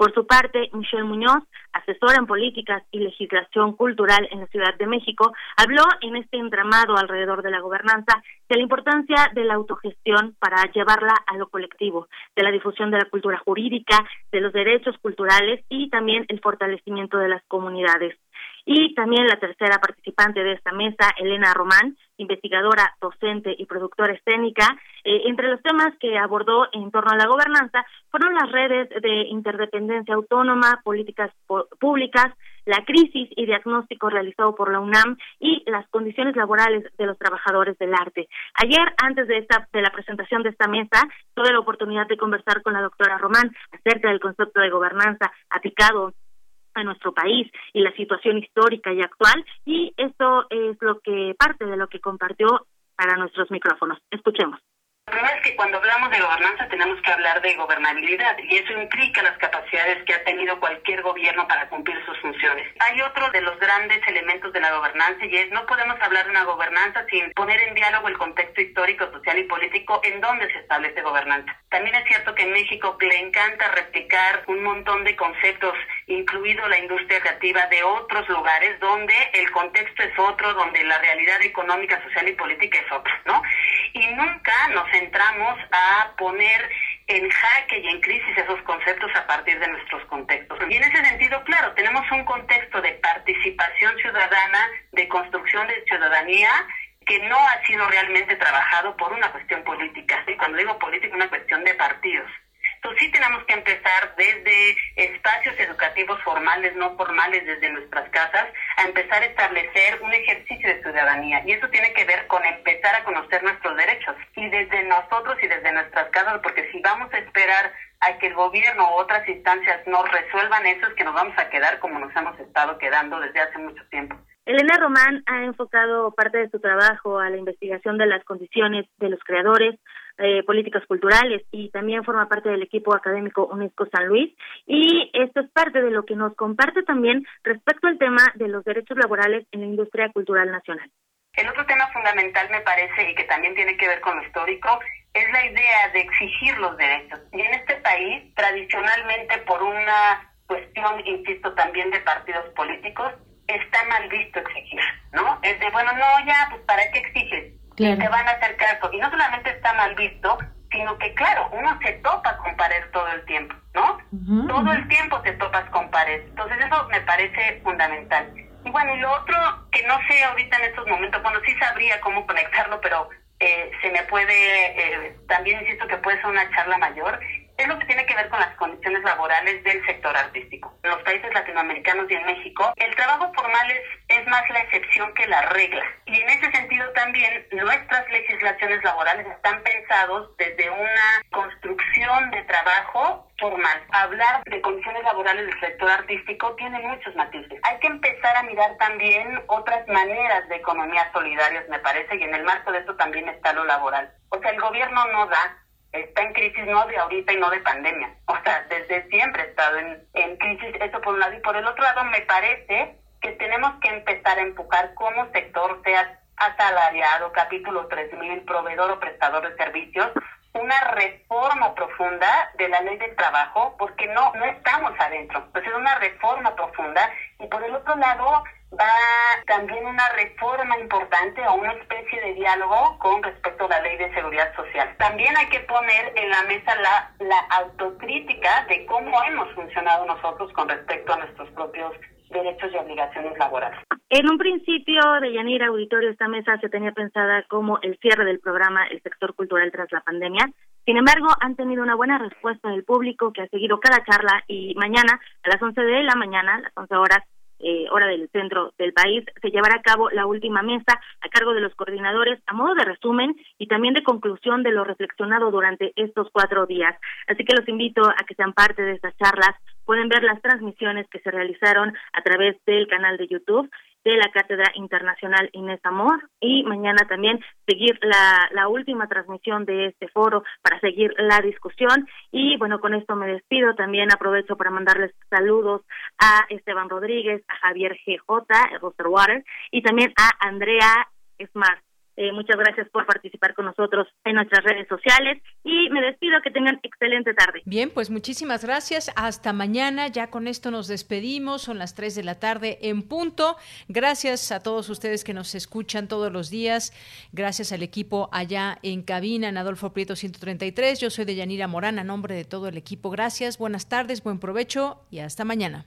Por su parte, Michelle Muñoz, asesora en políticas y legislación cultural en la Ciudad de México, habló en este entramado alrededor de la gobernanza de la importancia de la autogestión para llevarla a lo colectivo, de la difusión de la cultura jurídica, de los derechos culturales y también el fortalecimiento de las comunidades. Y también la tercera participante de esta mesa, Elena Román, investigadora, docente y productora escénica. Eh, entre los temas que abordó en torno a la gobernanza fueron las redes de interdependencia autónoma, políticas po- públicas, la crisis y diagnóstico realizado por la UNAM y las condiciones laborales de los trabajadores del arte. Ayer, antes de esta de la presentación de esta mesa, tuve la oportunidad de conversar con la doctora Román acerca del concepto de gobernanza aplicado a nuestro país y la situación histórica y actual y esto es lo que parte de lo que compartió para nuestros micrófonos. Escuchemos. Problema es que cuando hablamos de gobernanza tenemos que hablar de gobernabilidad y eso implica las capacidades que ha tenido cualquier gobierno para cumplir sus funciones. Hay otro de los grandes elementos de la gobernanza y es no podemos hablar de una gobernanza sin poner en diálogo el contexto histórico, social y político en donde se establece gobernanza. También es cierto que en México le encanta replicar un montón de conceptos, incluido la industria creativa de otros lugares donde el contexto es otro, donde la realidad económica, social y política es otra, ¿no? Y nunca nos entramos a poner en jaque y en crisis esos conceptos a partir de nuestros contextos. Y en ese sentido, claro, tenemos un contexto de participación ciudadana, de construcción de ciudadanía, que no ha sido realmente trabajado por una cuestión política. Y cuando digo política, una cuestión de partidos. Entonces sí tenemos que empezar desde espacios educativos formales, no formales, desde nuestras casas, a empezar a establecer un ejercicio de ciudadanía. Y eso tiene que ver con empezar a conocer nuestros derechos. Y desde nosotros y desde nuestras casas, porque si vamos a esperar a que el gobierno u otras instancias nos resuelvan eso, es que nos vamos a quedar como nos hemos estado quedando desde hace mucho tiempo. Elena Román ha enfocado parte de su trabajo a la investigación de las condiciones de los creadores, eh, políticas culturales y también forma parte del equipo académico UNESCO San Luis y esto es parte de lo que nos comparte también respecto al tema de los derechos laborales en la industria cultural nacional. El otro tema fundamental me parece y que también tiene que ver con lo histórico es la idea de exigir los derechos. Y en este país, tradicionalmente por una cuestión, insisto, también de partidos políticos, está mal visto exigir, ¿no? Es de, bueno, no, ya, pues ¿para qué exiges? Y te van a hacer caso. Y no solamente está mal visto, sino que, claro, uno se topa con pared todo el tiempo, ¿no? todo el tiempo te topas con pared. Entonces eso me parece fundamental. Y bueno, y lo otro que no sé ahorita en estos momentos, bueno, sí sabría cómo conectarlo, pero eh, se me puede, eh, también insisto que puede ser una charla mayor, es lo que tiene que ver con las condiciones laborales del sector artístico. En los países latinoamericanos y en México, el trabajo formal es, es más la excepción que la regla. Y en ese sentido también nuestras legislaciones laborales están pensados desde una construcción de trabajo formal. Hablar de condiciones laborales del sector artístico tiene muchos matices. Hay que empezar a mirar también otras maneras de economía solidarias, me parece, y en el marco de esto también está lo laboral. O sea, el gobierno no da, está en crisis no de ahorita y no de pandemia. O sea, desde siempre ha estado en, en crisis, eso por un lado. Y por el otro lado, me parece que tenemos que empezar a empujar como sector, sea asalariado, capítulo 3000, proveedor o prestador de servicios, una reforma profunda de la ley del trabajo, porque no, no estamos adentro. Pues es una reforma profunda. Y por el otro lado, va también una reforma importante o una especie de diálogo con respecto a la ley de seguridad social. También hay que poner en la mesa la, la autocrítica de cómo hemos funcionado nosotros con respecto a nuestros propios derechos y obligaciones laborales. En un principio, de Yanira Auditorio, esta mesa se tenía pensada como el cierre del programa El sector cultural tras la pandemia. Sin embargo, han tenido una buena respuesta del público que ha seguido cada charla y mañana a las 11 de la mañana, las 11 horas, eh, hora del centro del país, se llevará a cabo la última mesa a cargo de los coordinadores a modo de resumen y también de conclusión de lo reflexionado durante estos cuatro días. Así que los invito a que sean parte de estas charlas. Pueden ver las transmisiones que se realizaron a través del canal de YouTube de la Cátedra Internacional Inés Amor. Y mañana también seguir la, la última transmisión de este foro para seguir la discusión. Y bueno con esto me despido. También aprovecho para mandarles saludos a Esteban Rodríguez a Javier GJ Roster Water y también a Andrea Smart eh, muchas gracias por participar con nosotros en nuestras redes sociales y me despido que tengan excelente tarde. Bien, pues muchísimas gracias. Hasta mañana. Ya con esto nos despedimos. Son las 3 de la tarde en punto. Gracias a todos ustedes que nos escuchan todos los días. Gracias al equipo allá en cabina, en Adolfo Prieto 133. Yo soy de Yanira Morán, a nombre de todo el equipo. Gracias, buenas tardes, buen provecho y hasta mañana.